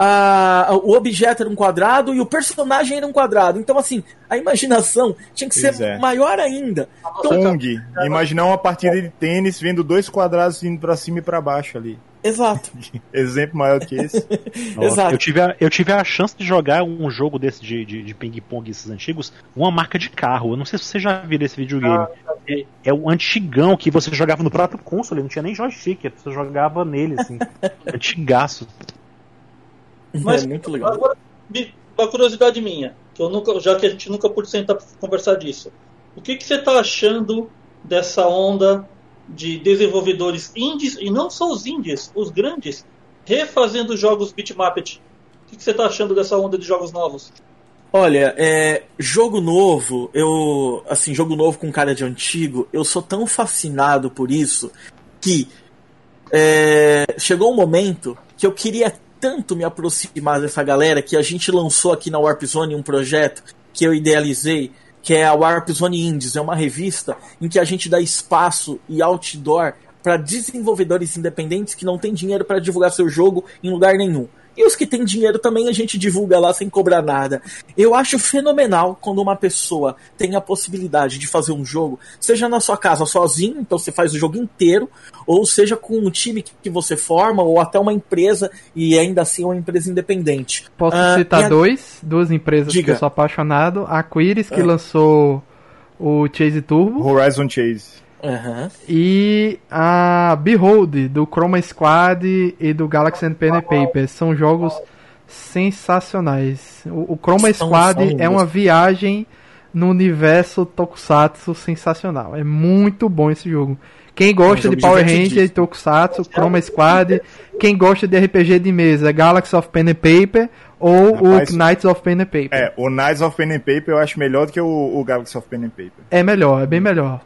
a- o objeto era um quadrado e o personagem era um quadrado. Então, assim, a imaginação tinha que Pois ser é. maior ainda. Então, Kong, imaginar uma partida de tênis vendo dois quadrados indo pra cima e pra baixo ali. Exato. [laughs] Exemplo maior que esse. [laughs] Exato. Eu tive, a, eu tive a chance de jogar um jogo desse de, de, de ping-pong, esses antigos, uma marca de carro. Eu não sei se você já viu esse videogame. é, é o antigão que você jogava no próprio console, não tinha nem joystick, você jogava nele, assim. [laughs] Antigaço. Mas é muito legal. agora, uma curiosidade minha, que eu nunca, já que a gente nunca pôde sentar para conversar disso. O que, que você está achando dessa onda de desenvolvedores indies, e não só os indies, os grandes, refazendo jogos bitmapped? O que você está achando dessa onda de jogos novos? Olha, é, jogo novo, eu. Assim, jogo novo com cara de antigo, eu sou tão fascinado por isso que é, chegou um momento que eu queria tanto me aproximar dessa galera que a gente lançou aqui na Warp Zone um projeto que eu idealizei, que é a Warp Zone Indies. É uma revista em que a gente dá espaço e outdoor para desenvolvedores independentes que não têm dinheiro para divulgar seu jogo em lugar nenhum. E os que têm dinheiro também a gente divulga lá sem cobrar nada. Eu acho fenomenal quando uma pessoa tem a possibilidade de fazer um jogo, seja na sua casa sozinho, então você faz o jogo inteiro, ou seja com um time que que você forma, ou até uma empresa, e ainda assim é uma empresa independente. Posso Ah, citar a- dois, duas empresas que Diga. eu sou apaixonado. A Quiris, que Ah. lançou o Chase Turbo, Horizon Chase. Aham. e a Behold, do Chroma Squad e do Galaxy and Pen and Paper. São jogos sensacionais. O, o Chroma São- Squad são é uma viagem no universo Tokusatsu sensacional. É muito bom esse jogo. Quem gosta jogo de Power. Ranger e Tokusatsu, Chroma Squad. Quem gosta de RPG de mesa, Galaxy of Pen and Paper ou Rapaz, o Knights of Pen and Paper. É, o Knights of Pen and Paper eu acho melhor do que o, o Galaxy of Pen and Paper. É melhor, é bem melhor.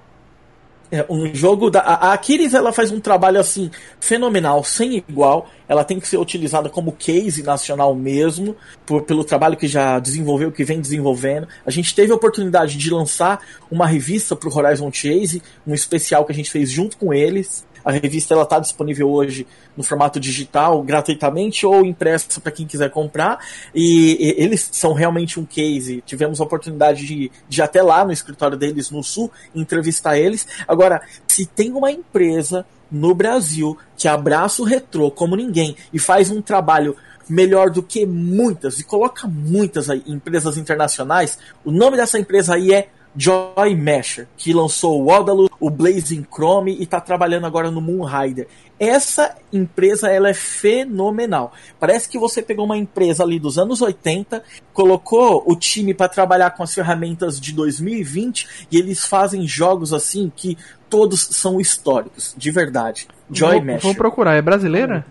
É, um jogo da. A Aquiles ela faz um trabalho assim fenomenal, sem igual. Ela tem que ser utilizada como case nacional mesmo, por- pelo trabalho que já desenvolveu, que vem desenvolvendo. A gente teve a oportunidade de lançar uma revista pro Horizon Chase, um especial que a gente fez junto com eles. A revista ela está disponível hoje no formato digital, gratuitamente ou impressa para quem quiser comprar. E, e, eles são realmente um case. Tivemos a oportunidade de, de até lá no escritório deles no Sul entrevistar eles. Agora, se tem uma empresa no Brasil que abraça o retrô como ninguém e faz um trabalho melhor do que muitas e coloca muitas aí, empresas internacionais, o nome dessa empresa aí é Joy Masher, que lançou o Odalus, o Blazing Chrome e está trabalhando agora no Moon Rider. Essa empresa ela é fenomenal. Parece que você pegou uma empresa ali dos anos 80, colocou o time para trabalhar com as ferramentas de 2020 e eles fazem jogos assim que todos são históricos, de verdade. Joy vou, Masher. Vou procurar, é brasileira?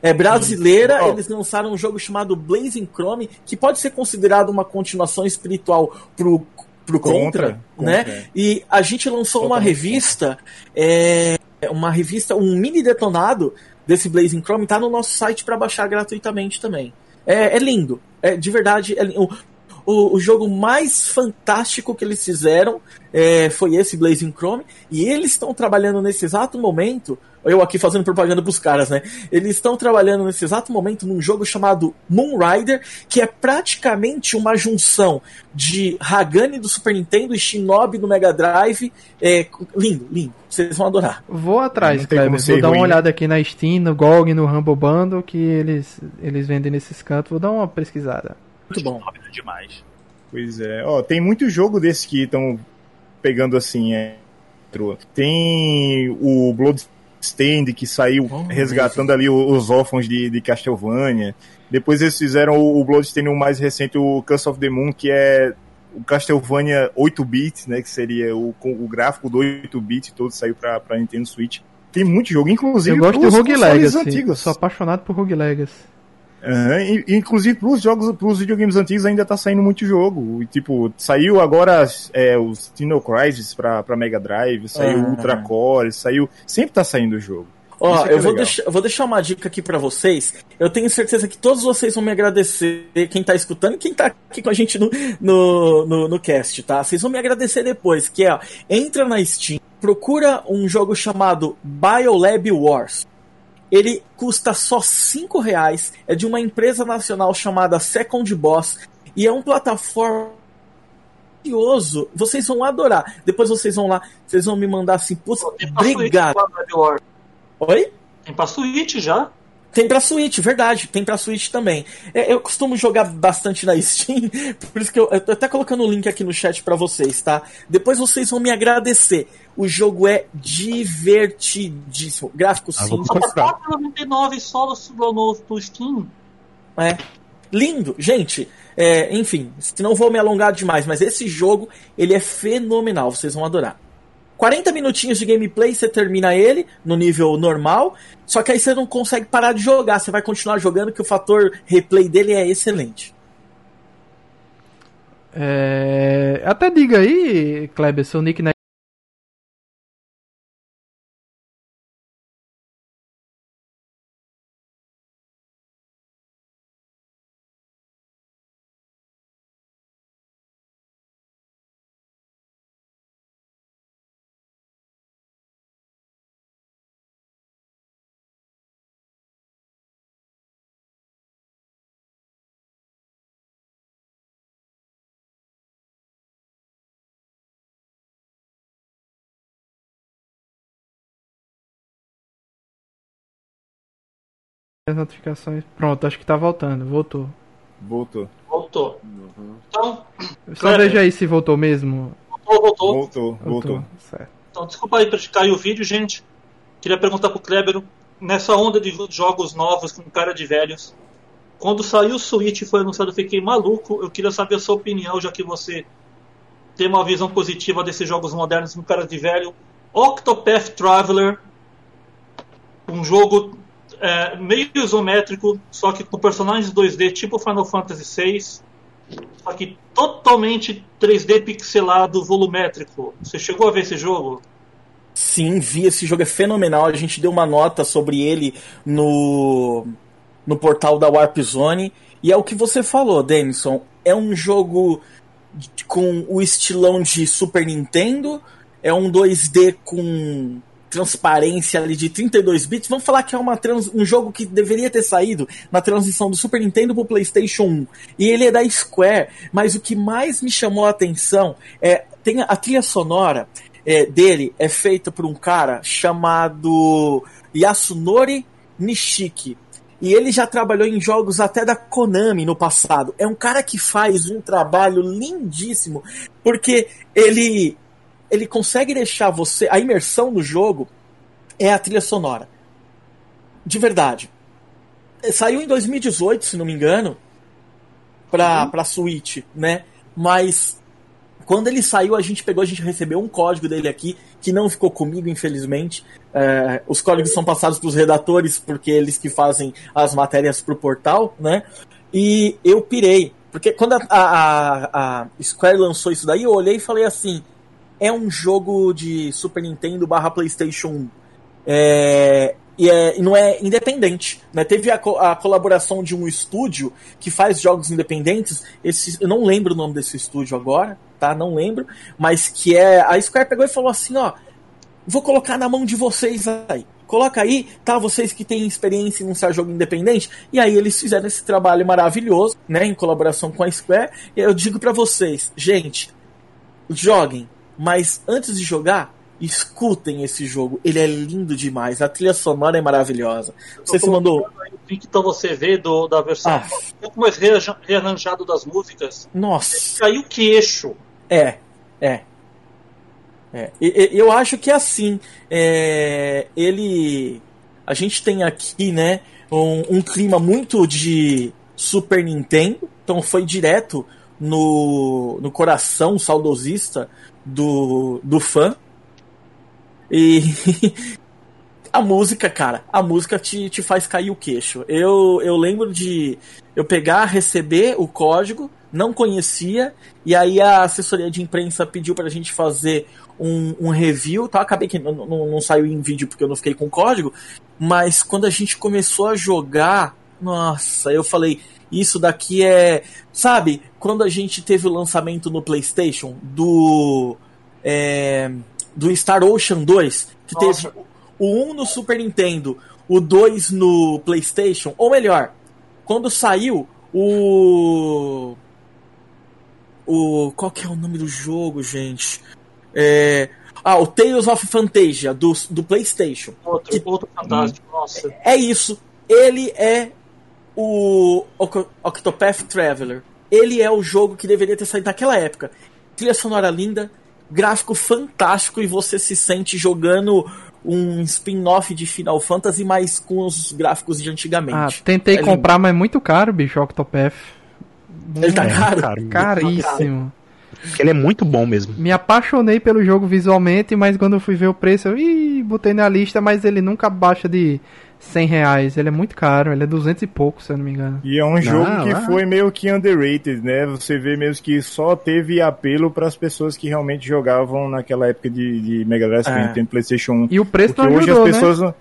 É brasileira, oh. eles lançaram um jogo chamado Blazing Chrome, que pode ser considerado uma continuação espiritual pro pro Contra, Contra né? Contra. E a gente lançou uma revista, é, uma revista, um mini detonado desse Blazing Chrome, tá no nosso site para baixar gratuitamente também. É, é, lindo, é de verdade. É, o, o, jogo mais fantástico que eles fizeram é, foi esse Blazing Chrome, e eles estão trabalhando nesse exato momento eu aqui fazendo propaganda pros caras, né? Eles estão trabalhando nesse exato momento num jogo chamado Moonrider, que é praticamente uma junção de Hagane do Super Nintendo e Shinobi do Mega Drive. É, lindo, lindo. Vocês vão adorar. Vou atrás, Kleber. Vou dar uma olhada aqui na Steam, no GOG, no Rumble Bundle, que eles, eles vendem nesses cantos. Vou dar uma pesquisada. Muito bom. demais. Pois é. Ó, tem muito jogo desse que estão pegando assim, é. Tem o Blood Stand, que saiu oh, resgatando ali os órfãos de, de Castlevania. Depois eles fizeram o, o Bloodstained, o mais recente, o Curse of the Moon, que é o Castlevania 8-bit, né, que seria o, o gráfico do 8-bit todo saiu pra, pra Nintendo Switch. Tem muito jogo, inclusive Eu gosto de Rogue Legacy, antigos. sou apaixonado por Rogue Legacy. Uhum, inclusive pros jogos, pros videogames antigos ainda tá saindo muito jogo. Tipo, saiu agora é, o Tino Crisis pra, pra Mega Drive, saiu uhum. Ultra Core, saiu. Sempre tá saindo o jogo. Ó, é eu vou, deixar, eu vou deixar uma dica aqui para vocês. Eu tenho certeza que todos vocês vão me agradecer, quem tá escutando e quem tá aqui com a gente no, no, no, no cast, tá? Vocês vão me agradecer depois, que é, ó, entra na Steam, procura um jogo chamado Biolab Wars ele custa só 5 reais, é de uma empresa nacional chamada Second Boss e é um plataforma maravilhoso. Vocês vão adorar. Depois vocês vão lá, vocês vão me mandar assim, putz, obrigado. Oi? Tem pra Switch já? Tem pra Switch, verdade, tem pra Switch também. É, eu costumo jogar bastante na [laughs] Steam, por isso que eu, eu tô até colocando o link aqui no chat para vocês, tá? Depois vocês vão me agradecer. O jogo é divertidíssimo. Gráfico ah, simples. Só 99 só no, no Steam. É. Lindo, gente. É, enfim, se não vou me alongar demais, mas esse jogo ele é fenomenal, vocês vão adorar. 40 minutinhos de gameplay, você termina ele no nível normal. Só que aí você não consegue parar de jogar. Você vai continuar jogando, que o fator replay dele é excelente. É... Até diga aí, Kleber, seu nick na as notificações. Pronto, acho que tá voltando. Voltou. Voltou. Voltou. Uhum. Então. Só veja aí se voltou mesmo. Voltou, voltou. Voltou, voltou. voltou. Certo. Então, desculpa aí pra cair o vídeo, gente. Queria perguntar pro Kleber, nessa onda de jogos novos com cara de velhos, quando saiu o Switch e foi anunciado, eu fiquei maluco. Eu queria saber a sua opinião, já que você tem uma visão positiva desses jogos modernos com cara de velho. Octopath Traveler, um jogo é, meio isométrico, só que com personagens 2D tipo Final Fantasy VI, só que totalmente 3D pixelado, volumétrico. Você chegou a ver esse jogo? Sim, vi. Esse jogo é fenomenal. A gente deu uma nota sobre ele no, no portal da Warp Zone. E é o que você falou, Denison. É um jogo com o estilão de Super Nintendo. É um 2D com transparência ali de 32 bits, vamos falar que é uma trans, um jogo que deveria ter saído na transição do Super Nintendo pro PlayStation 1. E ele é da Square, mas o que mais me chamou a atenção é tem a trilha sonora é, dele é feita por um cara chamado Yasunori Nishiki. E ele já trabalhou em jogos até da Konami no passado. É um cara que faz um trabalho lindíssimo, porque ele ele consegue deixar você a imersão no jogo é a trilha sonora. De verdade. Saiu em 2018, se não me engano, pra, uhum. pra Switch, né? Mas quando ele saiu, a gente pegou, a gente recebeu um código dele aqui, que não ficou comigo, infelizmente. É, os códigos são passados para os redatores, porque eles que fazem as matérias pro portal, né? E eu pirei. Porque quando a, a, a Square lançou isso daí, eu olhei e falei assim: é um jogo de Super Nintendo barra PlayStation 1. É, e, é, não é independente. Né? Teve a, a, colaboração de um estúdio que faz jogos independentes. Esse, eu não lembro o nome desse estúdio agora, tá? Não lembro. Mas que é. A Square pegou e falou assim: ó, vou colocar na mão de vocês aí. Coloca aí, tá? Vocês que têm experiência em lançar jogo independente. E aí eles fizeram esse trabalho maravilhoso, né? Em colaboração com a Square. Eu digo para vocês, gente, joguem. Mas antes de jogar, escutem esse jogo. Ele é lindo demais. A trilha sonora é maravilhosa. Você se mandou. Então você vê do, da versão ah. um pouco mais rearranjado das músicas. Nossa. Caiu o queixo. É, é. é. E, e, eu acho que é assim. É, ele. A gente tem aqui, né, um, um clima muito de Super Nintendo. Então foi direto no, no coração saudosista do, do fã. E [laughs] a música, cara, a música te, te faz cair o queixo. Eu, eu lembro de eu pegar, receber o código, não conhecia, e aí a assessoria de imprensa pediu pra gente fazer um, um review, tá? Acabei que não, não, não saiu em vídeo porque eu não fiquei com o código, mas quando a gente começou a jogar, nossa, eu falei, isso daqui é. Sabe, quando a gente teve o lançamento no PlayStation do. É, do Star Ocean 2, que Nossa. teve o 1 no Super Nintendo, o 2 no PlayStation, ou melhor, quando saiu o. O. Qual que é o nome do jogo, gente? É, ah, o Tales of Fantasia do, do PlayStation. Outro, que, outro fantástico, nossa. É, é isso. Ele é o Octopath Traveler. Ele é o jogo que deveria ter saído naquela época. Trilha sonora linda, gráfico fantástico e você se sente jogando um spin-off de Final Fantasy, mas com os gráficos de antigamente. Ah, tentei é comprar, lindo. mas é muito caro, bicho, Octopath. Ele tá caro? caro Caríssimo. Porque ele é muito bom mesmo. Me apaixonei pelo jogo visualmente, mas quando eu fui ver o preço, eu ih, botei na lista, mas ele nunca baixa de 100 reais. Ele é muito caro, ele é 200 e pouco, se eu não me engano. E é um jogo que foi meio que underrated, né? Você vê mesmo que só teve apelo para as pessoas que realmente jogavam naquela época de, de Mega Drive, é. Nintendo, PlayStation 1. E o preço Porque não ajudou, hoje as né? pessoas né?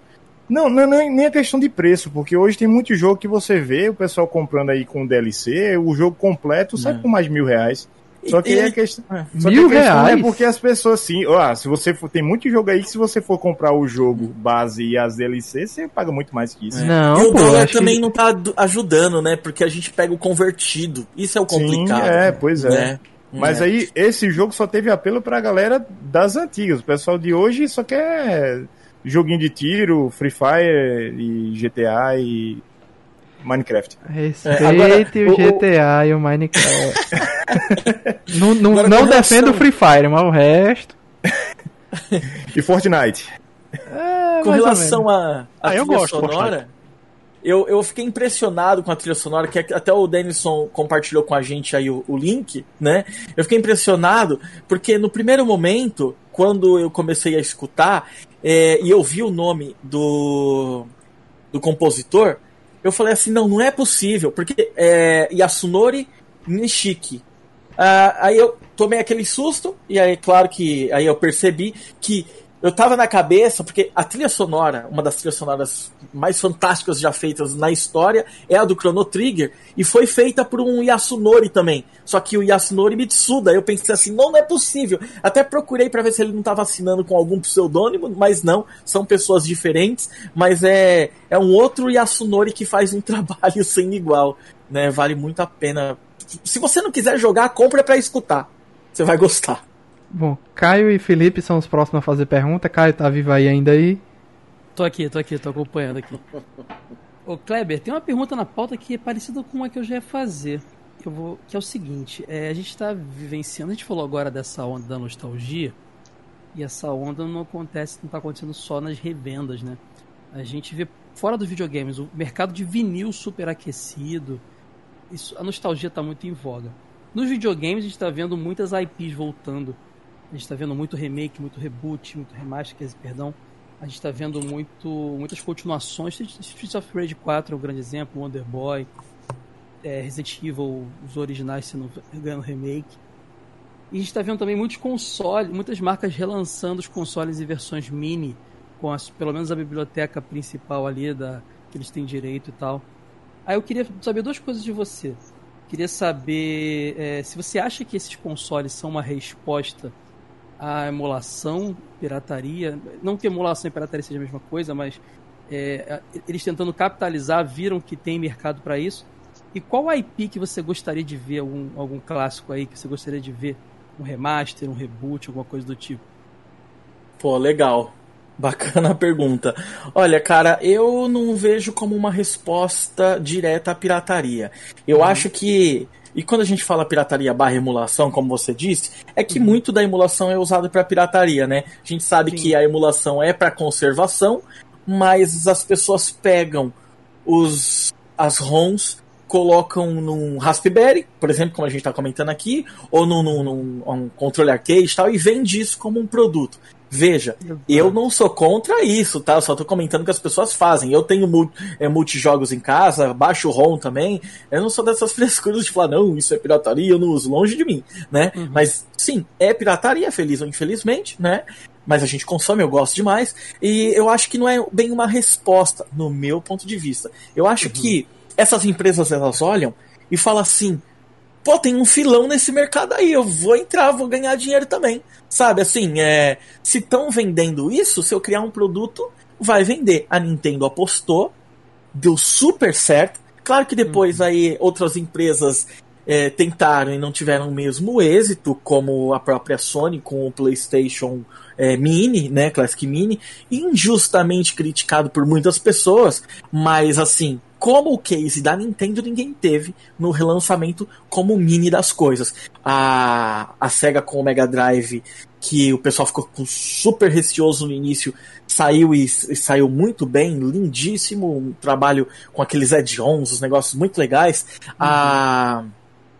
Não, não, não é nem a questão de preço, porque hoje tem muito jogo que você vê o pessoal comprando aí com DLC, o jogo completo sai é. por mais de mil reais. Só que e, a questão, é, mil que a questão é reais? é porque as pessoas sim, ó, se você for, tem muito jogo aí que se você for comprar o jogo base e as DLC, você paga muito mais que isso. É. Não, e o pô, dólar também que... não tá ajudando, né? Porque a gente pega o convertido. Isso é o complicado. Sim, é, pois é. Né? Mas é. aí esse jogo só teve apelo pra galera das antigas. O pessoal de hoje só quer joguinho de tiro, Free Fire e GTA e Minecraft. Respeite é, agora, o, GTA e o Minecraft. não não, não relação... defendo o Free Fire, mas o resto. [laughs] e Fortnite. É, com relação à ah, trilha gosto, sonora, eu, eu fiquei impressionado com a trilha sonora, que até o Denison compartilhou com a gente aí o, o link, né? Eu fiquei impressionado porque no primeiro momento, quando eu comecei a escutar, é, e eu vi o nome do, do compositor, eu falei assim, não, não é possível, porque é Yasunori Nishiki. Ah, aí eu tomei aquele susto, e aí, claro que aí eu percebi que eu tava na cabeça, porque a trilha sonora, uma das trilhas sonoras mais fantásticas já feitas na história, é a do Chrono Trigger, e foi feita por um Yasunori também. Só que o Yasunori Mitsuda, eu pensei assim, não, não é possível. Até procurei para ver se ele não tava assinando com algum pseudônimo, mas não, são pessoas diferentes, mas é, é um outro Yasunori que faz um [laughs] trabalho sem igual, né? Vale muito a pena. Se você não quiser jogar, compra para escutar. Você vai gostar. Bom, Caio e Felipe são os próximos a fazer pergunta. Caio tá vivo aí ainda aí? Tô aqui, tô aqui, tô acompanhando aqui. Ô Kleber, tem uma pergunta na pauta que é parecida com uma que eu já ia fazer. Eu vou, que é o seguinte, é, a gente está vivenciando, a gente falou agora dessa onda da nostalgia, e essa onda não acontece, não está acontecendo só nas revendas, né? A gente vê fora dos videogames, o mercado de vinil superaquecido, isso, a nostalgia está muito em voga. Nos videogames a gente está vendo muitas IPs voltando. A gente está vendo muito remake, muito reboot, muito remaster, perdão. A gente está vendo muito, muitas continuações. Streets of Rage 4 é um grande exemplo, Wonder Boy, é, Resident Evil, os originais sendo ganhando remake. E a gente está vendo também muitos consoles, muitas marcas relançando os consoles em versões mini, com as, pelo menos a biblioteca principal ali da, que eles têm direito e tal. Aí eu queria saber duas coisas de você. Queria saber é, se você acha que esses consoles são uma resposta a emulação, pirataria. Não que emulação e pirataria seja a mesma coisa, mas é, eles tentando capitalizar, viram que tem mercado para isso. E qual IP que você gostaria de ver, algum, algum clássico aí que você gostaria de ver? Um remaster, um reboot, alguma coisa do tipo? Pô, legal. Bacana a pergunta. Olha, cara, eu não vejo como uma resposta direta à pirataria. Eu uhum. acho que e quando a gente fala pirataria barra emulação, como você disse, é que uhum. muito da emulação é usado para pirataria, né? A gente sabe Sim. que a emulação é para conservação, mas as pessoas pegam os as ROMs colocam num Raspberry, por exemplo, como a gente está comentando aqui, ou num, num, num um controle arcade e tal, e vende isso como um produto. Veja, eu não sou contra isso, tá? Eu só tô comentando que as pessoas fazem. Eu tenho é, multijogos em casa, baixo ROM também. Eu não sou dessas [laughs] frescuras de falar, não, isso é pirataria, eu não uso longe de mim, né? Uhum. Mas sim, é pirataria, feliz ou infelizmente, né? Mas a gente consome, eu gosto demais. E eu acho que não é bem uma resposta, no meu ponto de vista. Eu acho uhum. que essas empresas elas olham e falam assim: pô, tem um filão nesse mercado aí, eu vou entrar, vou ganhar dinheiro também. Sabe, assim, é, se estão vendendo isso, se eu criar um produto, vai vender. A Nintendo apostou, deu super certo. Claro que depois uhum. aí outras empresas é, tentaram e não tiveram o mesmo êxito, como a própria Sony com o PlayStation é, Mini, né, Classic Mini, injustamente criticado por muitas pessoas, mas assim, como o case da Nintendo ninguém teve no relançamento como mini das coisas. A, a SEGA com o Mega Drive, que o pessoal ficou super receoso no início, saiu e, e saiu muito bem, lindíssimo, um trabalho com aqueles add-ons, os negócios muito legais. Uhum. A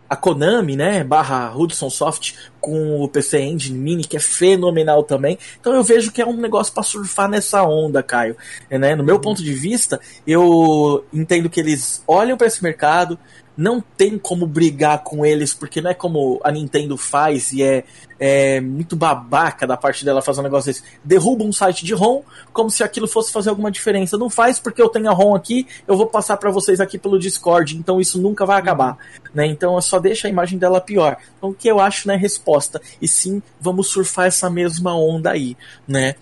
a Konami, né, barra Hudson Soft com o PC Engine Mini, que é fenomenal também. Então eu vejo que é um negócio para surfar nessa onda, Caio. É, né? No meu ponto de vista, eu entendo que eles olham para esse mercado, não tem como brigar com eles, porque não é como a Nintendo faz e é, é muito babaca da parte dela fazer um negócio desse. Derruba um site de ROM como se aquilo fosse fazer alguma diferença. Não faz porque eu tenho a ROM aqui, eu vou passar para vocês aqui pelo Discord, então isso nunca vai acabar. Né? Então só deixa a imagem dela pior. Então o que eu acho não é resposta. E sim, vamos surfar essa mesma onda aí, né?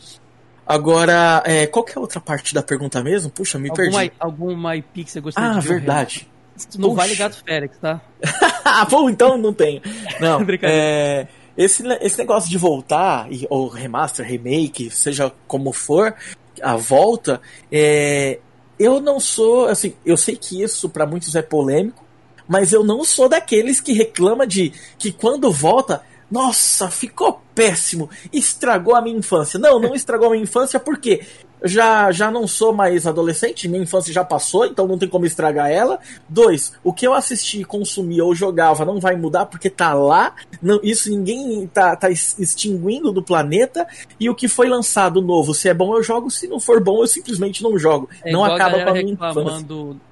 Agora, é, qual que é a outra parte da pergunta mesmo? Puxa, me alguma, perdi. Alguma IP que você gostaria ah, de? Ah, verdade. Não Puxa. vale Gato Félix, tá? [laughs] Bom, então não tem. [laughs] Não, é, esse, esse negócio de voltar, ou remaster, remake, seja como for, a volta, é, eu não sou, assim, eu sei que isso para muitos é polêmico, mas eu não sou daqueles que reclama de que quando volta, nossa, ficou péssimo, estragou a minha infância. Não, não estragou a minha infância porque já, já não sou mais adolescente, minha infância já passou, então não tem como estragar ela. Dois, o que eu assisti, consumia ou jogava não vai mudar porque tá lá, não, isso ninguém tá, tá extinguindo do planeta. E o que foi lançado novo, se é bom eu jogo, se não for bom eu simplesmente não jogo. É não acaba com a minha infância.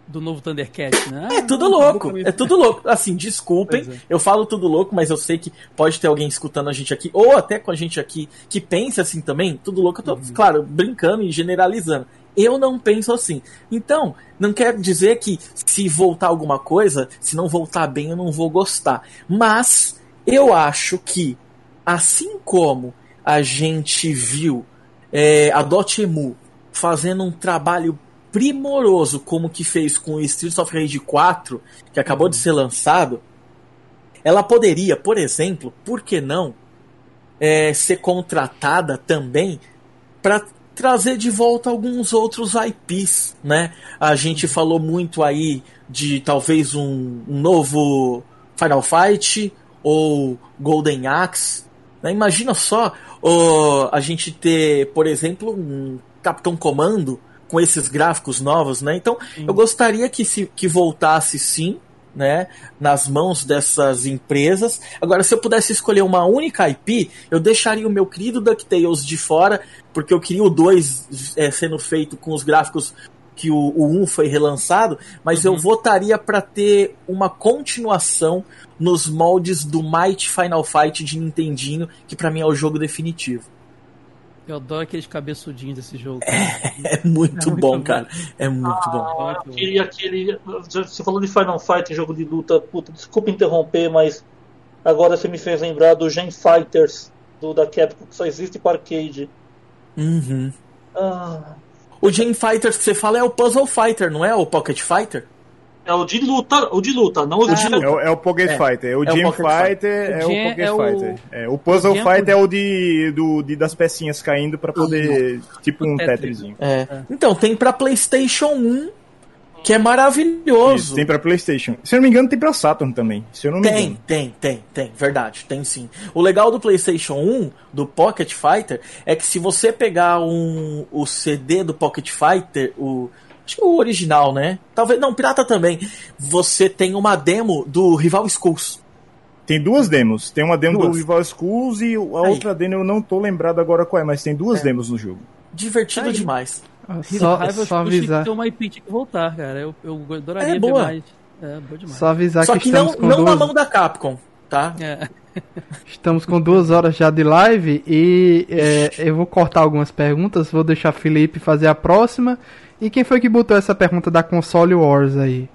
Do novo Thundercat, né? É tudo louco, é tudo louco. Assim, desculpem, é. eu falo tudo louco, mas eu sei que pode ter alguém escutando a gente aqui, ou até com a gente aqui, que pense assim também. Tudo louco, eu tô, claro, brincando e generalizando. Eu não penso assim. Então, não quer dizer que se voltar alguma coisa, se não voltar bem, eu não vou gostar. Mas eu acho que, assim como a gente viu é, a Dotemu fazendo um trabalho primoroso como que fez com o Streets of Rage 4, que acabou de ser lançado, ela poderia, por exemplo, por que não, é, ser contratada também para trazer de volta alguns outros IPs, né? A gente falou muito aí de talvez um, um novo Final Fight ou Golden Axe. né? Imagina só a gente ter, por exemplo, um Capitão Comando com esses gráficos novos, né? Então, eu gostaria que, se, que voltasse sim, né, nas mãos dessas empresas. Agora, se eu pudesse escolher uma única IP, eu deixaria o meu querido DuckTales de fora, porque eu queria o 2 é, sendo feito com os gráficos que o, o 1 foi relançado, mas eu votaria para ter uma continuação nos moldes do Might Final Fight de Nintendinho, que para mim é o jogo definitivo. Eu adoro aqueles cabeçudinhos desse jogo. É muito muito bom, bom. cara. É muito bom. Ah, aquele, aquele. Você falou de Final Fight, jogo de luta. Puta, desculpa interromper, mas agora você me fez lembrar do Gen Fighters do, da Capcom, que só existe para arcade. Uhum. Ah, O Gen Fighters que você fala é o Puzzle Fighter, não é? O Pocket Fighter? É o de luta, o de luta, não o de Ah, É luta. o, é o Pocket É. Fighter. O É o Jam Fighter é O Jam Pocket é o- Fighter. É, o Puzzle Fighter é o de, do, de das pecinhas caindo pra poder. Tipo um Tetris. Tetrisinho. É. Então, tem pra PlayStation 1, que é maravilhoso. Isso, tem pra PlayStation. Se eu não me engano, tem pra Saturn também. Se eu não me Tem, engano. tem, tem, tem, verdade, tem sim. O legal do PlayStation 1, do Pocket Fighter, é que se você pegar um, o CD do Pocket Fighter, o. Acho que é o original, né? Talvez. Não, pirata também. Você tem uma demo do Rival Schools. Tem duas demos. Tem uma demo Duas. do Rival Schools e a Aí. outra demo eu não tô lembrado agora qual é, mas tem duas demos no jogo. Divertido Aí. demais. Só, Raiva, só que avisar. ter uma IP que voltar, cara. Eu, eu adoraria É boa. mais. É, boa demais. Só avisar Só que que não, estamos com não na duas, mão da Capcom, tá? É. [laughs] estamos com duas horas já de live e é, eu vou cortar algumas perguntas, vou deixar Felipe fazer a próxima. E quem foi que botou essa pergunta da console Wars aí?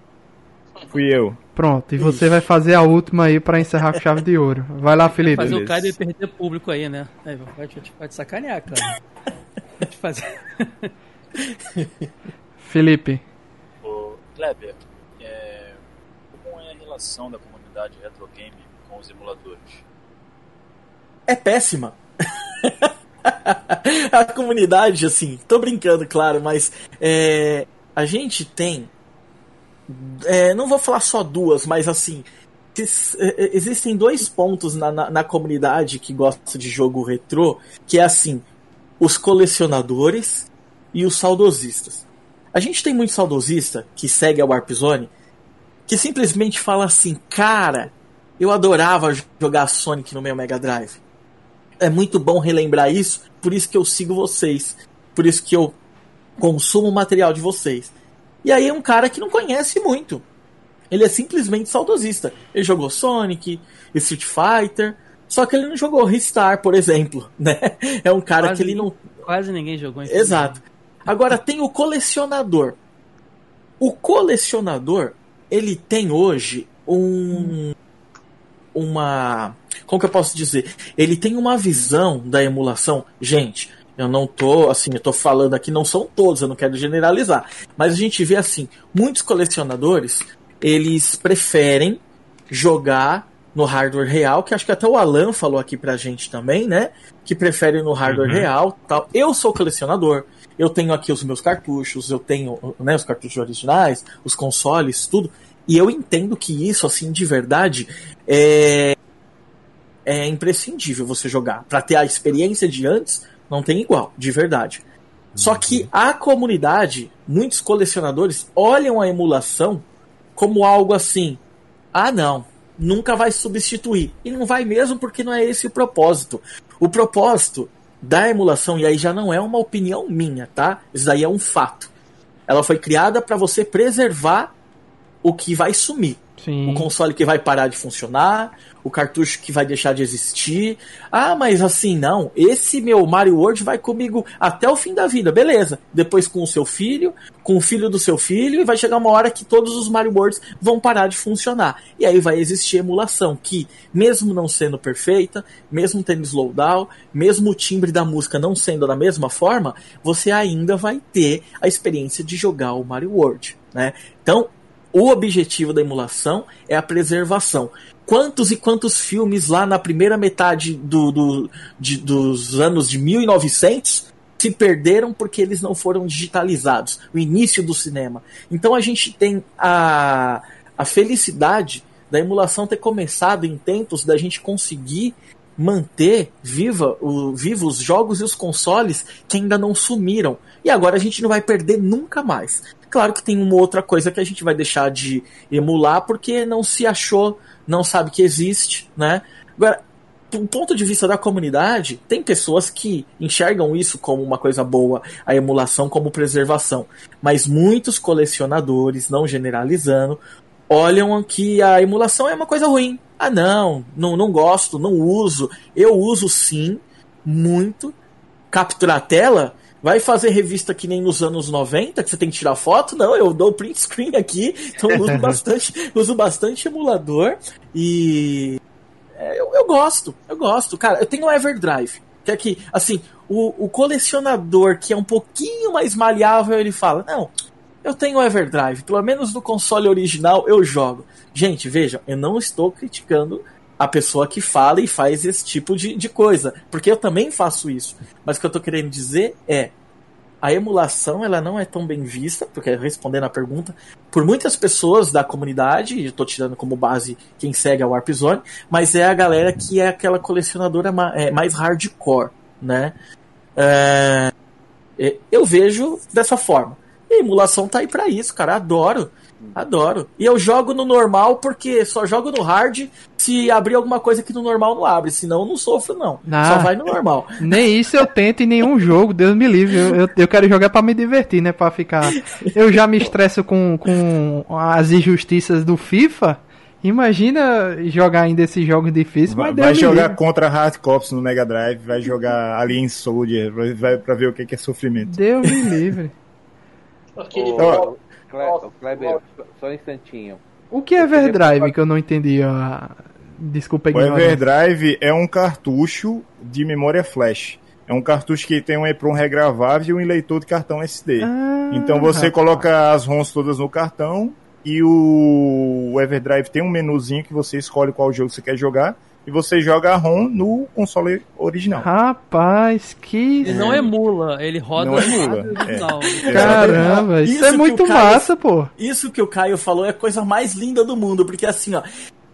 Fui eu. Pronto, e você vai fazer a última aí pra encerrar com chave de ouro. Vai lá, Felipe. Fazer beleza. o cara e perder público aí, né? Te, vai te sacanear, cara. Te fazer. [laughs] Felipe. Ô, Kleber, é, como é a relação da comunidade retro game com os emuladores? é péssima. [laughs] [laughs] a comunidade, assim, tô brincando, claro, mas é, a gente tem. é, não vou falar só duas, mas assim. es- é, Existem dois pontos na, na, na comunidade que gosta de jogo retrô, que é assim, os colecionadores e os saudosistas. A gente tem muito saudosista que segue a Warp Zone, que simplesmente fala assim, cara, eu adorava jogar Sonic no meu Mega Drive é muito bom relembrar isso, por isso que eu sigo vocês, por isso que eu consumo o material de vocês. E aí é um cara que não conhece muito. Ele é simplesmente saudosista. Ele jogou Sonic, Street Fighter, só que ele não jogou Ristar, por exemplo, [laughs] né? É um cara Quase que ele não Quase ninguém jogou em Exato. Agora tem o colecionador. O colecionador, ele tem hoje um uma como que eu posso dizer? Ele tem uma visão da emulação. Gente, eu não tô assim, eu tô falando aqui, não são todos, eu não quero generalizar, mas a gente vê assim, muitos colecionadores, eles preferem jogar no hardware real, que acho que até o Alan falou aqui pra gente também, né? Que prefere no hardware Uhum. real, tal. Eu sou colecionador. Eu tenho aqui os meus cartuchos, eu tenho, né, os cartuchos originais, os consoles, tudo. E eu entendo que isso, assim, de verdade, é é imprescindível você jogar. Pra ter a experiência de antes, não tem igual, de verdade. Só que a comunidade, muitos colecionadores olham a emulação como algo assim: ah, não, nunca vai substituir. E não vai mesmo porque não é esse o propósito. O propósito da emulação, e aí já não é uma opinião minha, tá? Isso daí é um fato. ela foi criada para você preservar o que vai sumir. Sim. O console que vai parar de funcionar, o cartucho que vai deixar de existir. Ah, mas assim, não. Esse meu Mario World vai comigo até o fim da vida, beleza. Depois com o seu filho, com o filho do seu filho, e vai chegar uma hora que todos os Mario Worlds vão parar de funcionar. E aí vai existir emulação, que, mesmo não sendo perfeita, mesmo tendo slowdown, mesmo o timbre da música não sendo da mesma forma, você ainda vai ter a experiência de jogar o Mario World. Né? Então, o objetivo da emulação é a preservação. Quantos e quantos filmes lá na primeira metade do, do, de, dos anos de 1900 se perderam porque eles não foram digitalizados? O início do cinema. Então a gente tem a, a felicidade da emulação ter começado em tempos da gente conseguir manter viva o, vivos os jogos e os consoles que ainda não sumiram. E agora a gente não vai perder nunca mais. Claro que tem uma outra coisa que a gente vai deixar de emular porque não se achou, não sabe que existe, né? Agora, do ponto de vista da comunidade, tem pessoas que enxergam isso como uma coisa boa, a emulação como preservação. Mas muitos colecionadores, não generalizando, olham que a emulação é uma coisa ruim. Ah, não, não, não gosto, não uso. Eu uso sim, muito. Capturar a tela, Vai fazer revista que nem nos anos 90, que você tem que tirar foto? Não, eu dou print screen aqui, então eu uso [laughs] bastante, uso bastante emulador e é, eu, eu, gosto, eu gosto. Cara, eu tenho o Everdrive, que é que, assim, o, o colecionador que é um pouquinho mais maleável, ele fala, não, eu tenho Everdrive, pelo menos no console original eu jogo. Gente, vejam, eu não estou criticando a pessoa que fala e faz esse tipo de, de coisa. Porque eu também faço isso. Mas o que eu tô querendo dizer é. A emulação ela não é tão bem vista, porque respondendo a pergunta, por muitas pessoas da comunidade, e eu tirando como base quem segue a Warp Zone, mas é a galera que é aquela colecionadora é, mais hardcore, né? É, eu vejo dessa forma. E a emulação tá aí para isso, cara. Adoro. Adoro. E eu jogo no normal porque só jogo no hard se abrir alguma coisa que no normal não abre. Senão eu não sofro, não. Ah, só vai no normal. [laughs] Nem isso eu tento em nenhum jogo, Deus me livre. Eu, eu, eu quero jogar para me divertir, né? Pra ficar. Eu já me estresso com, com as injustiças do FIFA. Imagina jogar ainda esses jogos difíceis. Vai, vai jogar contra Hard Cops no Mega Drive, vai jogar Alien Soldier, vai, pra ver o que é sofrimento. Deus me livre. Aquele oh. Kleber, Kleber só um instantinho. O que é Everdrive que eu não entendi? A... Desculpa ignorar. O Everdrive é um cartucho de memória flash. É um cartucho que tem um EEPROM regravável e um leitor de cartão SD. Ah, então você rapaz. coloca as ROMs todas no cartão e o Everdrive tem um menuzinho que você escolhe qual jogo você quer jogar e você joga a ROM no console original. Rapaz, que. Ele não emula, ele roda não emula. É. Caramba, isso, isso é muito Caio, massa, pô. Isso que o Caio falou é a coisa mais linda do mundo, porque assim, ó,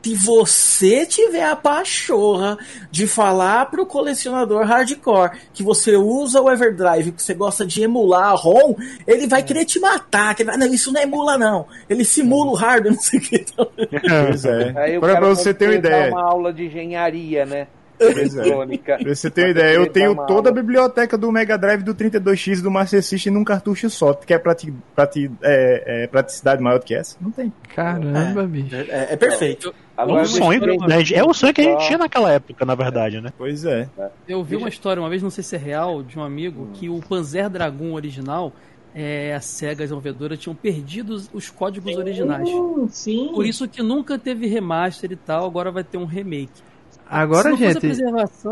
se você tiver a pachorra de falar pro colecionador hardcore que você usa o Everdrive, que você gosta de emular a ROM, ele vai querer te matar. Que vai, não, isso não emula, não. Ele simula o hardware, [laughs] não sei o que. Pois é. Pra, pra você ter uma ideia. uma aula de engenharia, né? Eletrônica. Pra você ter uma ideia, eu tenho toda a biblioteca do Mega Drive do 32X do Master System num cartucho só. Quer prati, prati, é, é, praticidade maior do que essa? Não tem. Caramba, é, bicho. É, é perfeito. Agora, um sonho, né? É o sonho que a gente tinha naquela época, na verdade, né? Pois é. Eu vi uma história uma vez, não sei se é real, de um amigo, que o Panzer Dragon original é, a SEGA, a desenvolvedora, tinham perdido os códigos sim, originais. Sim. Por isso que nunca teve remaster e tal, agora vai ter um remake. Agora, gente,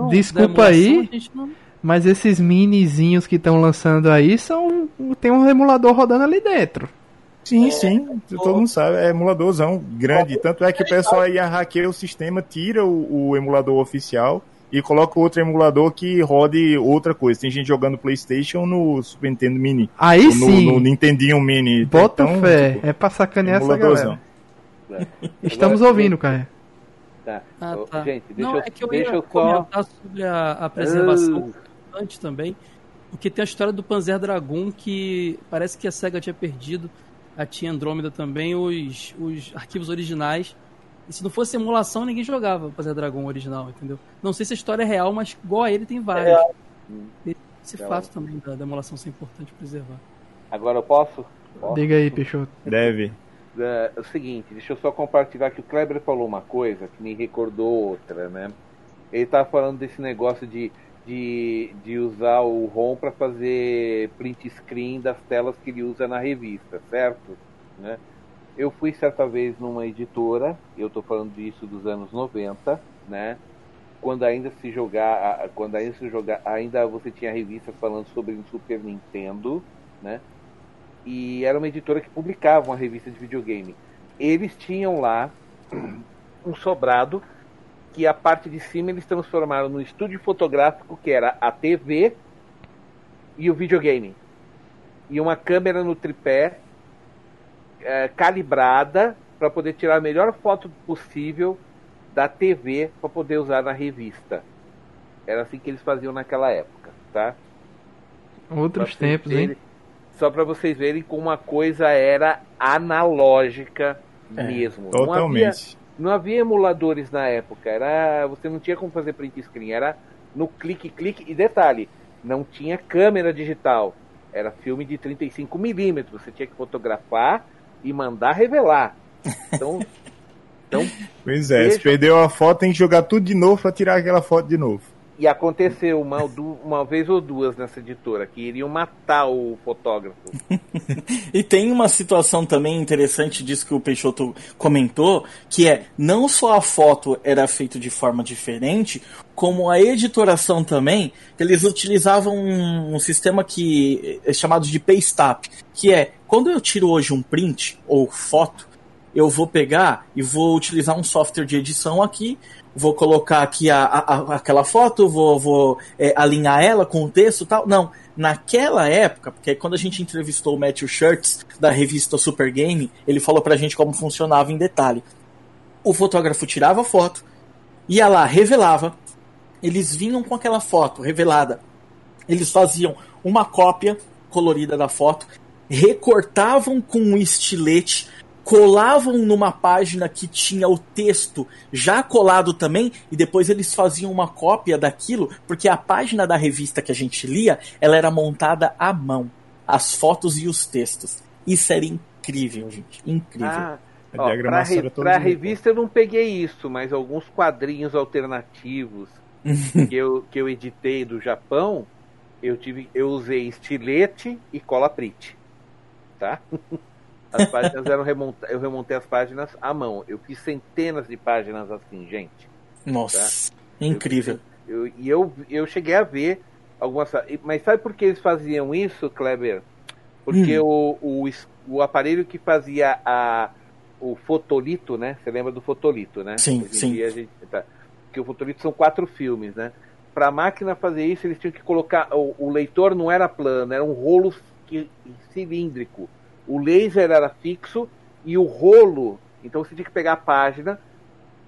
desculpa aí, não... mas esses minizinhos que estão lançando aí são tem um emulador rodando ali dentro. Sim, sim, todo mundo sabe, é emuladorzão grande. Tanto é que o pessoal aí hackeia o sistema, tira o, o emulador oficial e coloca outro emulador que rode outra coisa. Tem gente jogando PlayStation no Super Nintendo Mini. Aí no, sim. No Nintendinho Mini. Bota então, fé, tipo, é pra sacanear essa galera. [laughs] Estamos ouvindo, cara. Tá. Ah, tá. Gente, deixa Não, eu, é que eu deixa ia eu comentar sobre a, a preservação uh. antes também, porque tem a história do Panzer Dragon que parece que a SEGA tinha perdido, a tinha Andrômeda também, os, os arquivos originais. E se não fosse emulação, ninguém jogava o Panzer Dragon original, entendeu? Não sei se a história é real, mas igual a ele tem vários. É. Esse é fato também da, da emulação ser importante preservar. Agora eu posso? Posso? Diga aí, Peixoto. Deve. É, é o seguinte, deixa eu só compartilhar que o Kleber falou uma coisa que me recordou outra, né? Ele tava falando desse negócio de, de, de usar o ROM para fazer print screen das telas que ele usa na revista, certo? Né? Eu fui certa vez numa editora, eu tô falando disso dos anos 90, né? Quando ainda se jogar, quando ainda se jogar, ainda você tinha revistas falando sobre o Super Nintendo, né? e era uma editora que publicava uma revista de videogame. Eles tinham lá [clears throat] um sobrado que a parte de cima eles transformaram no estúdio fotográfico que era a TV e o videogame. E uma câmera no tripé é, calibrada para poder tirar a melhor foto possível da TV para poder usar na revista. Era assim que eles faziam naquela época, tá? Outros tempos, hein? Só para vocês verem como a coisa era analógica é, mesmo. Totalmente. Não havia, emuladores na época. Era, você não tinha como fazer print screen. Era no clique, clique. E detalhe, não tinha câmera digital. Era filme de 35 milímetros. Você tinha que fotografar e mandar revelar. Então, [laughs] então pois é, se perdeu a foto, tem que jogar tudo de novo para tirar aquela foto de novo. E aconteceu uma, uma vez ou duas nessa editora, que iriam matar o fotógrafo. [laughs] e tem uma situação também interessante disso que o Peixoto comentou, que é não só a foto era feita de forma diferente, como a editoração também, eles utilizavam um, um sistema que é chamado de paste-up, que é quando eu tiro hoje um print ou foto, eu vou pegar e vou utilizar um software de edição aqui vou colocar aqui a, a, aquela foto, vou, vou é, alinhar ela com o texto tal. Não. Naquela época, porque quando a gente entrevistou o Matthew Shirts da revista Super Game, ele falou pra gente como funcionava em detalhe. O fotógrafo tirava a foto, ia lá, revelava, eles vinham com aquela foto revelada, eles faziam uma cópia colorida da foto, recortavam com um estilete colavam numa página que tinha o texto já colado também e depois eles faziam uma cópia daquilo, porque a página da revista que a gente lia, ela era montada à mão, as fotos e os textos. Isso era incrível, gente, incrível. Ah, ó, pra, re, pra revista eu não peguei isso, mas alguns quadrinhos alternativos [laughs] que, eu, que eu editei do Japão, eu tive, eu usei estilete e cola print, tá? [laughs] As páginas eram remontadas. Eu remontei as páginas à mão. Eu fiz centenas de páginas assim, gente. Nossa, tá? incrível. Eu, e eu, eu cheguei a ver algumas. Mas sabe por que eles faziam isso, Kleber? Porque hum. o, o, o aparelho que fazia a, o fotolito, né? Você lembra do fotolito, né? Sim, sim. Gente, tá, porque o fotolito são quatro filmes, né? Para a máquina fazer isso, eles tinham que colocar. O, o leitor não era plano, era um rolo que, cilíndrico o laser era fixo e o rolo, então você tinha que pegar a página,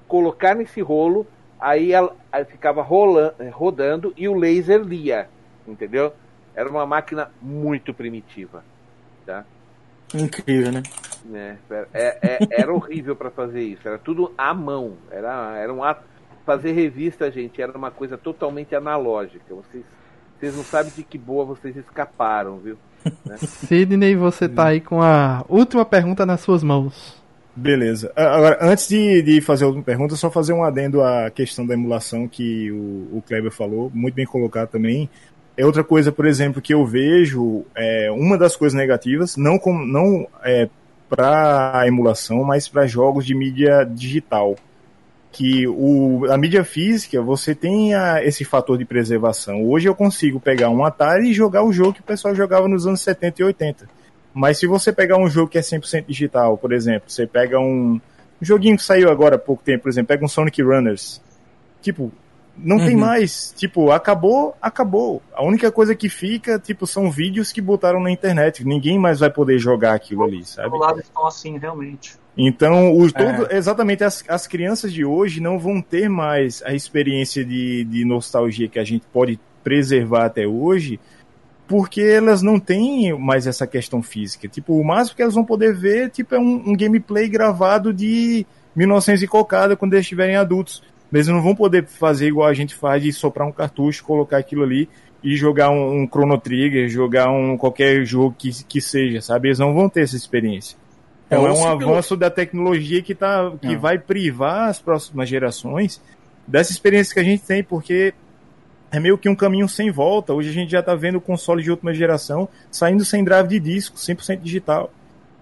colocar nesse rolo, aí ela aí ficava rolando, rodando e o laser lia, entendeu? Era uma máquina muito primitiva, tá? Incrível, né? É, é, é, era horrível para fazer isso, era tudo à mão, era, era um ato. Fazer revista, gente, era uma coisa totalmente analógica. Vocês, vocês não sabem de que boa vocês escaparam, viu? Né? Sidney, você tá aí com a última pergunta nas suas mãos. Beleza. Agora, antes de, de fazer a última pergunta, só fazer um adendo à questão da emulação que o, o Kleber falou, muito bem colocado também. É outra coisa, por exemplo, que eu vejo, é, uma das coisas negativas, não, com, não é, para a emulação, mas para jogos de mídia digital que o, a mídia física você tem a, esse fator de preservação. Hoje eu consigo pegar um Atari e jogar o jogo que o pessoal jogava nos anos 70 e 80. Mas se você pegar um jogo que é 100% digital, por exemplo, você pega um, um joguinho que saiu agora há pouco tempo, por exemplo, pega um Sonic Runners. Tipo, não uhum. tem mais. Tipo, acabou, acabou. A única coisa que fica, tipo, são vídeos que botaram na internet. Ninguém mais vai poder jogar aquilo ali, sabe? Os lados estão assim, realmente. Então, o, todo, é. exatamente, as, as crianças de hoje não vão ter mais a experiência de, de nostalgia que a gente pode preservar até hoje, porque elas não têm mais essa questão física. Tipo, o máximo que elas vão poder ver tipo, é um, um gameplay gravado de 1900 e cocada quando eles estiverem adultos. Eles não vão poder fazer igual a gente faz de soprar um cartucho, colocar aquilo ali e jogar um, um Chrono Trigger, jogar um qualquer jogo que, que seja, sabe? Eles não vão ter essa experiência. Então é, é um avanço da tecnologia que, tá, que não. vai privar as próximas gerações dessa experiência que a gente tem, porque é meio que um caminho sem volta. Hoje a gente já está vendo console de última geração saindo sem drive de disco, 100% digital.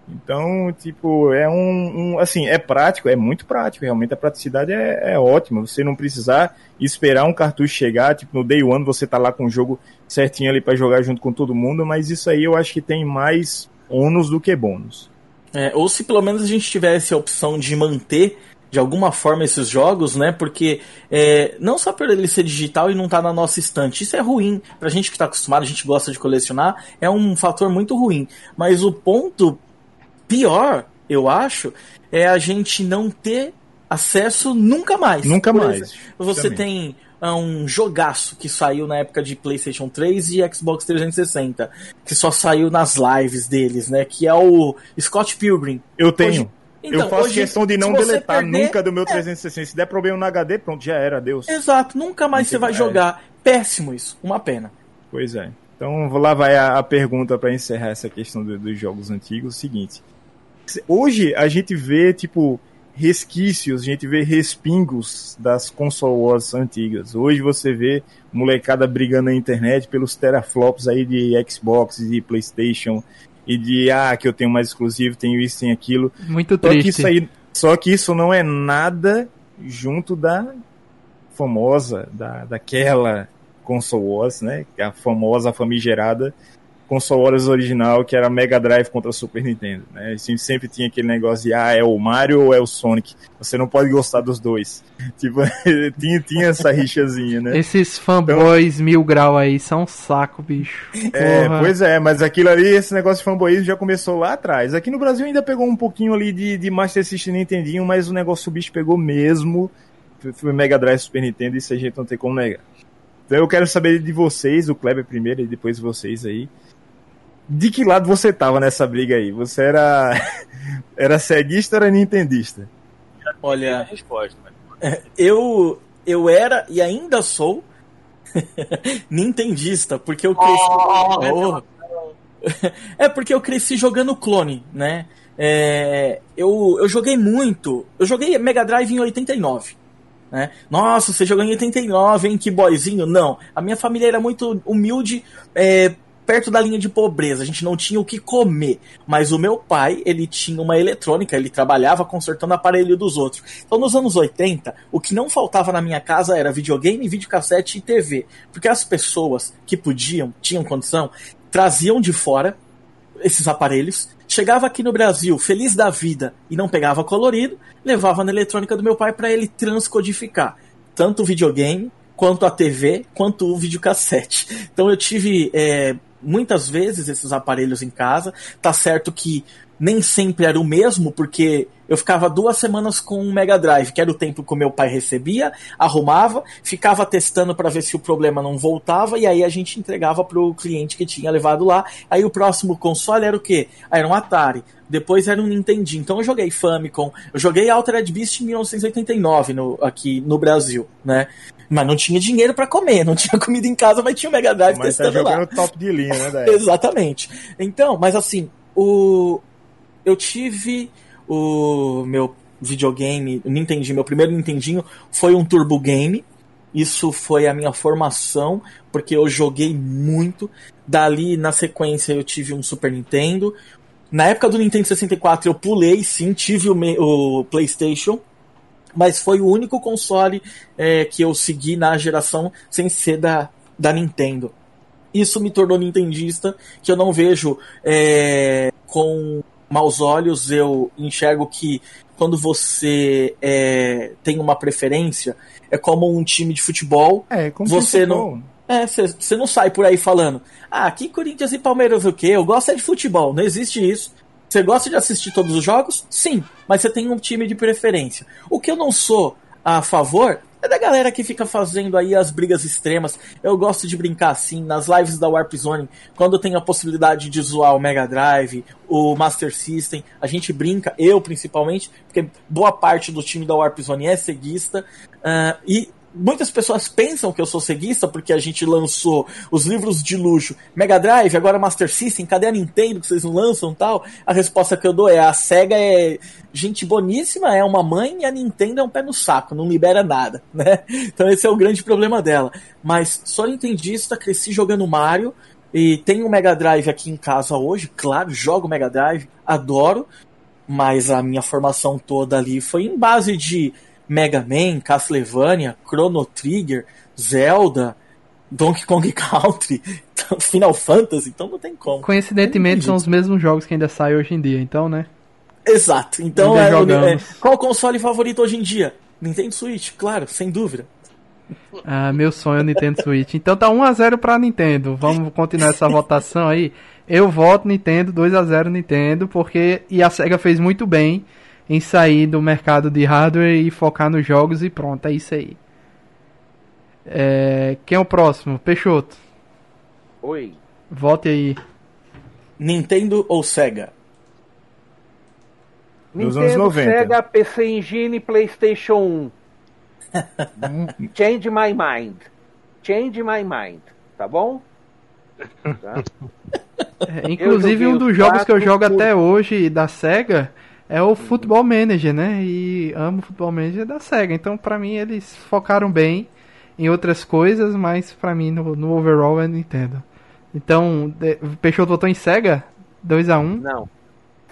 Então, tipo, é um, um, Assim, é prático, é muito prático. Realmente a praticidade é, é ótima. Você não precisar esperar um cartucho chegar, tipo, no day one você tá lá com o jogo certinho ali para jogar junto com todo mundo, mas isso aí eu acho que tem mais ônus do que bônus. É, ou se pelo menos a gente tivesse a opção de manter de alguma forma esses jogos, né? Porque é, não só por ele ser digital e não estar tá na nossa estante, isso é ruim. Pra gente que está acostumado, a gente gosta de colecionar, é um fator muito ruim. Mas o ponto pior, eu acho, é a gente não ter acesso nunca mais. Nunca mais. Exemplo, você tem ah, um jogaço que saiu na época de PlayStation 3 e Xbox 360, que só saiu nas lives deles, né? Que é o Scott Pilgrim. Eu tenho. Hoje, então, eu faço hoje, questão de não deletar perder, nunca do meu 360. É. Se der problema no HD, pronto, já era, Deus. Exato, nunca mais você vai jogar. Péssimo isso, uma pena. Pois é. Então lá vai a, a pergunta para encerrar essa questão do, dos jogos antigos. O seguinte: Hoje a gente vê, tipo, resquícios, a gente vê respingos das console wars antigas. Hoje você vê molecada brigando na internet pelos teraflops aí de Xbox e PlayStation e de ah, que eu tenho mais exclusivo, tenho isso, tenho aquilo. Muito triste. Só que isso aí, só que isso não é nada junto da famosa, da, daquela console wars, né? A famosa famigerada console original, que era Mega Drive contra Super Nintendo, né? A gente sempre tinha aquele negócio de, ah, é o Mario ou é o Sonic? Você não pode gostar dos dois. [laughs] Tipo, [laughs] tinha, tinha essa rixazinha, né? Esses fanboys então, mil grau aí são um saco, bicho. É, pois é, mas aquilo ali, esse negócio de fanboyismo já começou lá atrás. Aqui no Brasil ainda pegou um pouquinho ali de, de Master System Nintendinho, mas o negócio o bicho pegou mesmo. Foi Mega Drive Super Nintendo, isso a gente não tem como negar. Então eu quero saber de vocês, o Kleber primeiro e depois vocês aí de que lado você tava nessa briga aí? Você era [laughs] era ceguista ou era nintendista? Olha, resposta, eu eu era e ainda sou [laughs] nintendista, porque eu cresci oh, [laughs] É porque eu cresci jogando clone, né? É, eu, eu joguei muito. Eu joguei Mega Drive em 89. Né? Nossa, você jogou em 89, hein? Que boyzinho. Não. A minha família era muito humilde. É, perto da linha de pobreza, a gente não tinha o que comer. Mas o meu pai, ele tinha uma eletrônica, ele trabalhava consertando aparelho dos outros. Então, nos anos 80, o que não faltava na minha casa era videogame, videocassete e TV. Porque as pessoas que podiam, tinham condição, traziam de fora esses aparelhos, chegava aqui no Brasil feliz da vida e não pegava colorido, levava na eletrônica do meu pai para ele transcodificar tanto o videogame quanto a TV, quanto o videocassete. Então eu tive é, muitas vezes esses aparelhos em casa. Tá certo que nem sempre era o mesmo, porque eu ficava duas semanas com um Mega Drive, que era o tempo que o meu pai recebia, arrumava, ficava testando para ver se o problema não voltava, e aí a gente entregava para o cliente que tinha levado lá. Aí o próximo console era o quê? Era um Atari. Depois era um Nintendo. Então eu joguei Famicom, eu joguei Altered Beast em 1989 no, aqui no Brasil, né? Mas não tinha dinheiro para comer, não [laughs] tinha comida em casa, mas tinha o Mega Drive mas tá testando tá jogando lá. top de linha, né, [laughs] Exatamente. Então, mas assim, o eu tive o meu videogame, o Nintendo, meu primeiro Nintendinho foi um Turbo Game. Isso foi a minha formação, porque eu joguei muito. Dali, na sequência, eu tive um Super Nintendo. Na época do Nintendo 64, eu pulei, sim, tive o, o PlayStation mas foi o único console é, que eu segui na geração sem ser da, da Nintendo. Isso me tornou nintendista, que eu não vejo é, com maus olhos, eu enxergo que quando você é, tem uma preferência, é como um time de futebol. É, como você não. É, você não sai por aí falando, ah, que Corinthians e Palmeiras o quê? Eu gosto é de futebol, não existe isso. Você gosta de assistir todos os jogos? Sim, mas você tem um time de preferência. O que eu não sou a favor é da galera que fica fazendo aí as brigas extremas. Eu gosto de brincar assim, nas lives da Warp Zone, quando tem a possibilidade de zoar o Mega Drive, o Master System, a gente brinca, eu principalmente, porque boa parte do time da Warp Zone é ceguista, uh, e muitas pessoas pensam que eu sou ceguista porque a gente lançou os livros de luxo Mega Drive, agora Master System, cadê a Nintendo que vocês não lançam tal? A resposta que eu dou é a SEGA é gente boníssima, é uma mãe e a Nintendo é um pé no saco, não libera nada, [laughs] né? Então esse é o grande problema dela. Mas sou nintendista, cresci jogando Mario e tenho um Mega Drive aqui em casa hoje, claro, jogo Mega Drive, adoro, mas a minha formação toda ali foi em base de Mega Man, Castlevania, Chrono Trigger, Zelda, Donkey Kong [laughs] Country, [laughs] Final Fantasy, então não tem como. Coincidentemente são os mesmos jogos que ainda saem hoje em dia, então, né? Exato. Então é, é, qual o console favorito hoje em dia? Nintendo Switch, claro, sem dúvida. Ah, meu sonho é o Nintendo Switch. Então tá 1x0 pra Nintendo. Vamos continuar essa votação aí. Eu voto Nintendo, 2x0 Nintendo, porque. E a SEGA fez muito bem em sair do mercado de hardware e focar nos jogos e pronto, é isso aí. É... Quem é o próximo? Peixoto. Oi. Vote aí. Nintendo ou Sega? Nos Nintendo, anos 90. Sega, PC Engine, PlayStation 1. [laughs] Change my mind. Change my mind. Tá bom? Tá? É, inclusive, um os dos jogos que eu jogo por- até hoje da SEGA é o Football Manager, né? E amo o Football Manager da SEGA. Então, pra mim, eles focaram bem em outras coisas, mas pra mim, no, no overall, é Nintendo. Então, de, Peixoto votou em SEGA? 2x1. Não.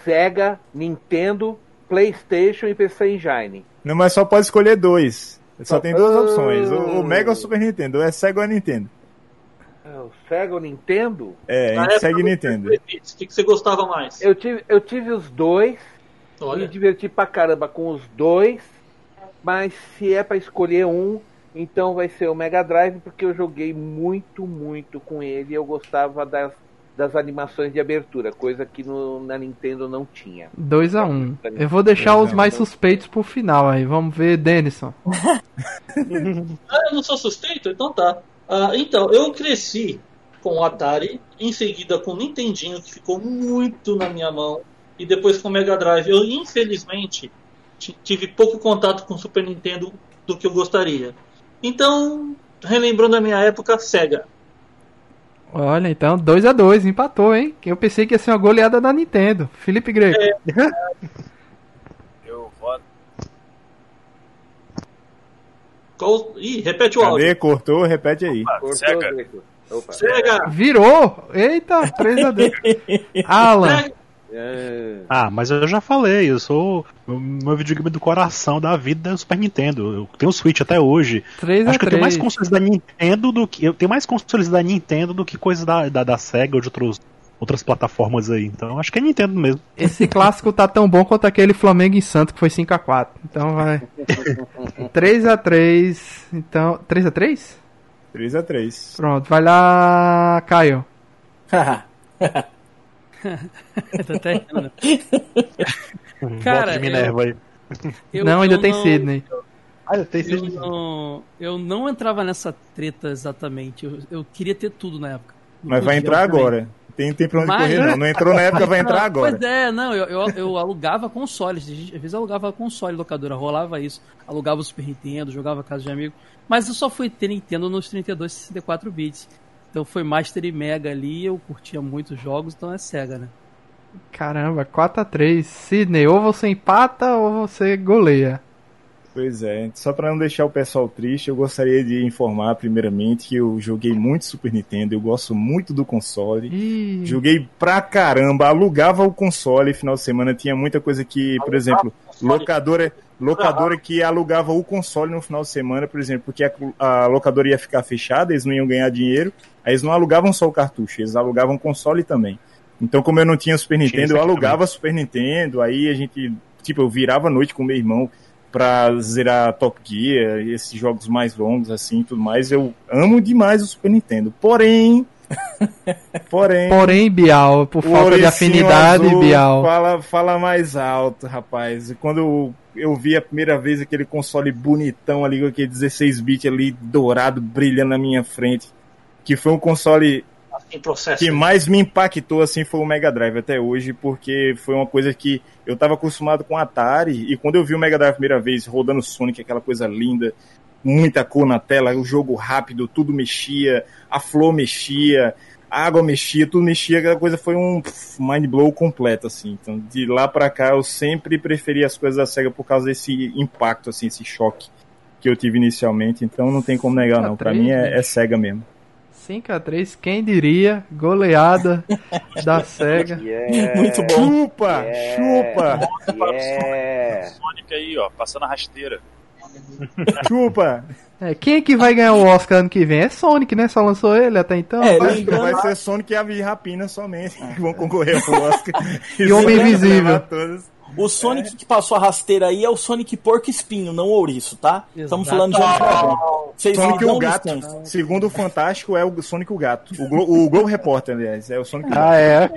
Sega, Nintendo, PlayStation e PC Engine. Não, mas só pode escolher dois. Só tem duas Ah. opções. O, o Mega ou o Super Nintendo. Ou é Sega ou é Nintendo. É, O Sega ou Nintendo? É, a gente segue do Nintendo. O que, que você gostava mais? Eu tive, eu tive os dois. Me Olha, diverti pra caramba com os dois. Mas se é pra escolher um, então vai ser o Mega Drive, porque eu joguei muito, muito com ele. e Eu gostava das, das animações de abertura, coisa que no, na Nintendo não tinha. 2x1. Eu vou deixar os 2 a 1. mais suspeitos pro final aí. Vamos ver, Denison. [laughs] Ah, eu não sou suspeito? Então tá. Ah, então, eu cresci com o Atari, em seguida com o Nintendinho, que ficou muito na minha mão, e depois com o Mega Drive. Eu, infelizmente, ti- tive pouco contato com o Super Nintendo do que eu gostaria. Então, relembrando a minha época, Sega. Olha, então 2x2, empatou, hein? Eu pensei que ia ser uma goleada da Nintendo. Felipe Greco. [laughs] Eu voto. Qual... Ih, repete o áudio. Cadê? Cortou? Repete aí. Ah, Cortou, Sega. Greco. Opa. Sega! Virou! Eita, 3x2. [laughs] Alan. Sega! É, Ah, mas eu já falei, eu sou. O meu videogame do coração da vida é o Super Nintendo. Eu tenho o Switch até hoje. Acho que eu tenho mais 3x3. consoles da Nintendo do que. Eu tenho mais consoles da Nintendo do que coisas da, da, da Sega ou de outros, outras plataformas aí. Então acho que é Nintendo mesmo. Esse clássico tá tão bom quanto aquele Flamengo em Santos que foi 5x4. Então vai. [laughs] 3x3. Então. 3x3? 3x3. Pronto, vai lá, Caio. [laughs] [laughs] Tá Cara, de Minerva aí. Eu- não, ainda eu tem não- Sidney. Ah, eu tenho Eu não, eu não entrava nessa treta exatamente. Eu, eu queria ter tudo na época. Não Mas vai entrar agora. Tem, tem pra onde Mas- correr, [laughs] não. Não entrou na época, vai entrar agora. Pois é, não, eu, eu, eu alugava consoles. Às vezes eu alugava console locadora, rolava isso. Alugava o Super Nintendo, jogava casa de amigo. Mas eu só fui ter Nintendo nos 32 e 64 bits. Então foi Master e Mega ali, eu curtia muitos jogos, então é Sega, né? Caramba, 4x3. Sidney, ou você empata ou você goleia. Pois é, só pra não deixar o pessoal triste, eu gostaria de informar primeiramente que eu joguei muito Super Nintendo, eu gosto muito do console. Ih, Joguei pra caramba, alugava o console final de semana, tinha muita coisa que, por exemplo, locadora, locadora que alugava o console no final de semana, por exemplo, porque a, a locadora ia ficar fechada, eles não iam ganhar dinheiro, aí eles não alugavam só o cartucho, eles alugavam o console também. Então, como eu não tinha Super Nintendo, isso eu alugava Super Nintendo, aí a gente, tipo, eu virava a noite com meu irmão pra zerar Top Gear, esses jogos mais longos, assim, tudo mais. Eu amo demais o Super Nintendo. Porém, [laughs] porém, Porém, Bial, por falta de afinidade, azul Bial. Fala, fala mais alto, rapaz. Quando eu, eu vi a primeira vez aquele console bonitão ali, com aquele 16 bit ali, dourado, brilhando na minha frente, que foi um console processo. que mais me impactou assim foi o Mega Drive até hoje, porque foi uma coisa que eu tava acostumado com Atari e quando eu vi o Mega Drive a primeira vez rodando Sonic, aquela coisa linda, muita cor na tela, o jogo rápido, tudo mexia, a flor mexia, a água mexia, tudo mexia, aquela coisa foi um mind blow completo, assim. Então, de lá para cá, eu sempre preferi as coisas da SEGA por causa desse impacto, assim, esse choque que eu tive inicialmente. Então, não tem como negar, não. Para mim, é, é SEGA mesmo. 5x3, quem diria? Goleada [laughs] da SEGA. Yeah, Muito bom. Chupa! Yeah. Chupa! Yeah. Sonic aí, ó, passando a rasteira. [laughs] Chupa! É, quem é que vai ganhar o Oscar ano que vem? É Sonic, né? Só lançou ele até então. É, Vai- Vai ser Sonic e a Rapina somente [laughs] que vão concorrer ao Oscar. E Homem Invisível. Todas. O Sonic que passou a rasteira aí é o Sonic Porco Espinho, não ouriço, tá? Estamos Exato. falando de padrão. Vocês Sonic o Gato, segundo o Fantástico, é o Sonic o Gato. O, Glo o Globo Repórter, aliás, é o Sonic o Gato. Ah, é?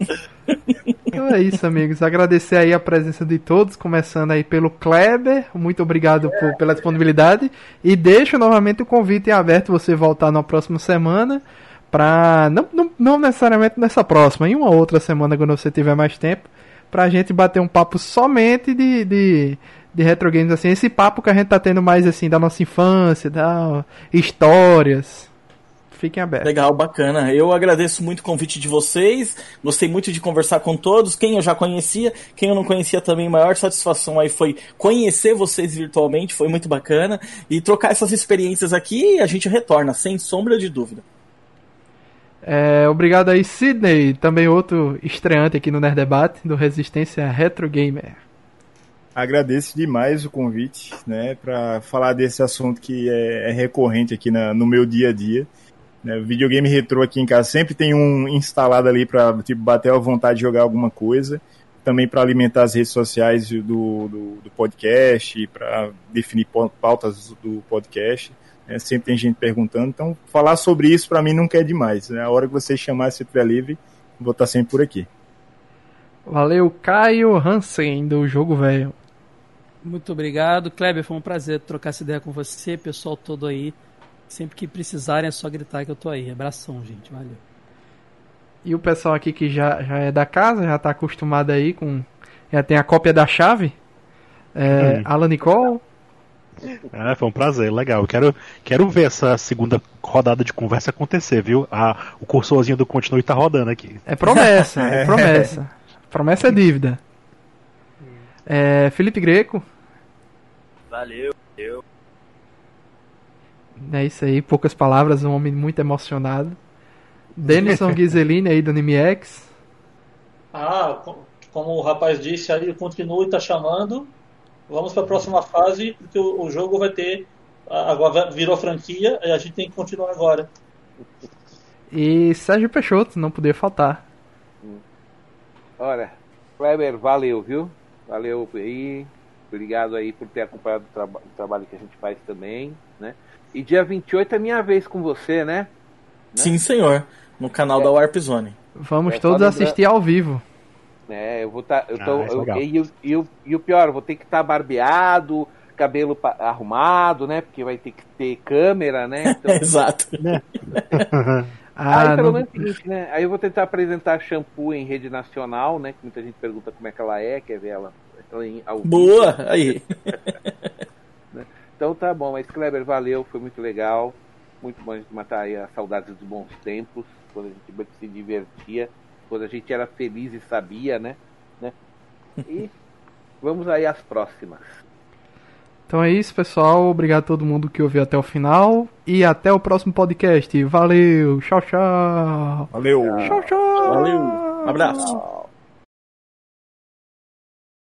[laughs] então é isso, amigos. Agradecer aí a presença de todos, começando aí pelo Kleber. Muito obrigado por- pela disponibilidade. E deixo novamente o convite em aberto você voltar na próxima semana. Pra. Não, não, não necessariamente nessa próxima, em uma outra semana quando você tiver mais tempo. Pra gente bater um papo somente de. de de retro games assim, esse papo que a gente tá tendo mais assim da nossa infância, da histórias. Fiquem abertos. Legal, bacana. Eu agradeço muito o convite de vocês. Gostei muito de conversar com todos. Quem eu já conhecia, quem eu não conhecia também, maior satisfação aí foi conhecer vocês virtualmente. Foi muito bacana. E trocar essas experiências aqui, a gente retorna, sem sombra de dúvida. É, obrigado aí, Sidney, também outro estreante aqui no Nerd Debate do Resistência Retro Gamer. Agradeço demais o convite, né, para falar desse assunto que é, é recorrente aqui na- no meu dia a dia. Né, videogame retrô aqui em casa sempre tem um instalado ali para tipo, bater a vontade de jogar alguma coisa. Também para alimentar as redes sociais do, do, do podcast, para definir pau- pautas do podcast. Né, sempre tem gente perguntando. Então, falar sobre isso para mim nunca é demais. Né? A hora que você chamar, se estiver livre, vou estar sempre por aqui. Valeu, Caio Hansen, do Jogo Velho. Muito obrigado. Kleber, foi um prazer trocar essa ideia com você, pessoal todo aí. Sempre que precisarem é só gritar que eu tô aí. Abração, gente. Valeu. E o pessoal aqui que já, já é da casa, já tá acostumado aí com. Já tem a cópia da chave. É, Hum. Alan Nicole. É, foi um prazer, legal. Quero, quero ver essa segunda rodada de conversa acontecer, viu? A, o cursorzinho do Continue tá rodando aqui. É promessa, [laughs] é promessa. Promessa é dívida. É, Felipe Greco. Valeu, eu. É isso aí, poucas palavras, um homem muito emocionado. Denison [laughs] Ghiseline aí do NMX. Ah, co- como o rapaz disse aí, o continue tá chamando. Vamos para a próxima fase, porque o, o jogo vai ter. a- Agora virou franquia e a gente tem que continuar agora. E Sérgio Peixoto, não podia faltar. Olha, Kleber, valeu, viu? Valeu aí. Obrigado aí por ter acompanhado o, traba- o trabalho que a gente faz também, né? E dia 28 é minha vez com você, né? Sim, senhor. No canal da Warp Zone. Vamos É, todos assistir ao vivo. É, eu vou tá, eu tô, Ah, é eu- legal. e, o- e, o- e o pior, eu vou ter que estar barbeado, cabelo arrumado, né? Porque vai ter que ter câmera, né? [laughs] Então, Exato. [laughs] Ah, aí pelo não- menos é o seguinte, né? Aí eu vou tentar apresentar shampoo em rede nacional, né? Que muita gente pergunta como é que ela é, quer ver ela, ela em, ao vivo. Boa! Aí. [laughs] Então tá bom, mas Kleber, valeu, foi muito legal. Muito bom a gente matar aí as saudades dos bons tempos, quando a gente se divertia, quando a gente era feliz e sabia, né? né? E [laughs] vamos aí às próximas. Então é isso, pessoal. Obrigado a todo mundo que ouviu até o final. E até o próximo podcast. Valeu! Tchau, tchau! Valeu! Tchau, tchau! Valeu. Um abraço.